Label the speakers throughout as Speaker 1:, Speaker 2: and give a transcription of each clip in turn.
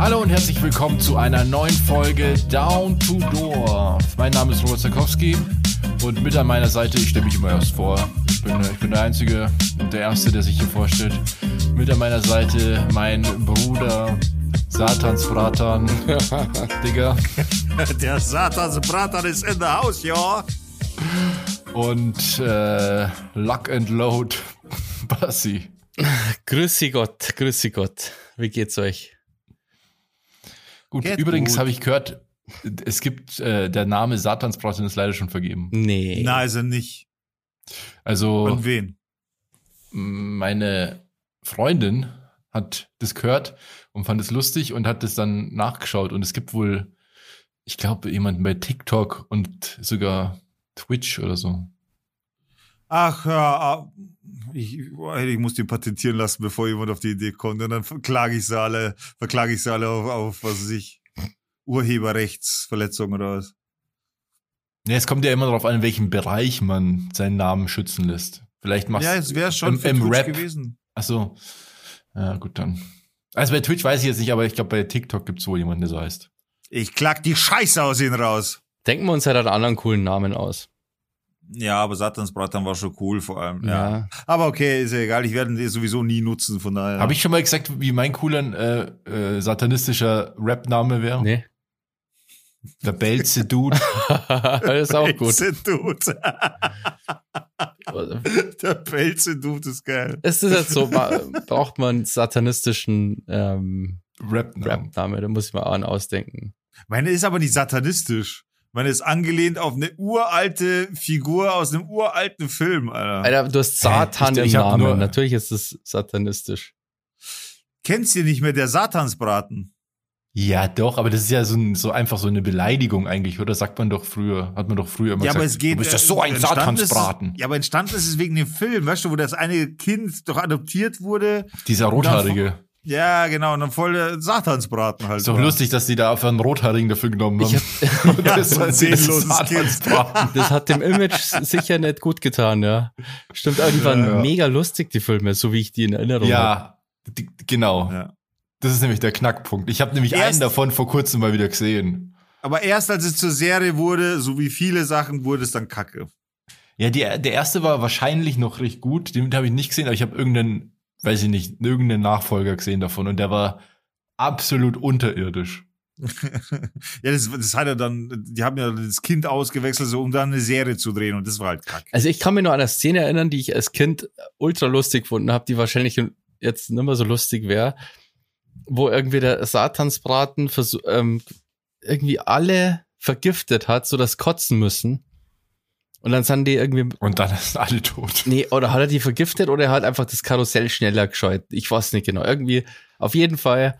Speaker 1: Hallo und herzlich willkommen zu einer neuen Folge Down to Dorf. Mein Name ist Robert Zakowski und mit an meiner Seite, ich stelle mich immer erst vor, ich bin, ich bin der Einzige und der Erste, der sich hier vorstellt. Mit an meiner Seite mein Bruder Satans Bratan, Digga.
Speaker 2: Der Satansbratan ist in der Haus, ja.
Speaker 1: Und äh, Lock and Load, Bassi.
Speaker 3: Grüßi Gott, grüßi Gott. Wie geht's euch?
Speaker 1: Gut,
Speaker 2: Geht
Speaker 1: übrigens habe ich gehört, es gibt, äh, der Name Satansbraten ist leider schon vergeben.
Speaker 3: Nee.
Speaker 2: Nein, er nicht.
Speaker 1: Also
Speaker 2: Und wen?
Speaker 1: meine Freundin hat das gehört und fand es lustig und hat es dann nachgeschaut. Und es gibt wohl, ich glaube, jemanden bei TikTok und sogar Twitch oder so.
Speaker 2: Ach, ja, ich, ich muss den patentieren lassen, bevor jemand auf die Idee kommt. Und dann verklage ich sie alle, verklage ich sie alle auf, auf was weiß ich, Urheberrechtsverletzung oder was.
Speaker 1: Ja, es kommt ja immer darauf an, in welchem Bereich man seinen Namen schützen lässt. Vielleicht machst
Speaker 2: Ja, es wäre schon
Speaker 1: im,
Speaker 2: für
Speaker 1: im Rap.
Speaker 2: gewesen.
Speaker 1: Achso. Ja, gut dann. Also bei Twitch weiß ich jetzt nicht, aber ich glaube, bei TikTok gibt es wohl jemanden, der so heißt.
Speaker 2: Ich klag die Scheiße aus ihnen raus.
Speaker 3: Denken wir uns halt einen anderen coolen Namen aus.
Speaker 2: Ja, aber Satansbratan war schon cool vor allem. Ja.
Speaker 3: Ja.
Speaker 2: Aber okay, ist ja egal. Ich werde den sowieso nie nutzen, von daher.
Speaker 1: Habe ich schon mal gesagt, wie mein cooler äh, äh, satanistischer Rap-Name wäre?
Speaker 3: Nee.
Speaker 1: Der Belze Dude.
Speaker 3: das ist auch gut.
Speaker 2: Pelze-Dude. Der Pelze-Dude ist geil.
Speaker 3: Ist das jetzt so, ma- braucht man einen satanistischen ähm,
Speaker 1: Rap-Name.
Speaker 3: Rap-Name, da muss ich mal einen ausdenken.
Speaker 2: Meine ist aber nicht satanistisch. Meine ist angelehnt auf eine uralte Figur aus einem uralten Film, Alter.
Speaker 3: Alter, du hast Satan
Speaker 1: ich-
Speaker 3: im
Speaker 1: ich
Speaker 3: Namen.
Speaker 1: nur-
Speaker 3: Natürlich ist es satanistisch.
Speaker 2: Kennst du nicht mehr der Satansbraten?
Speaker 1: Ja, doch, aber das ist ja so, ein, so einfach so eine Beleidigung eigentlich, oder? Sagt man doch früher, hat man doch früher immer
Speaker 2: Ja,
Speaker 1: gesagt.
Speaker 2: aber es geht.
Speaker 1: du bist ja
Speaker 2: äh,
Speaker 1: so ein
Speaker 2: entstanden ist-
Speaker 1: Satansbraten.
Speaker 2: Ja, aber entstanden ist es wegen dem Film, weißt du, wo das eine Kind doch adoptiert wurde.
Speaker 1: Dieser Rothaarige.
Speaker 2: Ja, genau, und dann voll der Satansbraten halt.
Speaker 1: Ist doch
Speaker 2: war.
Speaker 1: lustig, dass die da einfach einen Rothaarigen dafür genommen haben. Und
Speaker 2: Ja,
Speaker 1: das war. Satansbraten.
Speaker 3: Das hat dem Image sicher nicht gut getan, ja. Stimmt, aber die waren
Speaker 1: Ja.
Speaker 3: mega lustig, die Filme, so wie ich die in Erinnerung habe.
Speaker 1: Ja, die, genau.
Speaker 2: Ja.
Speaker 1: Das ist nämlich der Knackpunkt. Ich habe nämlich
Speaker 2: Erst-
Speaker 1: einen davon vor kurzem mal wieder gesehen.
Speaker 2: Aber erst als es zur Serie wurde, so wie viele Sachen, wurde es dann kacke.
Speaker 1: Ja, die, der erste war wahrscheinlich noch recht gut. Den habe ich nicht gesehen, aber ich habe irgendeinen, weiß ich nicht, irgendeinen Nachfolger gesehen davon und der war absolut unterirdisch.
Speaker 2: ja, das, das hat ja dann, die haben ja das Kind ausgewechselt, so um dann eine Serie zu drehen und das war halt kacke.
Speaker 3: Also ich kann mich nur an eine Szene erinnern, die ich als Kind ultra lustig gefunden habe, die wahrscheinlich jetzt nicht mehr so lustig wäre, wo irgendwie der Satansbraten ähm, irgendwie alle vergiftet hat, so dass kotzen müssen. Und dann sind die irgendwie,
Speaker 1: Und dann sind alle tot.
Speaker 3: nee, oder hat er die vergiftet oder er hat einfach das Karussell schneller gescheut. Ich weiß nicht genau. Irgendwie, auf jeden Fall,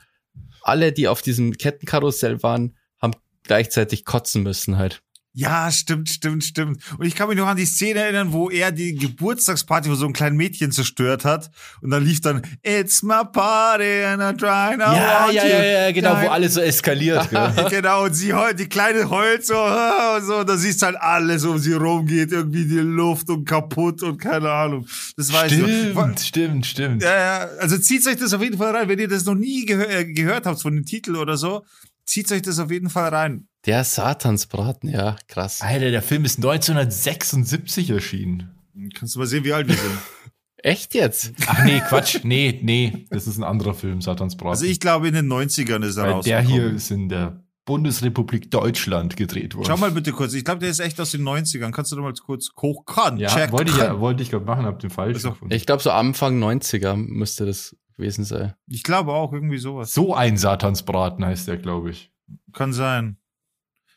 Speaker 3: alle, die auf diesem Kettenkarussell waren, haben gleichzeitig kotzen müssen halt.
Speaker 2: Ja, stimmt, stimmt, stimmt. Und ich kann mich noch an die Szene erinnern, wo er die Geburtstagsparty von so einem kleinen Mädchen zerstört hat. Und dann lief dann It's my party and I'm trying I
Speaker 1: Ja, ja,
Speaker 2: you.
Speaker 1: ja, ja, genau, wo
Speaker 2: Ja,
Speaker 1: alles so eskaliert. gell?
Speaker 2: Genau, und sie heult, die kleine heult so, und so, und da siehst du halt alles um sie rumgeht, irgendwie die Luft und kaputt und keine Ahnung. Das weiß ich. noch.
Speaker 1: Stimmt, stimmt, stimmt.
Speaker 2: Ja, ja, also zieht euch das auf jeden Fall rein, wenn ihr das noch nie gehör äh, gehört habt von dem Titel oder so, zieht euch das auf jeden Fall rein.
Speaker 3: Der Satansbraten, ja, krass.
Speaker 1: Alter, der Film ist 1976 erschienen.
Speaker 2: Kannst du mal sehen, wie alt wir sind.
Speaker 3: Echt jetzt?
Speaker 1: Ach nee, Quatsch. Nee, nee, das ist ein anderer Film, Satansbraten.
Speaker 2: Also ich glaube, in den 90ern ist er
Speaker 1: Weil der hier ist in der Bundesrepublik Deutschland gedreht worden.
Speaker 2: Schau mal bitte kurz. Ich glaube, der ist echt aus den 90ern. Kannst du doch mal kurz hochkannen?
Speaker 1: Ja,
Speaker 2: checken?
Speaker 1: wollte ich ja, wollte ich gerade machen, hab den falsch
Speaker 2: Also,
Speaker 1: gefunden.
Speaker 3: Ich glaube, so Anfang 90er müsste das gewesen sein.
Speaker 2: Ich glaube auch irgendwie sowas.
Speaker 1: So ein Satansbraten heißt der, glaube ich.
Speaker 2: Kann sein.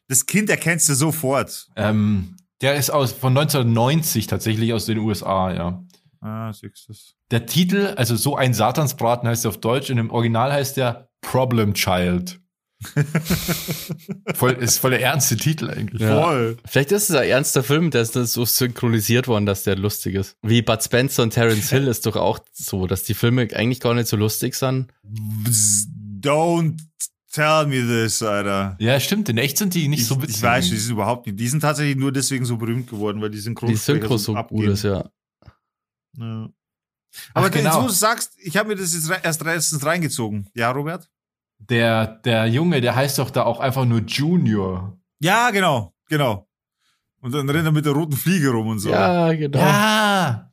Speaker 2: Das Kind erkennst du sofort.
Speaker 1: Ähm, der ist aus von 1990 tatsächlich aus den USA, ja.
Speaker 2: Ah, siehst.
Speaker 1: Der Titel, also so ein Satansbraten heißt er auf Deutsch und im Original heißt der Problem Child. voll, ist voll der ernste Titel eigentlich.
Speaker 3: Ja.
Speaker 2: Voll.
Speaker 3: Vielleicht ist es ein ernster Film, der ist so synchronisiert worden, dass der lustig ist. Wie Bud Spencer und Terence Hill ist doch auch so, dass die Filme eigentlich gar nicht so lustig sind.
Speaker 2: Don't tell me this, Alter.
Speaker 1: Ja, stimmt. In echt sind die nicht
Speaker 2: ich,
Speaker 1: so witzig.
Speaker 2: ich weiß, die sind überhaupt nicht. Die sind tatsächlich nur deswegen so berühmt geworden, weil die
Speaker 3: Die
Speaker 2: Synchronsprecher
Speaker 3: Synchro so gut ist, ja.
Speaker 2: Ja. Aber
Speaker 1: Ach, genau.
Speaker 2: du sagst, ich habe mir das jetzt erst letztens reingezogen. Ja, Robert?
Speaker 1: Der, der Junge, der heißt doch da auch einfach nur Junior.
Speaker 2: Ja, genau, genau. Und dann rennt er mit der roten Fliege rum und so.
Speaker 3: Ja, genau.
Speaker 1: Ja.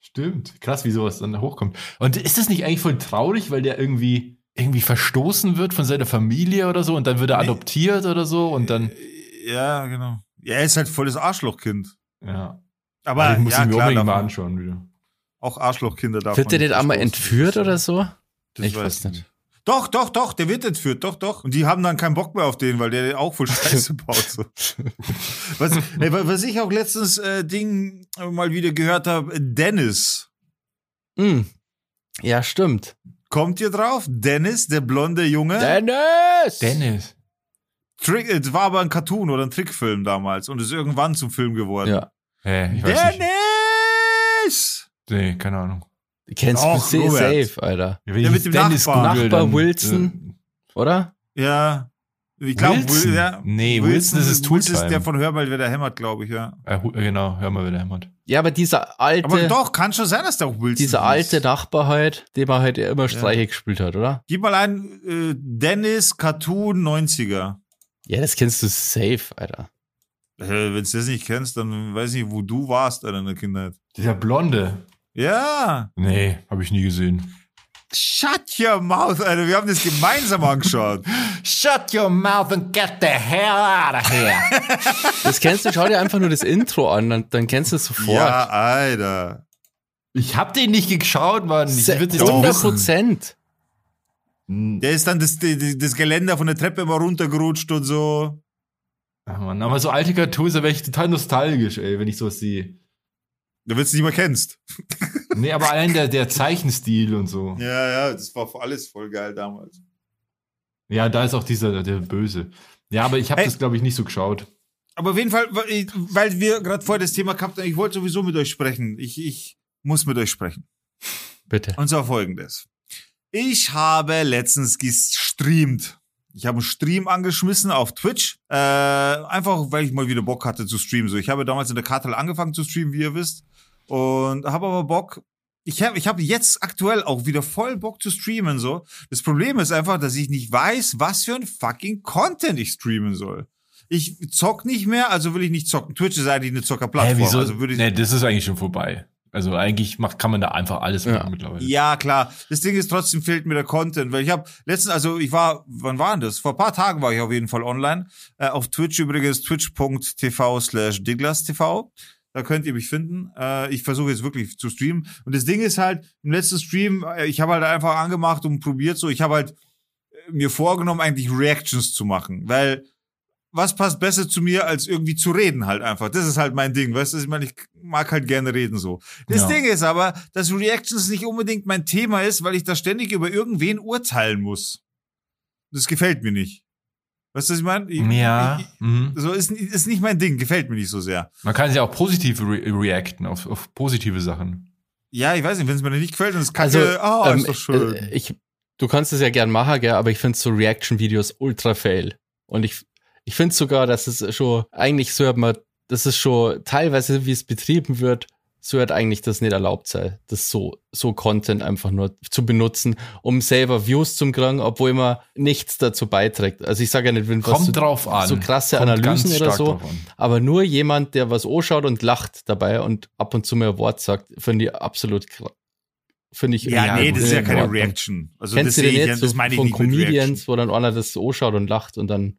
Speaker 1: Stimmt. Krass, wie sowas dann hochkommt. Und ist das nicht eigentlich voll traurig, weil der irgendwie, irgendwie verstoßen wird von seiner Familie oder so und dann wird er
Speaker 2: Nee.
Speaker 1: adoptiert oder so und dann,
Speaker 2: Ja, genau. Ja, er ist halt volles Arschlochkind.
Speaker 1: ja.
Speaker 2: Aber
Speaker 1: ich muss
Speaker 2: ja,
Speaker 1: ihn mir unbedingt mal anschauen wieder.
Speaker 2: auch Arschlochkinder darf
Speaker 3: Wird der nicht einmal entführt oder so?
Speaker 2: Das
Speaker 3: ich
Speaker 2: weiß
Speaker 3: weiß
Speaker 2: ich
Speaker 3: nicht.
Speaker 2: Doch, doch, doch, der wird entführt, doch, doch. Und die haben dann keinen Bock mehr auf den, weil der auch voll Scheiße baut. So. Was, ey, wa- was ich auch letztens äh, Ding äh, mal wieder gehört habe, Dennis.
Speaker 3: Hm. Ja, stimmt.
Speaker 2: Kommt ihr drauf? Dennis, der blonde Junge.
Speaker 3: Dennis!
Speaker 1: Dennis.
Speaker 2: Trick, es war aber ein Cartoon oder ein Trickfilm damals und ist irgendwann zum Film geworden.
Speaker 3: Ja.
Speaker 1: Ich weiß nicht.
Speaker 2: Dennis!
Speaker 1: Nee, keine Ahnung.
Speaker 3: Kennst
Speaker 2: Doch,
Speaker 3: du safe, Alter.
Speaker 2: Ja, mit dem
Speaker 1: Dennis
Speaker 2: Nachbar.
Speaker 3: Nachbar Wilson. Oder?
Speaker 2: Ja. Ich glaube,
Speaker 1: Wilson?
Speaker 2: Will, ja.
Speaker 1: Nee, Wilson ist es
Speaker 2: Wilson ist der von Hör mal, wer der hämmert, glaube ich, ja.
Speaker 1: Äh, genau, hör mal, wer der hämmert.
Speaker 3: Ja, aber dieser alte,
Speaker 2: Aber doch, kann schon sein, dass der auch Wilson
Speaker 3: dieser alte Nachbar halt, dem er halt immer Streiche gespielt hat, oder?
Speaker 2: Gib mal ein äh, Dennis Cartoon 90er.
Speaker 3: Ja, das kennst du safe, Alter.
Speaker 2: Äh, Wenn du das nicht kennst, dann weiß ich nicht, wo du warst Alter, in der Kindheit.
Speaker 1: Dieser Blonde.
Speaker 2: Ja.
Speaker 1: Nee, habe ich nie gesehen.
Speaker 2: Shut your mouth, Alter. Wir haben das gemeinsam angeschaut.
Speaker 1: Shut your mouth and get the hell out of here.
Speaker 3: Das kennst du, schau dir einfach nur das Intro an, dann, dann kennst du es sofort.
Speaker 2: Ja, Alter.
Speaker 1: ich hab den nicht geschaut, Mann. Ich
Speaker 3: Se-
Speaker 1: würd das doch
Speaker 3: 100
Speaker 1: wissen.
Speaker 3: Prozent.
Speaker 2: Der ist dann das, das, das Geländer von der Treppe immer runtergerutscht und so.
Speaker 1: Ach Mann, aber so alte Cartoons, da wäre ich total nostalgisch, ey, wenn ich sowas sehe.
Speaker 2: Da willst du nicht mehr kennst.
Speaker 1: Nee, aber allein der, der Zeichenstil und so.
Speaker 2: Ja, ja, das war alles voll geil damals.
Speaker 1: Ja, da ist auch dieser, der Böse. Ja, aber ich habe
Speaker 2: Hey.
Speaker 1: das, glaube ich, nicht so geschaut.
Speaker 2: Aber auf jeden Fall, weil ich- weil wir gerade vorher das Thema gehabt haben, ich wollte sowieso mit euch sprechen. Ich, ich muss mit euch sprechen.
Speaker 3: Bitte.
Speaker 2: Und zwar folgendes. Ich habe letztens gestreamt. Ich habe einen Stream angeschmissen auf Twitch. Äh, einfach, weil ich mal wieder Bock hatte zu streamen. So, ich habe damals in der Kartel angefangen zu streamen, wie ihr wisst. Und habe aber Bock. Ich habe ich hab jetzt aktuell auch wieder voll Bock zu streamen. So. Das Problem ist einfach, dass ich nicht weiß, was für ein fucking Content ich streamen soll. Ich zock nicht mehr, also will ich nicht zocken. Twitch ist eigentlich eine Zockerplattform.
Speaker 1: Hä, wieso?
Speaker 2: Also würde ich,
Speaker 1: nee, das ist eigentlich schon vorbei. Also eigentlich macht, kann man da einfach alles
Speaker 3: Ja.
Speaker 1: machen mittlerweile.
Speaker 2: Ja, klar. Das Ding ist, trotzdem fehlt mir der Content, weil ich habe letztens, also ich war, wann war denn das? Vor ein paar Tagen war ich auf jeden Fall online. Äh, auf Twitch übrigens, twitch.tv slash diglas.tv. Da könnt ihr mich finden. Äh, ich versuche jetzt wirklich zu streamen. Und das Ding ist halt, im letzten Stream, äh, ich habe halt einfach angemacht und probiert so, ich habe halt äh, mir vorgenommen, eigentlich Reactions zu machen, weil was passt besser zu mir, als irgendwie zu reden halt einfach. Das ist halt mein Ding, weißt du? Ich meine, ich mag halt gerne reden so. Das
Speaker 1: Ja.
Speaker 2: Ding ist aber, dass Reactions nicht unbedingt mein Thema ist, weil ich da ständig über irgendwen urteilen muss. Das gefällt mir nicht. Weißt du, was ich meine? Ich-
Speaker 1: Ja.
Speaker 2: Ich,
Speaker 1: mhm.
Speaker 2: so ist, ist nicht mein Ding, gefällt mir nicht so sehr.
Speaker 1: Man kann ja auch positiv re reacten auf, auf positive Sachen.
Speaker 2: Ja, ich weiß nicht, wenn es mir nicht gefällt, dann ist
Speaker 3: Also,
Speaker 2: kacke. ah,
Speaker 3: ähm,
Speaker 2: ist doch schön.
Speaker 3: äh, ich, du kannst es ja gern machen, gell, aber ich finde so Reaction-Videos ultra fail. Und ich, ich finde sogar, dass es schon, eigentlich so hat man, das ist schon teilweise, wie es betrieben wird, so hat eigentlich das nicht erlaubt sei, das so, so Content einfach nur zu benutzen, um selber Views zu kriegen, obwohl man nichts dazu beiträgt. Also ich sage ja nicht, wenn was
Speaker 1: Kommt
Speaker 3: so,
Speaker 1: drauf an.
Speaker 3: so krasse
Speaker 1: Kommt
Speaker 3: Analysen oder so, aber nur jemand, der was anschaut und lacht dabei und ab und zu mal ein Wort sagt, finde ich absolut kra- Finde ich
Speaker 2: ja,
Speaker 1: ja,
Speaker 2: nee, das ist ja
Speaker 3: in
Speaker 2: keine. Reaction. Also
Speaker 3: Kennst
Speaker 2: das
Speaker 3: du
Speaker 2: sehe
Speaker 3: den
Speaker 2: ich
Speaker 3: jetzt
Speaker 2: ja, das meine ich
Speaker 3: von
Speaker 2: nicht.
Speaker 3: Comedians, wo dann einer das so anschaut und lacht und dann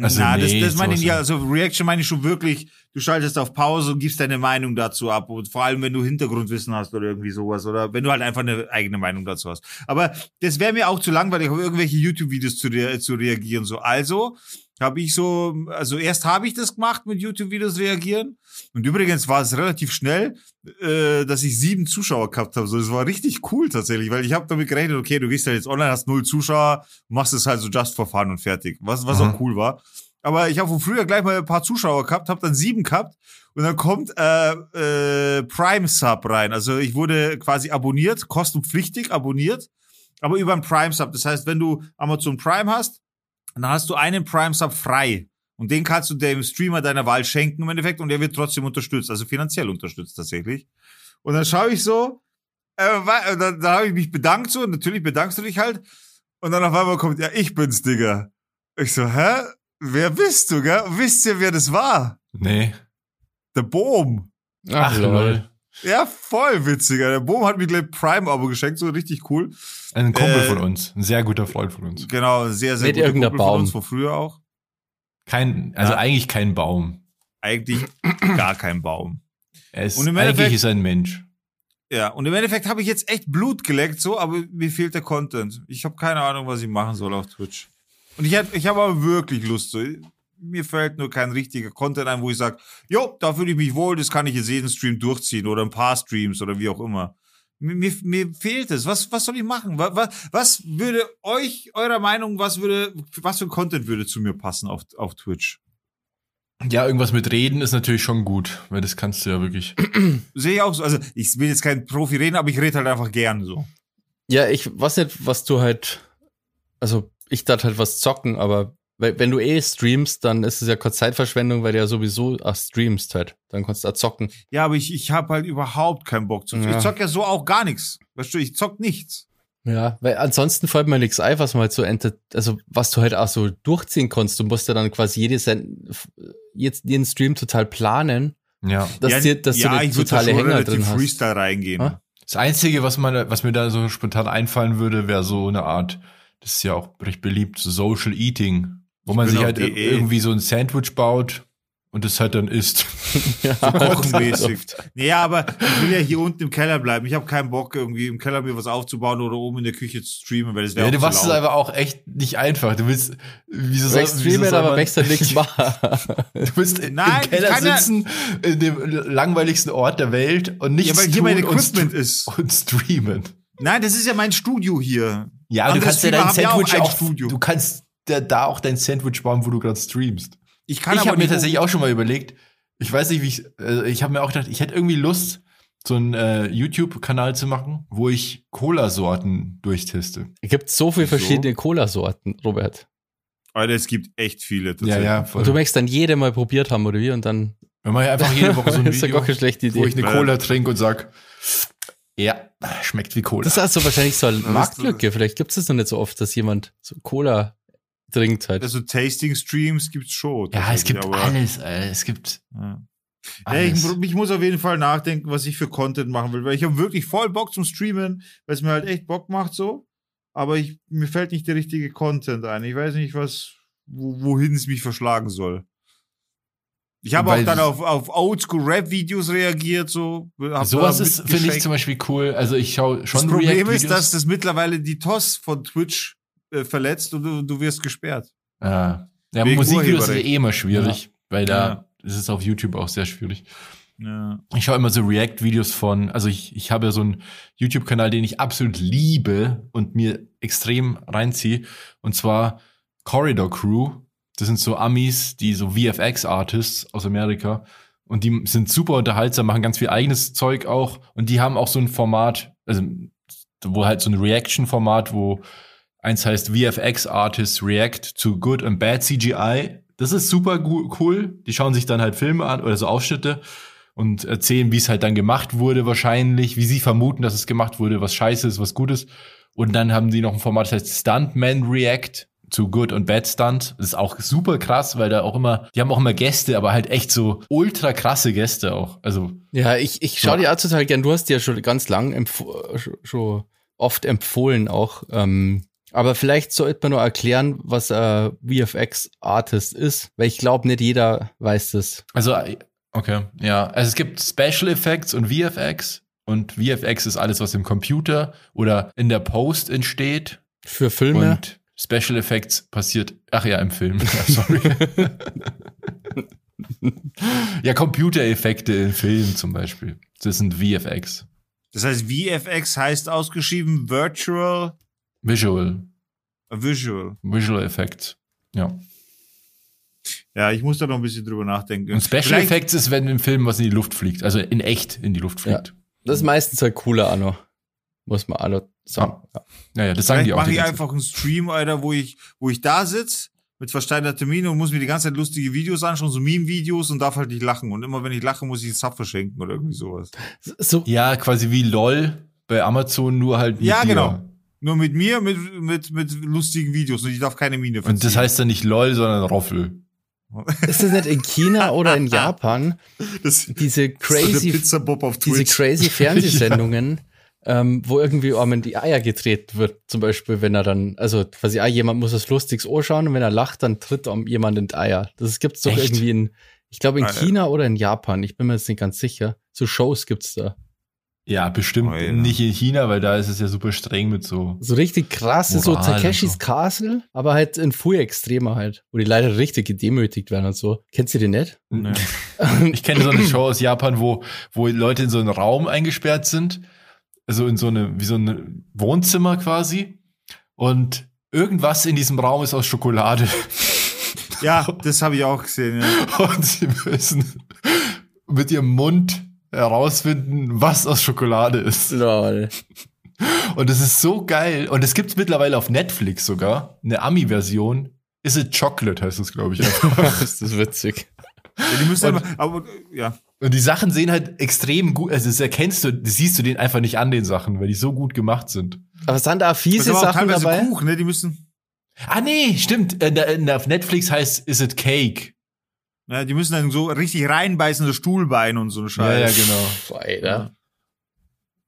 Speaker 1: Also
Speaker 2: Na, das,
Speaker 1: nee,
Speaker 2: das meine ich nicht. Also Reaction meine ich schon wirklich, du schaltest auf Pause und gibst deine Meinung dazu ab. Und vor allem, wenn du Hintergrundwissen hast oder irgendwie sowas. Oder wenn du halt einfach eine eigene Meinung dazu hast. Aber das wäre mir auch zu langweilig, auf irgendwelche YouTube-Videos zu, rea zu reagieren. So, also habe ich so, also erst habe ich das gemacht mit YouTube-Videos reagieren. Und übrigens war es relativ schnell, äh, dass ich sieben Zuschauer gehabt habe. So, das war richtig cool tatsächlich, weil ich habe damit gerechnet, okay, du gehst halt jetzt online, hast null Zuschauer, machst es halt so just for fun und fertig. Was, was
Speaker 1: Mhm.
Speaker 2: auch cool war. Aber ich habe von früher gleich mal ein paar Zuschauer gehabt, habe dann sieben gehabt und dann kommt äh, äh, Prime Sub rein. Also ich wurde quasi abonniert, kostenpflichtig abonniert, aber über ein Prime Sub. Das heißt, wenn du Amazon Prime hast, dann hast du einen Prime Sub frei. Und den kannst du dem Streamer deiner Wahl schenken im Endeffekt und der wird trotzdem unterstützt, also finanziell unterstützt tatsächlich. Und dann schaue ich so, äh, wa- da, da habe ich mich bedankt so, und natürlich bedankst du dich halt. Und dann auf einmal kommt, ja, ich bin's, Digga. Ich so, hä? Wer bist du, gell? Wisst ihr, wer das war?
Speaker 1: Nee.
Speaker 2: Der Boom.
Speaker 3: Ach, lol.
Speaker 2: Ja, voll witziger. Der Boom hat mir gleich Prime-Abo geschenkt, so richtig cool.
Speaker 1: Ein Kumpel
Speaker 2: Äh,
Speaker 1: von uns. Ein sehr guter Freund von uns.
Speaker 2: Genau, sehr, sehr
Speaker 3: Mit
Speaker 2: guter
Speaker 3: irgendeiner
Speaker 2: Kumpel von
Speaker 3: Baum.
Speaker 2: uns von früher auch.
Speaker 1: Kein, also
Speaker 2: Ja.
Speaker 1: eigentlich kein Baum.
Speaker 2: Eigentlich gar kein Baum.
Speaker 1: Er ist,
Speaker 2: Und im
Speaker 1: eigentlich
Speaker 2: Endeffekt-
Speaker 1: ist er ein Mensch.
Speaker 2: Ja, und im Endeffekt habe ich jetzt echt Blut geleckt, so, aber mir fehlt der Content. Ich habe keine Ahnung, was ich machen soll auf Twitch. Und ich, hab- ich habe aber wirklich Lust. So. Mir fällt nur kein richtiger Content ein, wo ich sage, jo, da fühle ich mich wohl, das kann ich jetzt jeden Stream durchziehen oder ein paar Streams oder wie auch immer. Mir, mir, mir fehlt es. Was, was soll ich machen? Was, was, was würde euch, eurer Meinung, was würde, was für ein Content würde zu mir passen auf, auf Twitch?
Speaker 1: Ja, irgendwas mit Reden ist natürlich schon gut, weil das kannst du ja wirklich.
Speaker 2: Sehe ich auch so. Also, ich will jetzt kein Profi reden, aber ich rede halt einfach gern so.
Speaker 3: Ja, ich weiß nicht, was du halt, also ich dachte halt was zocken, aber weil, wenn du eh streamst, dann ist es ja keine Zeitverschwendung, weil du ja sowieso auch streamst halt. Dann kannst du auch zocken.
Speaker 2: Ja, aber ich, ich habe halt überhaupt keinen Bock zu.
Speaker 3: Ja.
Speaker 2: Ich zock ja so auch gar nichts. Weißt du, ich zock nichts.
Speaker 3: Ja, weil ansonsten fällt mir nichts ein, was man halt so enter also was du halt auch so durchziehen kannst. Du musst ja dann quasi jedes, jetzt jeden Stream total planen,
Speaker 1: Ja.
Speaker 3: dass,
Speaker 2: ja,
Speaker 3: dir, dass
Speaker 2: ja,
Speaker 3: du eine
Speaker 2: ich da
Speaker 3: totale Hänger drin hast.
Speaker 2: Freestyle reingehen.
Speaker 3: Ha?
Speaker 1: Das Einzige, was man, was mir da so spontan einfallen würde, wäre so eine Art, das ist ja auch recht beliebt, so Social Eating, wo man sich halt
Speaker 2: Diät.
Speaker 1: irgendwie so ein Sandwich baut und das halt dann isst.
Speaker 3: Ja,
Speaker 2: Kochenmäßig. Ja, aber ich will ja hier unten im Keller bleiben. Ich habe keinen Bock, irgendwie im Keller mir was aufzubauen oder oben in der Küche zu streamen, weil das wäre
Speaker 1: Ja, du machst es einfach auch echt nicht einfach. Du willst, wieso soll,
Speaker 3: streamen,
Speaker 1: soll
Speaker 3: aber wächst dann nichts machen.
Speaker 1: Du willst in-
Speaker 2: Nein,
Speaker 1: im Keller
Speaker 2: ja-
Speaker 1: sitzen, in dem langweiligsten Ort der Welt und nichts
Speaker 2: Ja, weil hier
Speaker 1: tun
Speaker 2: mein
Speaker 1: und,
Speaker 2: Equipment
Speaker 1: st-
Speaker 2: ist.
Speaker 1: und streamen.
Speaker 2: Nein, das ist ja mein Studio hier.
Speaker 1: Ja, aber du kannst ja dein
Speaker 2: haben ja auch
Speaker 1: Sandwich auch, du kannst da, da auch dein Sandwich bauen, wo du gerade streamst.
Speaker 2: Ich kann
Speaker 1: ich habe mir tatsächlich auch schon mal überlegt, ich weiß nicht, wie ich, äh, ich habe mir auch gedacht, ich hätte irgendwie Lust, so einen äh, YouTube-Kanal zu machen, wo ich Cola-Sorten durchteste.
Speaker 3: Es gibt so viele verschiedene Cola-Sorten, Robert.
Speaker 2: Alter, es gibt echt viele.
Speaker 1: Ja, ja,
Speaker 3: Und du möchtest dann jede mal probiert haben, oder wie? Und dann
Speaker 1: Wenn man einfach jede Woche so ein
Speaker 3: ist ja gar
Speaker 1: Video,
Speaker 3: keine schlechte
Speaker 1: wo ich eine Cola trinke und sag, ja, schmeckt wie Cola.
Speaker 3: Das ist also wahrscheinlich so eine
Speaker 2: Ja,
Speaker 3: Marktlücke. Vielleicht gibt es das noch nicht so oft, dass jemand so Cola trinkt halt.
Speaker 2: Also Tasting-Streams gibt's schon.
Speaker 1: ja, es gibt alles, äh, es gibt
Speaker 2: Ja. Ja, ich, ich muss auf jeden Fall nachdenken, was ich für Content machen will, weil ich habe wirklich voll Bock zum Streamen, weil es mir halt echt Bock macht so. Aber ich, mir fällt nicht der richtige Content ein. Ich weiß nicht, was, wo, wohin es mich verschlagen soll. Ich habe auch dann auf, auf Oldschool-Rap-Videos reagiert, so. Hab
Speaker 1: Sowas ist, finde ich zum Beispiel cool. Also ich schaue schon
Speaker 2: Das Problem ist, dass das mittlerweile die TOS von Twitch äh, verletzt und du, du wirst gesperrt.
Speaker 1: Ja,
Speaker 2: Wegen
Speaker 1: Musikvideos ist ja
Speaker 2: Urheberrecht.
Speaker 1: eh immer schwierig, weil da
Speaker 2: Ja.
Speaker 1: ist es auf YouTube auch sehr schwierig.
Speaker 2: Ja.
Speaker 1: Ich schaue immer so React-Videos von, also ich, ich habe ja so einen YouTube-Kanal, den ich absolut liebe und mir extrem reinziehe. Und zwar Corridor Crew. Das sind so Amis, die so VFX-Artists aus Amerika. Und die sind super unterhaltsam, machen ganz viel eigenes Zeug auch. Und die haben auch so ein Format, also wo halt so ein Reaction-Format, wo eins heißt VFX Artists React to Good and Bad CGI. Das ist super cool. Die schauen sich dann halt Filme an oder so Ausschnitte und erzählen, wie es halt dann gemacht wurde wahrscheinlich, wie sie vermuten, dass es gemacht wurde, was scheiße ist, was gut ist. Und dann haben die noch ein Format, das heißt Stuntman React zu Good und Bad Stunt. Das ist auch super krass, weil da auch immer, die haben auch immer Gäste, aber halt echt so ultra krasse Gäste auch. Also
Speaker 3: Ja, ich, ich schaue
Speaker 1: Ja.
Speaker 3: dir auch total gern. Du hast dir ja schon ganz lang schon oft empfohlen auch. Ähm, aber vielleicht sollte man nur erklären, was äh, VFX Artist ist, weil ich glaube, nicht jeder weiß das.
Speaker 1: Also, okay, ja. Also es gibt Special Effects und VFX. Und VFX ist alles, was im Computer oder in der Post entsteht.
Speaker 3: Für Filme.
Speaker 1: Und Special Effects passiert, ach ja, im Film. Ja, sorry. ja, Computereffekte in Filmen zum Beispiel. Das sind VFX.
Speaker 2: Das heißt, VFX heißt ausgeschrieben Virtual
Speaker 1: Visual.
Speaker 2: Visual.
Speaker 1: Visual Effects. Ja.
Speaker 2: Ja, ich muss da noch ein bisschen drüber nachdenken.
Speaker 1: Und Special
Speaker 2: Vielleicht-
Speaker 1: Effects ist, wenn im Film was in die Luft fliegt. Also in echt in die Luft fliegt.
Speaker 3: Das ist meistens halt cooler, Anno. Muss man alle sagen. Ja.
Speaker 1: Ja, ja, das sagen
Speaker 2: Vielleicht
Speaker 1: die auch.
Speaker 2: mache ich einfach einen Stream, Alter, wo ich, wo ich da sitz mit versteinerter Miene und muss mir die ganze Zeit lustige Videos anschauen, so Meme-Videos und darf halt nicht lachen. Und immer wenn ich lache, muss ich einen Sub verschenken oder irgendwie sowas.
Speaker 3: So,
Speaker 1: Ja, quasi wie LOL bei Amazon, nur halt mit
Speaker 2: Ja,
Speaker 1: dir.
Speaker 2: genau. Nur mit mir, mit, mit, mit lustigen Videos und ich darf keine Miene
Speaker 1: Und das heißt dann nicht LOL, sondern Roffel.
Speaker 3: Ist das nicht in China oder in Japan?
Speaker 2: das,
Speaker 3: Diese crazy,
Speaker 2: auf
Speaker 3: diese crazy Fernsehsendungen, ähm, wo irgendwie um in die Eier gedreht wird. Zum Beispiel, wenn er dann, also quasi, ah, jemand muss das Lustiges anschauen und wenn er lacht, dann tritt um jemand in die Eier. Das gibt's doch
Speaker 1: Echt?
Speaker 3: irgendwie in, ich glaube in
Speaker 2: Ah, ja.
Speaker 3: China oder in Japan. Ich bin mir jetzt nicht ganz sicher. So Shows gibt's da.
Speaker 1: Ja, bestimmt
Speaker 2: Oh, ja.
Speaker 1: nicht in China, weil da ist es ja super streng mit so.
Speaker 3: So richtig krasse, so
Speaker 1: Moral und
Speaker 3: Takeshis
Speaker 1: so.
Speaker 3: Castle, aber halt in viel extremer halt, wo die leider richtig gedemütigt werden und so. Kennst du die nicht?
Speaker 2: Nee.
Speaker 1: Ich kenne so eine Show aus Japan, wo, wo Leute in so einen Raum eingesperrt sind. Also in so eine, wie so ein Wohnzimmer quasi. Und irgendwas in diesem Raum ist aus Schokolade.
Speaker 2: Ja, das habe ich auch gesehen. Ja.
Speaker 1: Und sie müssen mit ihrem Mund herausfinden, was aus Schokolade ist.
Speaker 3: Lol.
Speaker 1: Und es ist so geil. Und es gibt mittlerweile auf Netflix sogar eine Ami-Version. Is it Chocolate heißt es, glaube ich. einfach.
Speaker 3: ist das witzig.
Speaker 2: Ja, die müssen
Speaker 1: Und-
Speaker 2: aber, aber, ja.
Speaker 1: Und die Sachen sehen halt extrem gut, also das erkennst du, das siehst du den einfach nicht an den Sachen, weil die so gut gemacht sind.
Speaker 3: Aber sind da fiese Sachen
Speaker 2: teilweise
Speaker 3: dabei?
Speaker 2: Kuchen, ne? Die müssen,
Speaker 1: Ah nee, stimmt. Äh, da- in- Auf Netflix heißt Is it Cake.
Speaker 2: Ja, die müssen dann so richtig reinbeißen, das Stuhlbein und so ein
Speaker 1: Ja, ja,
Speaker 2: Scheiß.
Speaker 1: genau.
Speaker 3: Alter.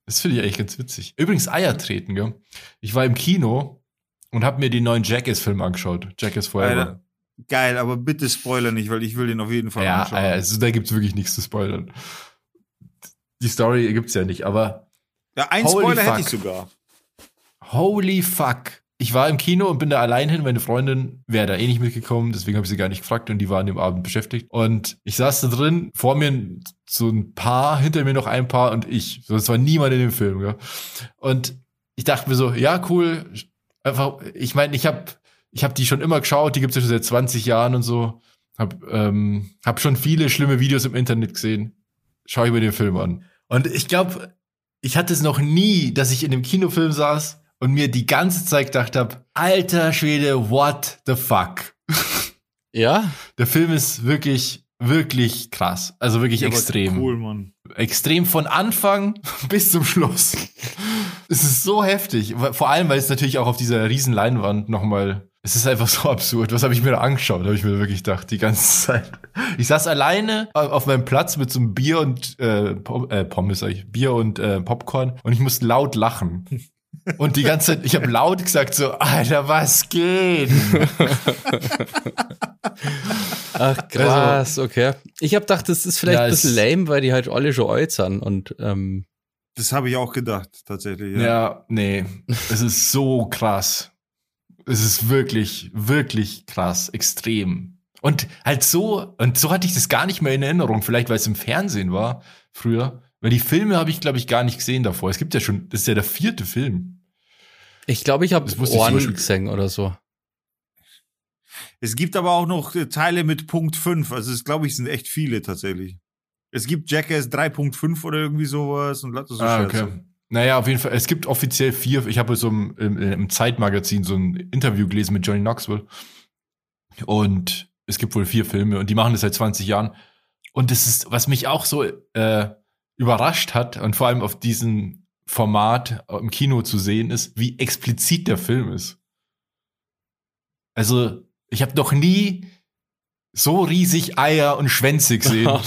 Speaker 1: Das finde ich eigentlich ganz witzig. Übrigens Eier treten, gell? Ich war im Kino und habe mir den neuen Jackass-Film angeschaut. Jackass Forever.
Speaker 2: Alter, Geil, aber bitte Spoiler nicht, weil ich will den auf jeden Fall
Speaker 1: Ja,
Speaker 2: anschauen.
Speaker 1: also da gibt's wirklich nichts zu spoilern. Die Story gibt's ja nicht, aber
Speaker 2: ja, ein Spoiler hätte
Speaker 1: fuck.
Speaker 2: ich sogar.
Speaker 1: holy fuck. Ich war im Kino und bin da allein hin. Meine Freundin wäre da eh nicht mitgekommen, deswegen habe ich sie gar nicht gefragt und die war an dem Abend beschäftigt. Und ich saß da drin, vor mir so ein Paar, hinter mir noch ein Paar und ich. So, es war niemand in dem Film. Gell? Und ich dachte mir so, ja, cool. Einfach, ich meine, ich habe ich hab die schon immer geschaut, die gibt's ja schon seit 20 Jahren und so. Hab, ähm, hab schon viele schlimme Videos im Internet gesehen. Schau ich mir den Film an. Und ich glaube, ich hatte es noch nie, dass ich in dem Kinofilm saß und mir die ganze Zeit gedacht habe, alter Schwede, what the fuck?
Speaker 3: Ja?
Speaker 1: Der Film ist wirklich, wirklich krass. Also wirklich
Speaker 2: Ja,
Speaker 1: extrem.
Speaker 2: Cool, Mann.
Speaker 1: Extrem von Anfang bis zum Schluss. es ist so heftig. Vor allem, weil es natürlich auch auf dieser riesen Leinwand nochmal, es ist einfach so absurd. Was habe ich mir da angeschaut? Habe ich mir wirklich gedacht, die ganze Zeit. Ich saß alleine auf meinem Platz mit so einem Bier und äh, äh, Pommes, sag ich, Bier und äh, Popcorn und ich musste laut lachen. Und die ganze Zeit, ich habe laut gesagt so, Alter, was geht?
Speaker 3: Ach, krass, okay. Ich hab gedacht, das ist vielleicht
Speaker 1: Ja,
Speaker 3: ein bisschen lame, weil die halt alle schon alt sind und ähm,
Speaker 2: Das habe ich auch gedacht, tatsächlich. Ja.
Speaker 1: Ja, nee, es ist so krass. Es ist wirklich, wirklich krass, extrem. Und halt so, und so hatte ich das gar nicht mehr in Erinnerung, vielleicht weil es im Fernsehen war früher. Weil die Filme habe ich, glaube ich, gar nicht gesehen davor. Es gibt ja schon, das ist ja der vierte Film.
Speaker 3: ich glaube, ich habe Ohren gesehen oder so.
Speaker 2: Es gibt aber auch noch äh, Teile mit Punkt 5. Also es glaube ich sind echt viele tatsächlich. Es gibt Jackass 3.5 oder irgendwie sowas und lauter so Scheiße.
Speaker 1: Naja, auf jeden Fall, es gibt offiziell vier, ich habe so im, im, im Zeitmagazin so ein Interview gelesen mit Johnny Knoxville. Und es gibt wohl vier Filme und die machen das seit 20 Jahren. Und das ist, was mich auch so äh, überrascht hat und vor allem auf diesem Format im Kino zu sehen ist, wie explizit der Film ist. Also, ich habe noch nie so riesig Eier und Schwänze gesehen.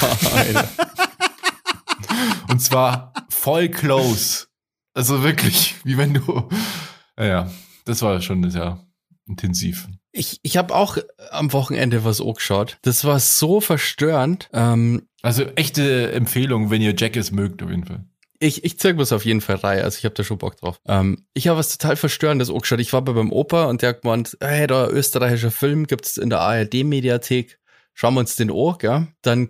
Speaker 1: Und zwar voll close. Also wirklich, wie wenn du. Naja, das war schon sehr intensiv.
Speaker 3: ich ich habe auch am Wochenende was angeschaut. Das war so verstörend. Ähm,
Speaker 1: Also echte Empfehlung, wenn ihr Jackass mögt, auf jeden Fall.
Speaker 3: ich, ich zeig was auf jeden Fall rein, also ich habe da schon Bock drauf. Ähm, ich habe was total Verstörendes angeschaut. Ich war bei meinem Opa und der hat gemeint, hey, da österreichischer Film gibt's in der ARD-Mediathek. Schauen wir uns den an, gell? Dann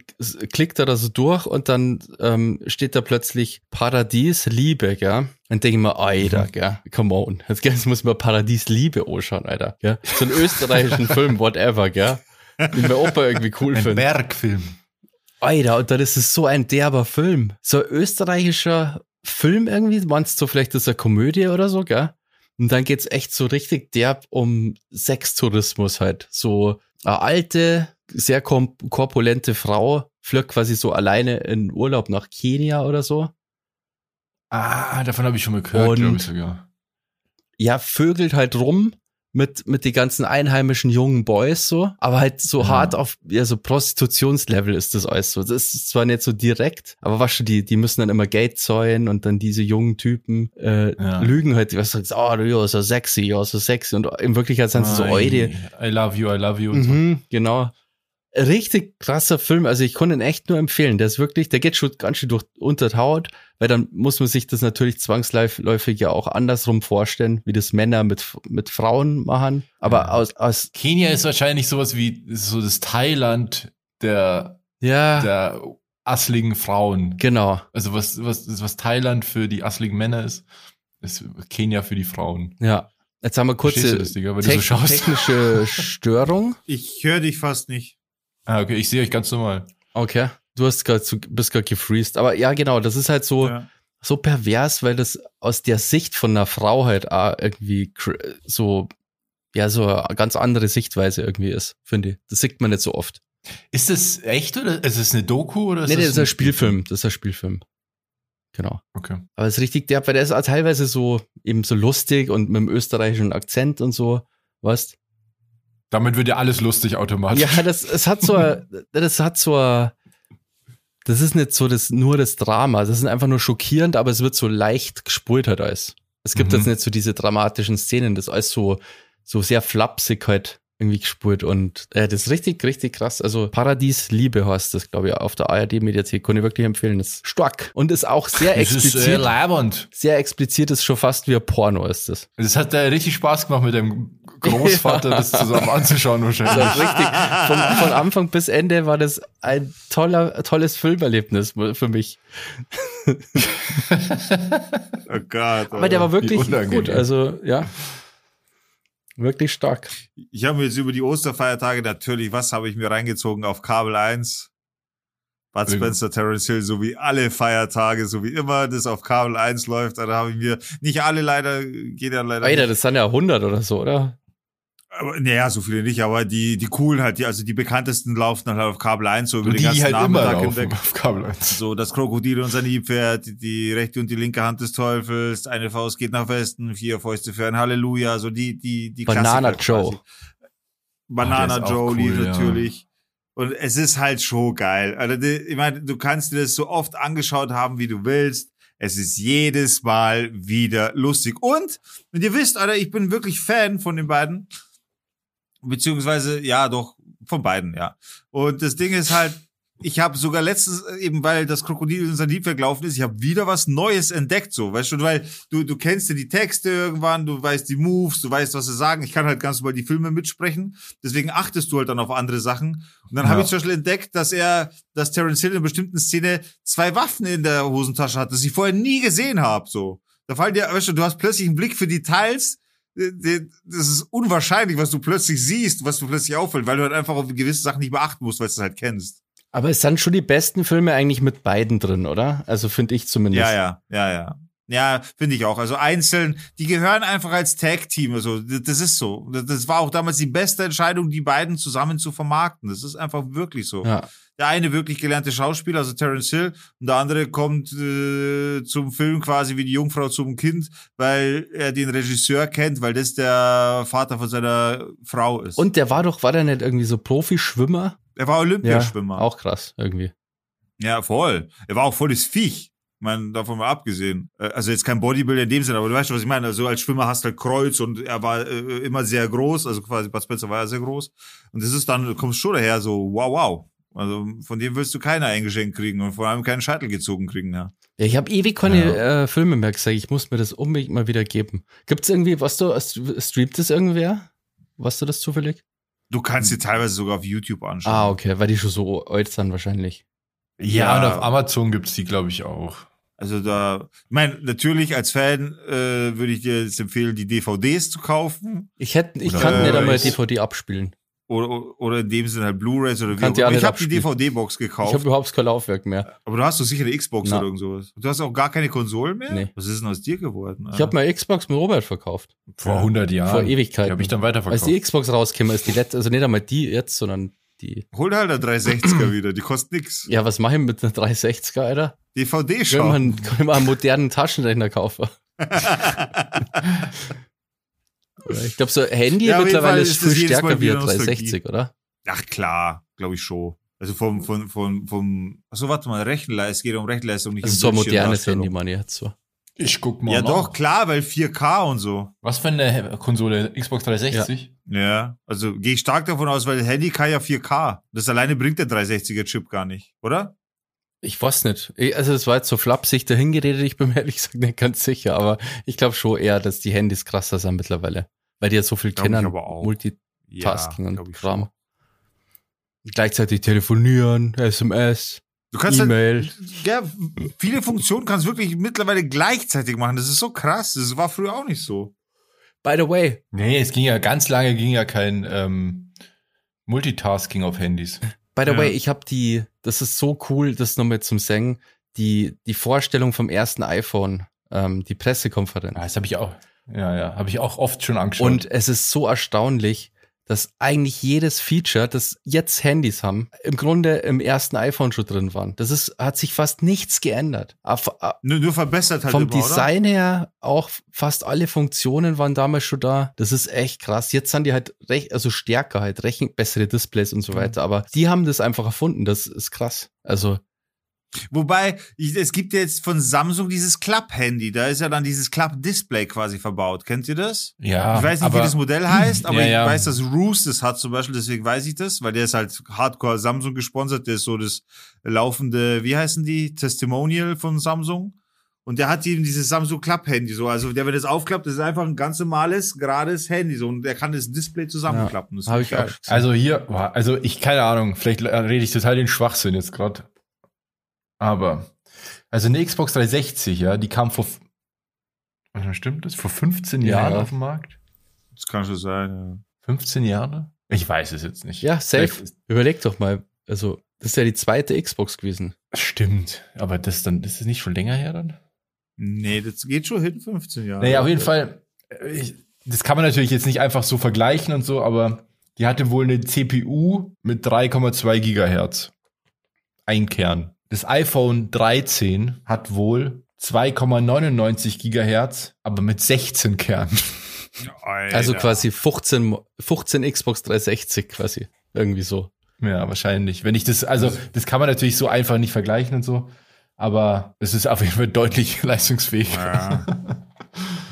Speaker 3: klickt er da so durch und dann ähm, steht da plötzlich Paradies Liebe, gell? Dann denke ich mir, Alter,
Speaker 1: Mhm.
Speaker 3: gell? Come on. Jetzt, jetzt muss man Paradies Liebe anschauen, Alter. Gell? So einen österreichischen Film, whatever, gell? Den mein Opa irgendwie cool
Speaker 1: Ein
Speaker 3: findet.
Speaker 1: Bergfilm.
Speaker 3: Alter, und dann ist es so ein derber Film. So ein österreichischer Film irgendwie. Meinst du vielleicht, das ist eine Komödie oder so, gell? Und dann geht's echt so richtig derb um Sextourismus halt. So eine alte, sehr korpulente Frau fliegt quasi so alleine in Urlaub nach Kenia oder so.
Speaker 1: Ah, davon habe ich schon mal gehört, glaube ich sogar.
Speaker 3: ja, vögelt halt rum mit, mit die ganzen einheimischen jungen Boys so, aber halt so
Speaker 1: Ja.
Speaker 3: hart auf, ja, so Prostitutionslevel ist das alles so. Das ist zwar nicht so direkt, aber was schon, die, die müssen dann immer Geld zäunen und dann diese jungen Typen äh,
Speaker 1: Ja.
Speaker 3: lügen halt, was sagst, oh, du ja, so sexy, ja, so sexy und in Wirklichkeit sind sie so eure.
Speaker 1: I love you, I love you. Und so.
Speaker 3: Mhm, genau. Richtig krasser Film, also ich konnte ihn echt nur empfehlen. Der ist wirklich, der geht schon ganz schön durch unter Haut, weil dann muss man sich das natürlich zwangsläufig ja auch andersrum vorstellen, wie das Männer mit, mit Frauen machen. Aber aus, aus,
Speaker 1: Kenia ist wahrscheinlich sowas wie so das Thailand der,
Speaker 3: ja,
Speaker 1: der assligen Frauen.
Speaker 3: genau,
Speaker 1: Also was, was, was Thailand für die assligen Männer ist, ist Kenia für die Frauen.
Speaker 3: ja. Jetzt haben wir kurze
Speaker 1: das, Digga, so
Speaker 3: technische Störung.
Speaker 2: Ich höre dich fast nicht.
Speaker 1: Ah, okay, ich sehe euch ganz normal.
Speaker 3: Okay. Du hast gerade so, bist gerade gefreezed. Aber ja, genau, das ist halt so,
Speaker 2: Ja.
Speaker 3: so pervers, weil das aus der Sicht von einer Frau halt auch irgendwie so, ja, so eine ganz andere Sichtweise irgendwie ist, finde ich. Das sieht man nicht so oft.
Speaker 1: Ist das echt oder ist es eine Doku oder ist
Speaker 3: nee,
Speaker 1: das
Speaker 3: das ist ein Spielfilm. Das ist ein Spielfilm. Genau.
Speaker 1: Okay.
Speaker 3: Aber es ist richtig derb, weil der ist auch teilweise so, eben so lustig und mit dem österreichischen Akzent und so, weißt?
Speaker 1: Damit wird ja alles lustig automatisch.
Speaker 3: Ja, das, es hat so, das hat so, das ist nicht so das, nur das Drama. Das ist einfach nur schockierend, aber es wird so leicht gespult halt alles. Es gibt
Speaker 1: Mhm.
Speaker 3: jetzt nicht so diese dramatischen Szenen, das ist alles so, so sehr flapsig halt irgendwie gespult und äh, das ist richtig, richtig krass. Also Paradies Liebe heißt das, glaube ich, auf der ARD-Mediathek. Kann ich wirklich empfehlen. Das ist stark. Und ist auch sehr
Speaker 1: Das ist
Speaker 3: explizit.
Speaker 1: äh, labernd.
Speaker 3: sehr explizit ist schon fast wie ein Porno ist das.
Speaker 1: Das hat äh, richtig Spaß gemacht mit dem Großvater, das zusammen anzuschauen wahrscheinlich.
Speaker 3: Also richtig, von, von Anfang bis Ende war das ein toller, tolles Filmerlebnis für mich.
Speaker 2: Oh Gott.
Speaker 3: Aber der war wirklich
Speaker 1: unangenehm.
Speaker 3: gut, also ja. Wirklich stark.
Speaker 2: Ich habe mir jetzt über die Osterfeiertage natürlich, was habe ich mir reingezogen auf Kabel 1? Bud. Spencer, Terence Hill, so wie alle Feiertage, so wie immer das auf Kabel 1 läuft. Da habe ich mir, nicht alle leider, geht ja leider
Speaker 3: Alter,
Speaker 2: nicht.
Speaker 3: das sind ja 100 oder so, oder?
Speaker 2: Aber, naja, so viele nicht, aber die, die coolen halt, die, also die bekanntesten laufen dann halt auf Kabel 1, so über den
Speaker 1: die,
Speaker 2: ganzen
Speaker 1: die halt immer
Speaker 2: Nachmittag hinweg.
Speaker 1: auf Kabel 1.
Speaker 2: So, das Krokodil und sein Nilpferd, die, die rechte und die linke Hand des Teufels, eine Faust geht nach Westen, vier Fäuste für ein Halleluja, so die, die, die
Speaker 3: Banana
Speaker 2: Klassiker
Speaker 3: Joe.
Speaker 2: quasi. Banana Joe lief
Speaker 1: cool, ja.
Speaker 2: natürlich. Und es ist halt schon geil. Also, ich meine, du kannst dir das so oft angeschaut haben, wie du willst. Es ist jedes Mal wieder lustig. Und, und ihr wisst, Alter, ich bin wirklich Fan von den beiden. Beziehungsweise, ja, doch, von beiden, ja. Und das Ding ist halt, ich habe sogar letztens, äh, eben weil das Krokodil in sein Liebwerk gelaufen ist, ich habe wieder was Neues entdeckt, so, weißt du, weil du, du kennst ja die Texte irgendwann, du weißt die Moves, du weißt, was sie sagen. Ich kann halt ganz normal die Filme mitsprechen, deswegen achtest du halt dann auf andere Sachen. Und dann habe
Speaker 1: Ja.
Speaker 2: ich zum Beispiel entdeckt, dass er, dass Terence Hill in einer bestimmten Szene zwei Waffen in der Hosentasche hat, das ich vorher nie gesehen habe, so. Da fallen dir, weißt du, du hast plötzlich einen Blick für Details, das ist unwahrscheinlich, was du plötzlich siehst, was du plötzlich auffällt, weil du halt einfach auf gewisse Sachen nicht beachten musst, weil du es halt kennst.
Speaker 3: Aber es sind schon die besten Filme eigentlich mit beiden drin, oder? Also finde ich zumindest.
Speaker 2: Ja, ja, ja, ja. Ja, finde ich auch. Also einzeln, die gehören einfach als Tag-Team. Also das ist so. Das- Das war auch damals die beste Entscheidung, die beiden zusammen zu vermarkten. Das ist einfach wirklich so.
Speaker 3: Ja.
Speaker 2: Der eine wirklich gelernte Schauspieler, also Terence Hill, und der andere kommt äh, zum Film quasi wie die Jungfrau zum Kind, weil er den Regisseur kennt, weil das der Vater von seiner Frau ist.
Speaker 3: Und der war doch, war der nicht irgendwie so Profischwimmer?
Speaker 2: er war Olympiaschwimmer.
Speaker 3: Auch krass, irgendwie.
Speaker 2: Ja, voll. Er war auch volles Viech. Ich meine, davon mal abgesehen. Äh, Also jetzt kein Bodybuilder in dem Sinne, aber du weißt schon, was ich meine. Also als Schwimmer hast du halt Kreuz und er war äh, immer sehr groß. Also quasi Bud Spencer war ja sehr groß. Und das ist dann, du kommst schon daher so, wow, wow. Also von dem willst du keiner eingeschenkt kriegen und vor allem keinen Scheitel gezogen kriegen, ja.
Speaker 3: Ja, ich habe ewig keine äh, Filme mehr gesagt. Ich muss mir das unbedingt mal wieder geben. Gibt's irgendwie, was du, streamt das irgendwer? Was du das zufällig?
Speaker 2: Du kannst dir teilweise sogar auf YouTube anschauen.
Speaker 3: Ah, okay, weil die schon so alt sind wahrscheinlich.
Speaker 1: Ja,
Speaker 2: Ja.
Speaker 1: und auf Amazon gibt's die, glaube ich, auch.
Speaker 2: Also da, ich meine, natürlich als Fan äh, würde ich dir jetzt empfehlen, die DVDs zu kaufen.
Speaker 3: Ich hätte, ich
Speaker 1: Oder
Speaker 3: kann nicht einmal
Speaker 2: Blu-rays.
Speaker 3: DVD abspielen.
Speaker 2: Oder, oder in dem Sinne halt Blu-Rays oder wie
Speaker 3: Kann
Speaker 2: auch
Speaker 3: die auch
Speaker 2: immer. Ich habe die. DVD-Box
Speaker 3: Ich
Speaker 2: gekauft.
Speaker 3: habe überhaupt kein Laufwerk mehr.
Speaker 2: Aber du hast doch sicher eine Xbox
Speaker 3: Na.
Speaker 2: oder irgend sowas. Du hast auch gar keine Konsolen mehr?
Speaker 3: Nee.
Speaker 2: Was ist denn aus dir geworden?
Speaker 3: Ich habe mal Xbox mit Robert verkauft.
Speaker 1: Vor
Speaker 2: Ja.
Speaker 1: 100 Jahren.
Speaker 3: Vor
Speaker 1: Die
Speaker 3: Ewigkeiten.
Speaker 1: habe ich dann
Speaker 3: Als
Speaker 1: weiterverkauft.
Speaker 3: die Xbox rauskam, ist die letzte, also nicht einmal die jetzt, sondern die.
Speaker 2: Hol halt eine 360er wieder, die kostet nix.
Speaker 3: Ja, was mache ich mit einer 360er, Alter?
Speaker 2: DVD
Speaker 3: Kann
Speaker 2: schauen.
Speaker 3: man, kann man einen modernen Taschenrechner kaufen. Ich glaube, so Handy
Speaker 2: Ja,
Speaker 3: mittlerweile ist viel stärker
Speaker 2: Mal
Speaker 3: wie
Speaker 2: wieder
Speaker 3: ein 360, oder?
Speaker 2: Ach klar, glaube ich schon. Also vom, vom, vom, vom, achso, warte mal, Rechenleistung, es geht um Rechenleistung, nicht
Speaker 3: ist
Speaker 2: um
Speaker 3: so ein modernes. Handy, man jetzt so.
Speaker 1: Ich guck mal.
Speaker 2: Ja
Speaker 1: nach.
Speaker 2: doch, klar, weil 4K und so.
Speaker 1: Was für eine Konsole? Xbox 360?
Speaker 2: Ja, also gehe ich stark davon aus, weil das Handy kann ja 4K. Das alleine bringt der 360er Chip gar nicht, oder?
Speaker 3: Ich weiß nicht. Ich- Also es war jetzt so flapsig dahingeredet, ich bin mir ehrlich gesagt nicht ganz sicher, aber ich glaube schon eher, dass die Handys krasser sind mittlerweile. Weil die ja so viel
Speaker 2: Glaub
Speaker 3: kennen,
Speaker 2: aber auch.
Speaker 3: Multitasking
Speaker 2: glaub
Speaker 3: und Kram. Gleichzeitig telefonieren, SMS,
Speaker 2: Du kannst halt,
Speaker 3: E-Mail.
Speaker 2: ja, viele Funktionen kannst du wirklich mittlerweile gleichzeitig machen. Das ist so krass. Das war früher auch nicht so.
Speaker 3: By the way,
Speaker 1: Nee, es ging ja ganz lange ging ja kein ähm, Multitasking auf Handys.
Speaker 3: By the
Speaker 2: Ja.
Speaker 3: way, ich habe die, das ist so cool, das nochmal zum Sagen, die, die Vorstellung vom ersten iPhone, ähm, die Pressekonferenz.
Speaker 1: Ah, das habe ich auch. Ja, ja, habe ich auch oft schon angeschaut.
Speaker 3: Und es ist so erstaunlich, dass eigentlich jedes Feature, das jetzt Handys haben, im Grunde im ersten iPhone schon drin waren. Das ist, hat sich fast nichts geändert. Auf,
Speaker 2: Nur, nur verbessert halt
Speaker 3: vom
Speaker 2: immer, oder?
Speaker 3: Design her auch fast alle Funktionen waren damals schon da. Das ist echt krass. Jetzt sind die halt recht, also stärker halt, rechen, bessere Displays und so
Speaker 2: Mhm.
Speaker 3: weiter. Aber die haben das einfach erfunden. Das ist krass. Also
Speaker 2: Wobei, ich, es gibt ja jetzt von Samsung dieses Club-Handy. Da ist ja dann dieses Club-Display quasi verbaut. Kennt ihr das?
Speaker 1: ja,
Speaker 2: ich weiß nicht,
Speaker 1: aber,
Speaker 2: wie das Modell heißt, aber
Speaker 1: Ja,
Speaker 2: ich
Speaker 1: ja.
Speaker 2: weiß, dass Roost das hat zum Beispiel, deswegen weiß ich das, weil der ist halt hardcore Samsung gesponsert, der ist so das laufende, wie heißen die, Testimonial von Samsung. Und der hat eben dieses Samsung Club-Handy so. Also der, wenn das aufklappt, das ist einfach ein ganz normales, gerades Handy so. Und der kann das Display zusammenklappen. Das
Speaker 3: habe
Speaker 2: ist
Speaker 3: ich auch.
Speaker 1: Also hier, also ich keine Ahnung, vielleicht rede ich total den Schwachsinn jetzt gerade. Aber also eine Xbox 360, ja, die kam vor stimmt das? Vor 15
Speaker 3: Ja.
Speaker 1: Jahren auf den Markt?
Speaker 2: Das kann schon sein,
Speaker 1: 15 Jahre? Ich weiß es jetzt nicht.
Speaker 3: ja, safe.
Speaker 1: Vielleicht
Speaker 3: Überleg doch mal. Also das ist ja die zweite Xbox gewesen.
Speaker 1: Stimmt, aber das dann das ist nicht schon länger her dann?
Speaker 2: Nee, das geht schon hin, 15 Jahre.
Speaker 1: Naja, auf jeden Fall, äh, ich, das kann man natürlich jetzt nicht einfach so vergleichen und so, aber die hatte wohl eine CPU mit 3,2 Gigahertz. Ein Kern. Das iPhone 13 hat wohl 2,99 Gigahertz, aber mit 16 Kernen.
Speaker 2: Alter.
Speaker 3: Also quasi 15, 15 Xbox 360 quasi. Irgendwie so.
Speaker 1: Ja, wahrscheinlich. Wenn ich das, also, das kann man natürlich so einfach nicht vergleichen und so, aber es ist auf jeden Fall deutlich leistungsfähiger.
Speaker 2: Ja.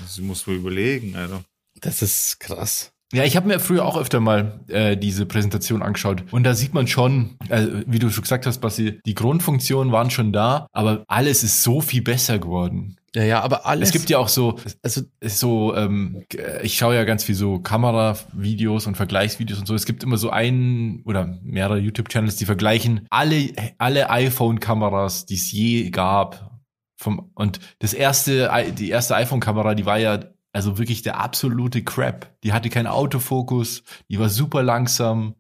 Speaker 2: Das muss man überlegen, Alter.
Speaker 3: Das ist krass.
Speaker 1: Ja, ich habe mir früher auch öfter mal äh, diese Präsentation angeschaut und da sieht man schon, äh, wie du schon gesagt hast, Basti, die Grundfunktionen waren schon da, aber alles ist so viel besser geworden.
Speaker 3: Ja, ja, aber alles.
Speaker 1: Es gibt ja auch so,
Speaker 3: also
Speaker 1: so, ähm, ich schaue ja ganz viel so Kameravideos und Vergleichsvideos und so. Es gibt immer so einen oder mehrere YouTube-Channels, die vergleichen alle, alle iPhone-Kameras, die es je gab. Vom, und das erste, die erste iPhone-Kamera, die war ja also wirklich der absolute Crap. Die hatte keinen Autofokus, die war super langsam,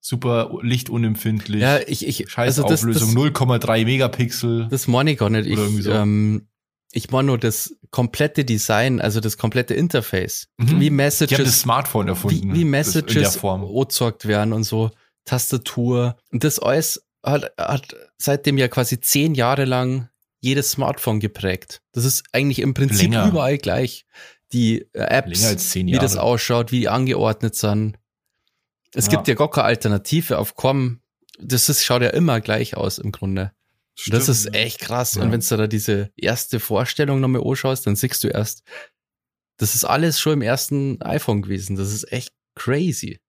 Speaker 1: super lichtunempfindlich.
Speaker 3: ja, ich, ich,
Speaker 1: Scheiß
Speaker 3: also das,
Speaker 1: Auflösung,
Speaker 3: das,
Speaker 1: 0,3 Megapixel.
Speaker 3: das meine ich gar nicht. Ich,
Speaker 1: so.
Speaker 3: ähm, ich meine nur das komplette Design, also das komplette Interface.
Speaker 1: Mhm.
Speaker 3: Wie
Speaker 1: Die haben das
Speaker 3: Messages,
Speaker 1: Smartphone erfunden.
Speaker 3: wie, wie
Speaker 1: das
Speaker 3: Messages angezeigt werden und so. Tastatur. Und das alles hat, hat seitdem ja quasi zehn Jahre lang jedes Smartphone geprägt. Das ist eigentlich im Prinzip
Speaker 1: Länger.
Speaker 3: überall gleich. Die äh, Apps, wie das ausschaut, wie die angeordnet sind. Es
Speaker 1: Ja.
Speaker 3: gibt ja gar keine Alternative auf Com. Das ist, schaut ja immer gleich aus im Grunde. Und Das ist echt krass.
Speaker 1: Ja.
Speaker 3: Und wenn du da diese erste Vorstellung nochmal anschaust, dann siehst du erst, das ist alles schon im ersten iPhone gewesen. Das ist echt crazy.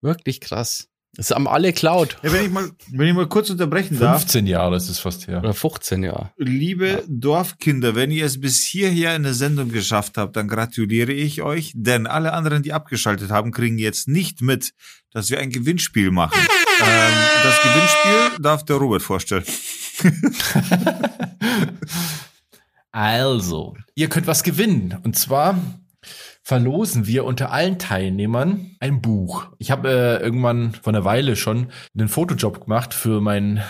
Speaker 3: Wirklich krass. Das haben alle Cloud.
Speaker 2: Ja, wenn ich mal, wenn ich mal kurz unterbrechen darf.
Speaker 1: 15 Jahre ist es fast her.
Speaker 3: Oder 15, ja.
Speaker 2: Liebe Dorfkinder, wenn ihr es bis hierher in der Sendung geschafft habt, dann gratuliere ich euch, denn alle anderen, die abgeschaltet haben, kriegen jetzt nicht mit, dass wir ein Gewinnspiel machen. Ähm, das Gewinnspiel darf der Robert vorstellen.
Speaker 1: Also, ihr könnt was gewinnen. Und zwar verlosen wir unter allen Teilnehmern ein Buch. Ich habe äh, irgendwann vor einer Weile schon einen Fotojob gemacht für meinen,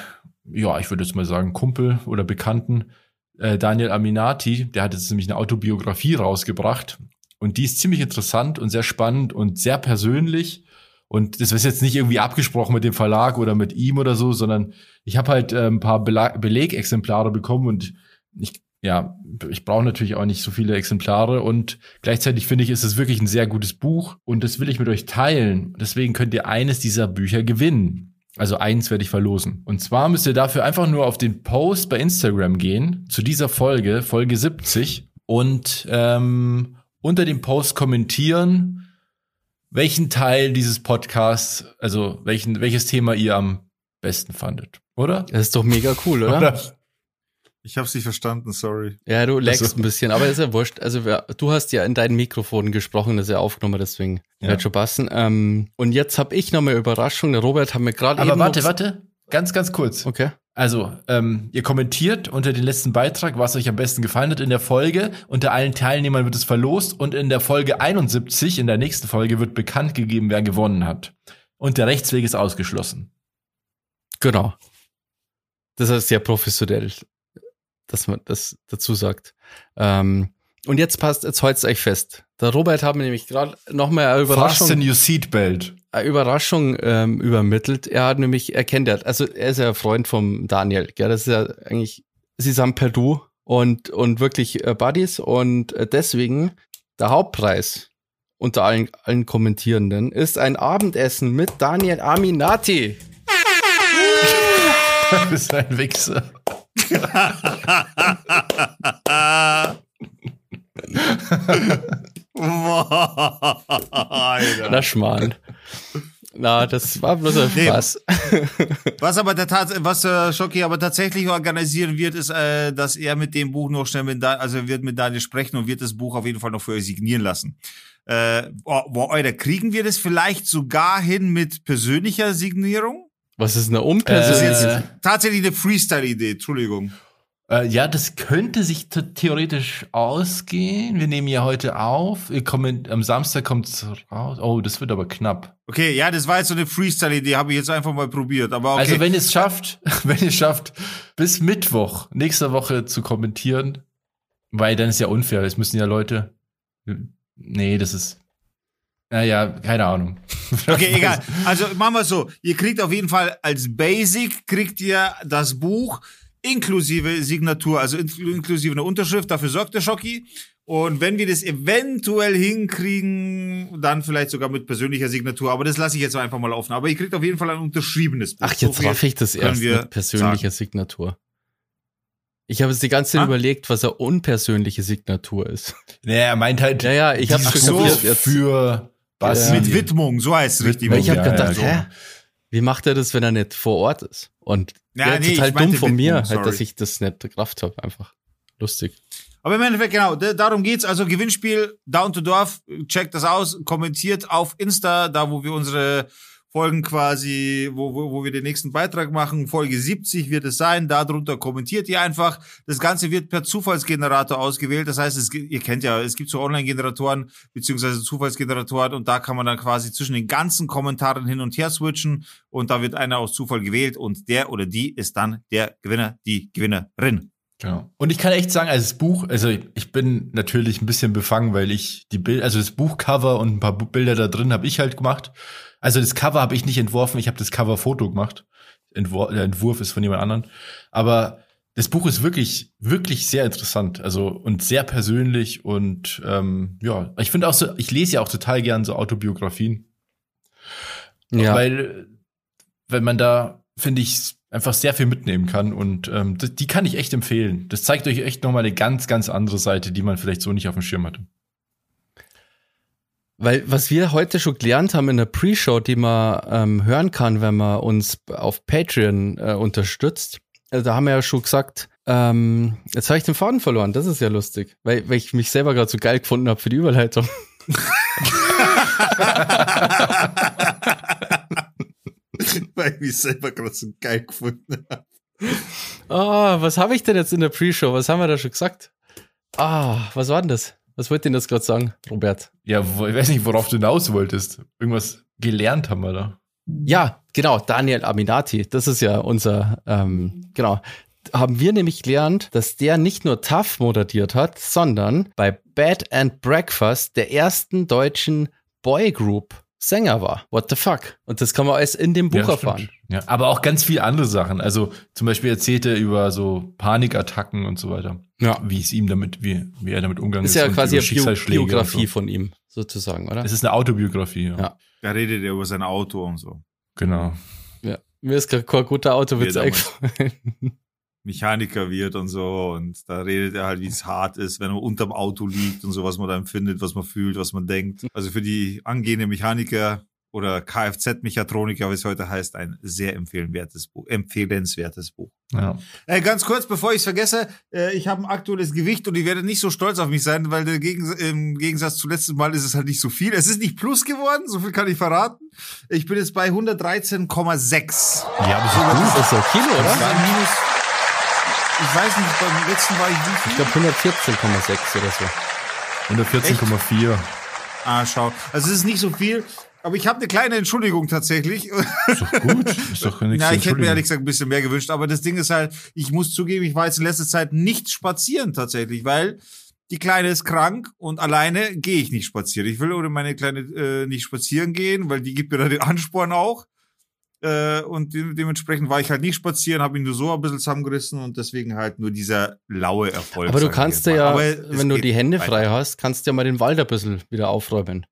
Speaker 1: ja, ich würde jetzt mal sagen, Kumpel oder Bekannten, äh, Daniel Aminati. Der hat jetzt nämlich eine Autobiografie rausgebracht. Und die ist ziemlich interessant und sehr spannend und sehr persönlich. Und das ist jetzt nicht irgendwie abgesprochen mit dem Verlag oder mit ihm oder so, sondern ich habe halt äh, ein paar Belegexemplare bekommen und ich ja, ich brauche natürlich auch nicht so viele Exemplare und gleichzeitig finde ich, ist es wirklich ein sehr gutes Buch und das will ich mit euch teilen. Deswegen könnt ihr eines dieser Bücher gewinnen. Also eins werde ich verlosen. Und zwar müsst ihr dafür einfach nur auf den Post bei Instagram gehen zu dieser Folge, Folge 70 und ähm, unter dem Post kommentieren, welchen Teil dieses Podcasts, also welchen, welches Thema ihr am besten fandet, oder?
Speaker 3: Das ist doch mega cool, oder? oder?
Speaker 2: Ich hab's nicht verstanden, sorry.
Speaker 3: Ja, du lagst also. ein bisschen, aber ist ja wurscht. Also du hast ja in deinem Mikrofon gesprochen, das ist ja aufgenommen, deswegen ja. wird schon passen. Ähm, und jetzt habe ich noch eine Überraschung. Der Robert hat mir gerade.
Speaker 1: Aber warte, warte, ganz, ganz kurz.
Speaker 3: Okay.
Speaker 1: Also, ähm, ihr kommentiert unter den letzten Beitrag, was euch am besten gefallen hat in der Folge. Unter allen Teilnehmern wird es verlost und in der Folge 71, in der nächsten Folge, wird bekannt gegeben, wer gewonnen hat. Und der Rechtsweg ist ausgeschlossen.
Speaker 3: Genau. Das ist sehr professionell dass man das dazu sagt. Ähm, und jetzt passt, jetzt halt's euch fest. Der Robert hat mir nämlich gerade nochmal eine Überraschung.
Speaker 1: Fasten your seatbelt.
Speaker 3: Eine Überraschung ähm, übermittelt. Er hat nämlich, er kennt ja, also er ist ja Freund vom Daniel, gell? Das ist ja eigentlich, sie sind per Du und, und wirklich äh, Buddies und äh, deswegen der Hauptpreis unter allen, allen Kommentierenden ist ein Abendessen mit Daniel Aminati.
Speaker 1: das ist ein Wichser.
Speaker 3: Na schmal. Na, das war bloß ein Spaß.
Speaker 2: Nee. Was aber der Tat, was äh, Schocki aber tatsächlich organisieren wird, ist, äh, dass er mit dem Buch noch schnell mit Daniel, also wird mit Daniel sprechen und wird das Buch auf jeden Fall noch für euch signieren lassen. Äh, oh, Alter, kriegen wir das vielleicht sogar hin mit persönlicher Signierung?
Speaker 3: Was ist eine unpersönliche?
Speaker 2: Äh, tatsächlich eine Freestyle-Idee, Entschuldigung.
Speaker 1: Äh, ja, das könnte sich theoretisch ausgehen. Wir nehmen ja heute auf. Kommen, am Samstag kommt's raus. Oh, das wird aber knapp.
Speaker 2: Okay, ja, das war jetzt so eine Freestyle-Idee, habe ich jetzt einfach mal probiert. Aber okay.
Speaker 1: Also wenn es schafft, wenn es schafft, bis Mittwoch nächste Woche zu kommentieren, weil dann ist ja unfair. Es müssen ja Leute. Nee, das ist. Naja, keine Ahnung.
Speaker 2: Okay, egal. Also machen wir so. Ihr kriegt auf jeden Fall als Basic kriegt ihr das Buch inklusive Signatur, also inklusive eine Unterschrift. Dafür sorgt der Schocki. Und wenn wir das eventuell hinkriegen, dann vielleicht sogar mit persönlicher Signatur. Aber das lasse ich jetzt einfach mal offen. Aber ihr kriegt auf jeden Fall ein unterschriebenes
Speaker 3: Buch. Ach, jetzt so raff ich das erst mit persönlicher sagen. Signatur. Ich habe es die ganze Zeit ah? überlegt, was eine unpersönliche Signatur ist.
Speaker 1: Naja, er meint halt.
Speaker 3: Ja, ja, ich habe
Speaker 1: so für
Speaker 2: was ja. mit Widmung, so heißt es richtig.
Speaker 3: Ich habe gedacht, ja, hä? Wie macht er das, wenn er nicht vor Ort ist? Und ja, nee, ist halt dumm von mir, halt, dass ich das nicht gekraft habe. Einfach lustig.
Speaker 2: Aber im Endeffekt, genau, darum geht's. Also Gewinnspiel, Down to Dorf, checkt das aus, kommentiert auf Insta, da wo wir unsere Folgen quasi, wo, wo, wo wir den nächsten Beitrag machen. Folge 70 wird es sein. Darunter kommentiert ihr einfach. Das Ganze wird per Zufallsgenerator ausgewählt. Das heißt, es, ihr kennt ja, es gibt so Online-Generatoren beziehungsweise Zufallsgeneratoren und da kann man dann quasi zwischen den ganzen Kommentaren hin und her switchen und da wird einer aus Zufall gewählt und der oder die ist dann der Gewinner, die Gewinnerin.
Speaker 1: Genau. Und ich kann echt sagen, als das Buch, also ich bin natürlich ein bisschen befangen, weil ich die Bild, also das Buchcover und ein paar Bilder da drin habe ich halt gemacht. Also das Cover habe ich nicht entworfen, ich habe das Cover-Foto gemacht. Entwur der Entwurf ist von jemand anderen. Aber das Buch ist wirklich, wirklich sehr interessant. Also und sehr persönlich und ähm, ja, ich finde auch so, ich lese ja auch total gern so Autobiografien. Ja. Weil, wenn man da, finde ich, einfach sehr viel mitnehmen kann und ähm, die kann ich echt empfehlen. Das zeigt euch echt nochmal eine ganz, ganz andere Seite, die man vielleicht so nicht auf dem Schirm hatte.
Speaker 3: Weil was wir heute schon gelernt haben in der Pre-Show, die man ähm, hören kann, wenn man uns auf Patreon äh, unterstützt, also da haben wir ja schon gesagt, ähm, jetzt habe ich den Faden verloren, das ist ja lustig, weil, weil ich mich selber gerade so geil gefunden habe für die Überleitung.
Speaker 2: weil ich mich selber gerade so geil gefunden habe.
Speaker 3: Oh, was habe ich denn jetzt in der Pre-Show? Was haben wir da schon gesagt? Ah, was war denn das? Was wollt ihr denn das gerade sagen, Robert?
Speaker 1: Ja, ich weiß nicht, worauf du hinaus wolltest. Irgendwas gelernt haben wir da.
Speaker 3: Ja, genau, Daniel Aminati, das ist ja unser, ähm, genau, haben wir nämlich gelernt, dass der nicht nur TAF moderiert hat, sondern bei Bed and Breakfast der ersten deutschen Boygroup Sänger war. What the fuck? Und das kann man alles in dem Buch
Speaker 1: Ja,
Speaker 3: erfahren.
Speaker 1: Ja, aber auch ganz viele andere Sachen. Also zum Beispiel erzählt er über so Panikattacken und so weiter.
Speaker 3: Ja.
Speaker 1: Wie es ihm damit, wie, wie er damit umgegangen ist.
Speaker 3: Ist ja quasi eine Bio Biografie
Speaker 1: So.
Speaker 3: von ihm, sozusagen, oder?
Speaker 1: Es ist eine Autobiografie, ja.
Speaker 3: Ja.
Speaker 2: Da redet er über sein Auto und so.
Speaker 1: Genau.
Speaker 3: Ja. Mir ist gerade kein guter Autowitz eingefallen.
Speaker 2: Mechaniker wird und so. Und da redet er halt, wie es hart ist, wenn man unterm Auto liegt und so, was man da empfindet, was man fühlt, was man denkt. Also für die angehende Mechaniker oder Kfz-Mechatroniker, wie es heute heißt, ein sehr empfehlenswertes Buch. Empfehlenswertes Buch.
Speaker 1: Ja.
Speaker 2: Äh, ganz kurz, bevor ich es vergesse, äh, ich habe ein aktuelles Gewicht und ich werde nicht so stolz auf mich sein, weil Gegen im Gegensatz zu letztes Mal ist es halt nicht so viel. Es ist nicht plus geworden, so viel kann ich verraten. Ich bin jetzt bei 113,6.
Speaker 1: Ja, aber so
Speaker 3: Das ist Kilo,
Speaker 2: Das
Speaker 3: oder?
Speaker 2: Ich weiß nicht, beim letzten war ich wie viel?
Speaker 3: Ich glaube 114,6 oder so.
Speaker 1: 114,4.
Speaker 2: Ah, schau. Also es ist nicht so viel, aber ich habe eine kleine Entschuldigung tatsächlich.
Speaker 1: Ist doch gut. Ist doch nichts
Speaker 2: Na, ich hätte mir ehrlich gesagt ein bisschen mehr gewünscht, aber das Ding ist halt, ich muss zugeben, ich war jetzt in letzter Zeit nicht spazieren tatsächlich, weil die Kleine ist krank und alleine gehe ich nicht spazieren. Ich will ohne meine Kleine äh, nicht spazieren gehen, weil die gibt mir da den Ansporn auch. Äh, und de dementsprechend war ich halt nicht spazieren, habe ihn nur so ein bisschen zusammengerissen und deswegen halt nur dieser laue Erfolg.
Speaker 3: Aber du kannst dir ja,
Speaker 2: Aber
Speaker 3: wenn du die Hände
Speaker 2: weiter.
Speaker 3: frei hast, kannst du ja mal den Wald ein bisschen wieder aufräumen.